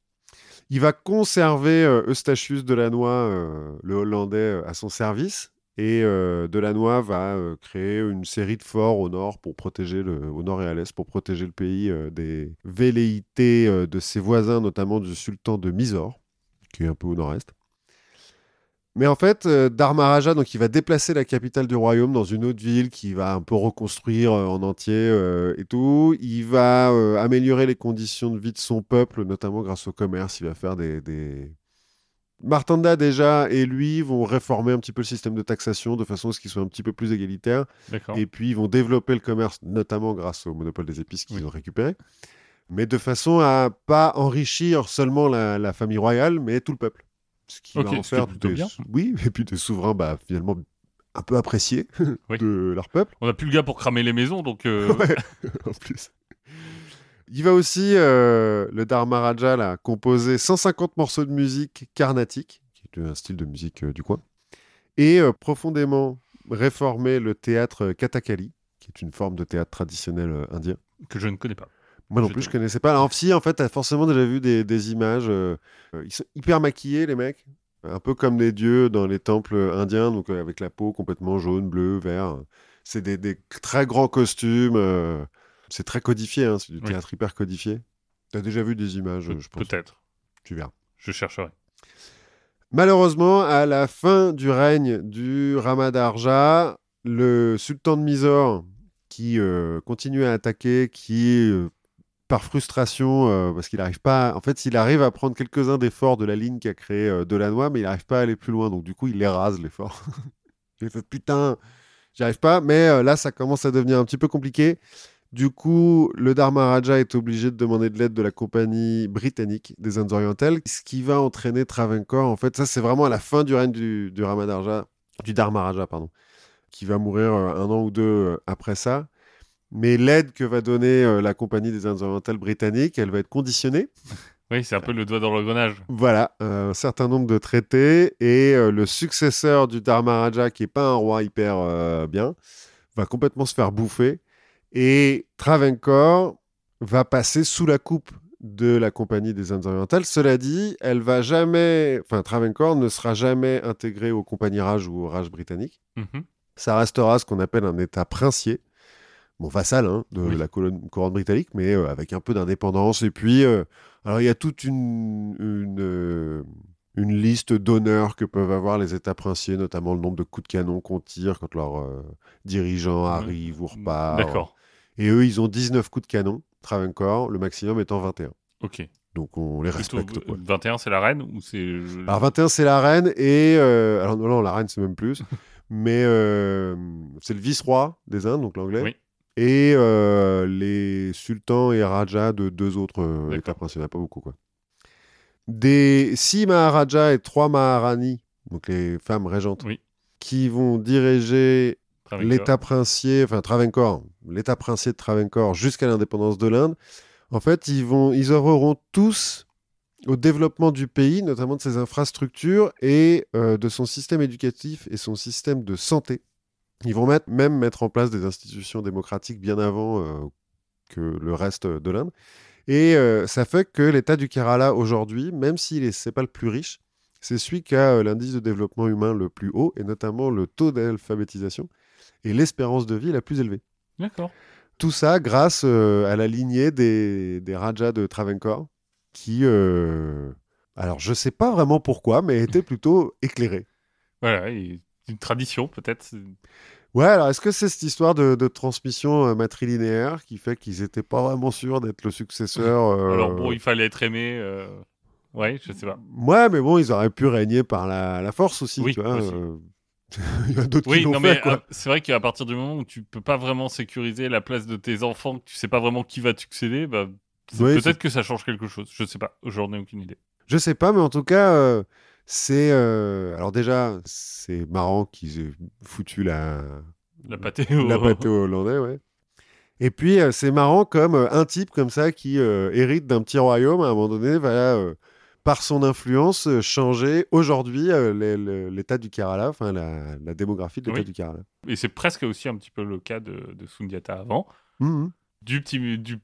Speaker 1: Il va conserver euh, Eustachius Delannoy, euh, le Hollandais, euh, à son service. Et euh, Delannoy va créer une série de forts au nord et à l'est pour protéger le pays des velléités de ses voisins, notamment du sultan de Mysore, qui est un peu au nord-est. Mais en fait, euh, Dharmaraja, donc, il va déplacer la capitale du royaume dans une autre ville qui va un peu reconstruire euh, en entier euh, et tout. Il va euh, améliorer les conditions de vie de son peuple, notamment grâce au commerce. Il va faire des, des... Martanda déjà et lui vont réformer un petit peu le système de taxation de façon à ce qu'il soit un petit peu plus égalitaire.
Speaker 2: D'accord.
Speaker 1: Et puis ils vont développer le commerce, notamment grâce au monopole des épices qu'ils
Speaker 2: Oui.
Speaker 1: ont récupéré. Mais de façon à pas enrichir seulement la, la famille royale, mais tout le peuple. Ce qui va en faire
Speaker 2: plutôt
Speaker 1: des,
Speaker 2: bien.
Speaker 1: oui, et puis des souverains bah, finalement un peu appréciés (laughs)
Speaker 2: Oui.
Speaker 1: de leur peuple.
Speaker 2: On n'a plus le gars pour cramer les maisons, donc. euh, (laughs)
Speaker 1: Ouais, en plus. Il va aussi, euh, le Dharmaraja, là, composer 150 morceaux de musique carnatique, qui est un style de musique euh, du coin, et euh, profondément réformer le théâtre Kathakali, qui est une forme de théâtre traditionnel indien.
Speaker 2: que je ne connais pas.
Speaker 1: Moi non
Speaker 2: Je
Speaker 1: plus,
Speaker 2: te-
Speaker 1: je connaissais pas. Alors, si, en fait, t'as forcément déjà vu des, des images. euh, euh, ils sont hyper maquillés, les mecs. Un peu comme des dieux dans les temples indiens, donc euh, avec la peau complètement jaune, bleu, vert. C'est des, des très grands costumes. euh, c'est très codifié, hein, c'est du
Speaker 2: Oui.
Speaker 1: théâtre hyper codifié. T'as déjà vu des images,
Speaker 2: Pe-
Speaker 1: je pense.
Speaker 2: Peut-être.
Speaker 1: Tu verras.
Speaker 2: Je chercherai.
Speaker 1: Malheureusement, à la fin du règne du Ramadarja, le sultan de Mysore, qui euh, continue à attaquer, qui, euh, par frustration, euh, parce qu'il n'arrive pas... En fait, il arrive à prendre quelques-uns des forts de la ligne qu'a créé euh, Delannoy, mais il n'arrive pas à aller plus loin. Donc, du coup, il les rase, les forts. (laughs) il fait, putain, j'y arrive pas. Mais euh, là, ça commence à devenir un petit peu compliqué. Du coup, le Dharma Raja est obligé de demander de l'aide de la compagnie britannique des Indes orientales, ce qui va entraîner Travancore. En fait, ça, c'est vraiment à la fin du règne du, du Ramadarja, du Dharma Raja, pardon, qui va mourir euh, un an ou deux après ça. Mais l'aide que va donner euh, la compagnie des Indes orientales britanniques, elle va être conditionnée. (laughs)
Speaker 2: Oui, c'est un peu le doigt dans l'engrenage.
Speaker 1: Voilà, un certain nombre de traités et euh, le successeur du Dharmaraja, qui est pas un roi hyper euh, bien, va complètement se faire bouffer et Travancore va passer sous la coupe de la Compagnie des Indes orientales. Cela dit, elle va jamais, enfin Travancore ne sera jamais intégrée aux compagnies Raj ou au Raj britannique.
Speaker 2: Mhm.
Speaker 1: Ça restera ce qu'on appelle un État princier, bon vassal hein, de
Speaker 2: Oui.
Speaker 1: la colonne, couronne britannique, mais euh, avec un peu d'indépendance. Et puis, euh, alors il y a toute une, une, euh, une liste d'honneurs que peuvent avoir les États princiers, notamment le nombre de coups de canon qu'on tire quand leurs euh, dirigeants arrivent ou repartent.
Speaker 2: D'accord.
Speaker 1: Et eux, ils ont 19 coups de canon, Travancore, le maximum étant 21.
Speaker 2: Ok.
Speaker 1: Donc on les respecte. quoi.
Speaker 2: euh, 21, c'est la reine ou c'est.
Speaker 1: Alors 21, c'est la reine et... euh, alors non, non, la reine, c'est même plus. (laughs) mais euh, c'est le vice-roi des Indes, donc l'anglais.
Speaker 2: Oui.
Speaker 1: Et euh, les sultans et rajas de deux autres euh, états princiers. Il n'y en a pas beaucoup, quoi. Des six maharajas et trois maharani, donc les femmes régentes,
Speaker 2: Oui.
Speaker 1: qui vont diriger l'état princier, enfin Travancore, l'état princier de Travancore jusqu'à l'indépendance de l'Inde, en fait, ils, vont, ils œuvreront tous au développement du pays, notamment de ses infrastructures et euh, de son système éducatif et son système de santé. Ils vont mettre, même mettre en place des institutions démocratiques bien avant euh, que le reste de l'Inde. Et euh, ça fait que l'État du Kerala aujourd'hui, même s'il n'est pas le plus riche, c'est celui qui a euh, l'indice de développement humain le plus haut, et notamment le taux d'alphabétisation et l'espérance de vie la plus élevée.
Speaker 2: D'accord.
Speaker 1: Tout ça grâce euh, à la lignée des, des Rajas de Travancore, qui, alors je sais pas vraiment pourquoi, mais étaient plutôt éclairés.
Speaker 2: Voilà, et une tradition peut-être.
Speaker 1: Ouais, alors est-ce que c'est cette histoire de, de transmission euh, matrilinéaire qui fait qu'ils n'étaient pas vraiment sûrs d'être le successeur (laughs) euh,
Speaker 2: Alors bon, il fallait être aimé. euh, Ouais, je sais pas.
Speaker 1: Ouais, mais bon, ils auraient pu régner par la, la force aussi,
Speaker 2: Oui,
Speaker 1: tu vois.
Speaker 2: aussi.
Speaker 1: euh, (laughs) Il y a d'autres
Speaker 2: Oui,
Speaker 1: qui
Speaker 2: non,
Speaker 1: fait,
Speaker 2: mais euh, c'est vrai qu'à partir du moment où tu peux pas vraiment sécuriser la place de tes enfants, que tu sais pas vraiment qui va te succéder, bah,
Speaker 1: Oui,
Speaker 2: peut-être que ça change quelque chose. Je sais pas. J'en ai aucune idée.
Speaker 1: Je sais pas, mais en tout cas, euh, c'est. euh, Alors, déjà, c'est marrant qu'ils aient foutu la,
Speaker 2: La (laughs) au-
Speaker 1: Hollandais, ouais. Et puis, euh, c'est marrant comme euh, un type comme ça qui hérite d'un petit royaume, à un moment donné, va, par son influence, changer aujourd'hui l'état du Kerala, enfin la, la démographie de l'état
Speaker 2: Oui.
Speaker 1: du Kerala.
Speaker 2: Et c'est presque aussi un petit peu le cas de, de Sundiata avant.
Speaker 1: Mhm.
Speaker 2: Du petit du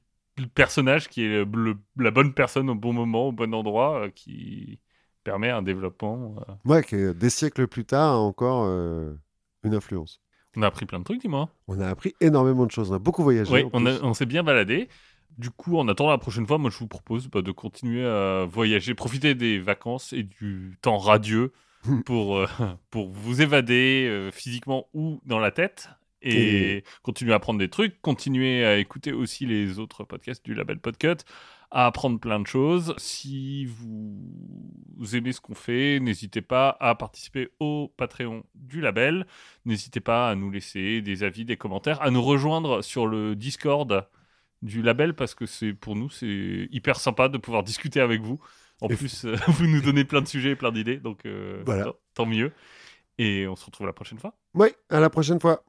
Speaker 2: personnage qui est le- la bonne personne au bon moment, au bon endroit, qui permet un développement. euh.
Speaker 1: Ouais, qui, euh, des siècles plus tard, a encore euh, une influence.
Speaker 2: On a appris plein de trucs, dis-moi.
Speaker 1: On a appris énormément de choses. On a beaucoup voyagé.
Speaker 2: Oui, on, a-
Speaker 1: plus.
Speaker 2: on s'est bien baladé. Du coup, en attendant la prochaine fois, moi je vous propose bah, de continuer à voyager, profiter des vacances et du temps radieux pour, euh, (laughs) pour vous évader euh, physiquement ou dans la tête et,
Speaker 1: Et-
Speaker 2: continuer à apprendre des trucs, continuer à écouter aussi les autres podcasts du label Podcut, à apprendre plein de choses. Si vous aimez ce qu'on fait, n'hésitez pas à participer au Patreon du label. N'hésitez pas à nous laisser des avis, des commentaires, à nous rejoindre sur le Discord du label parce que c'est pour nous c'est hyper sympa de pouvoir discuter avec vous. En
Speaker 1: Et-
Speaker 2: plus, euh, (laughs) vous nous donnez plein de sujets, et plein d'idées, donc euh,
Speaker 1: Voilà.
Speaker 2: tant- tant mieux. Et on se retrouve la prochaine fois.
Speaker 1: Oui, à la prochaine fois.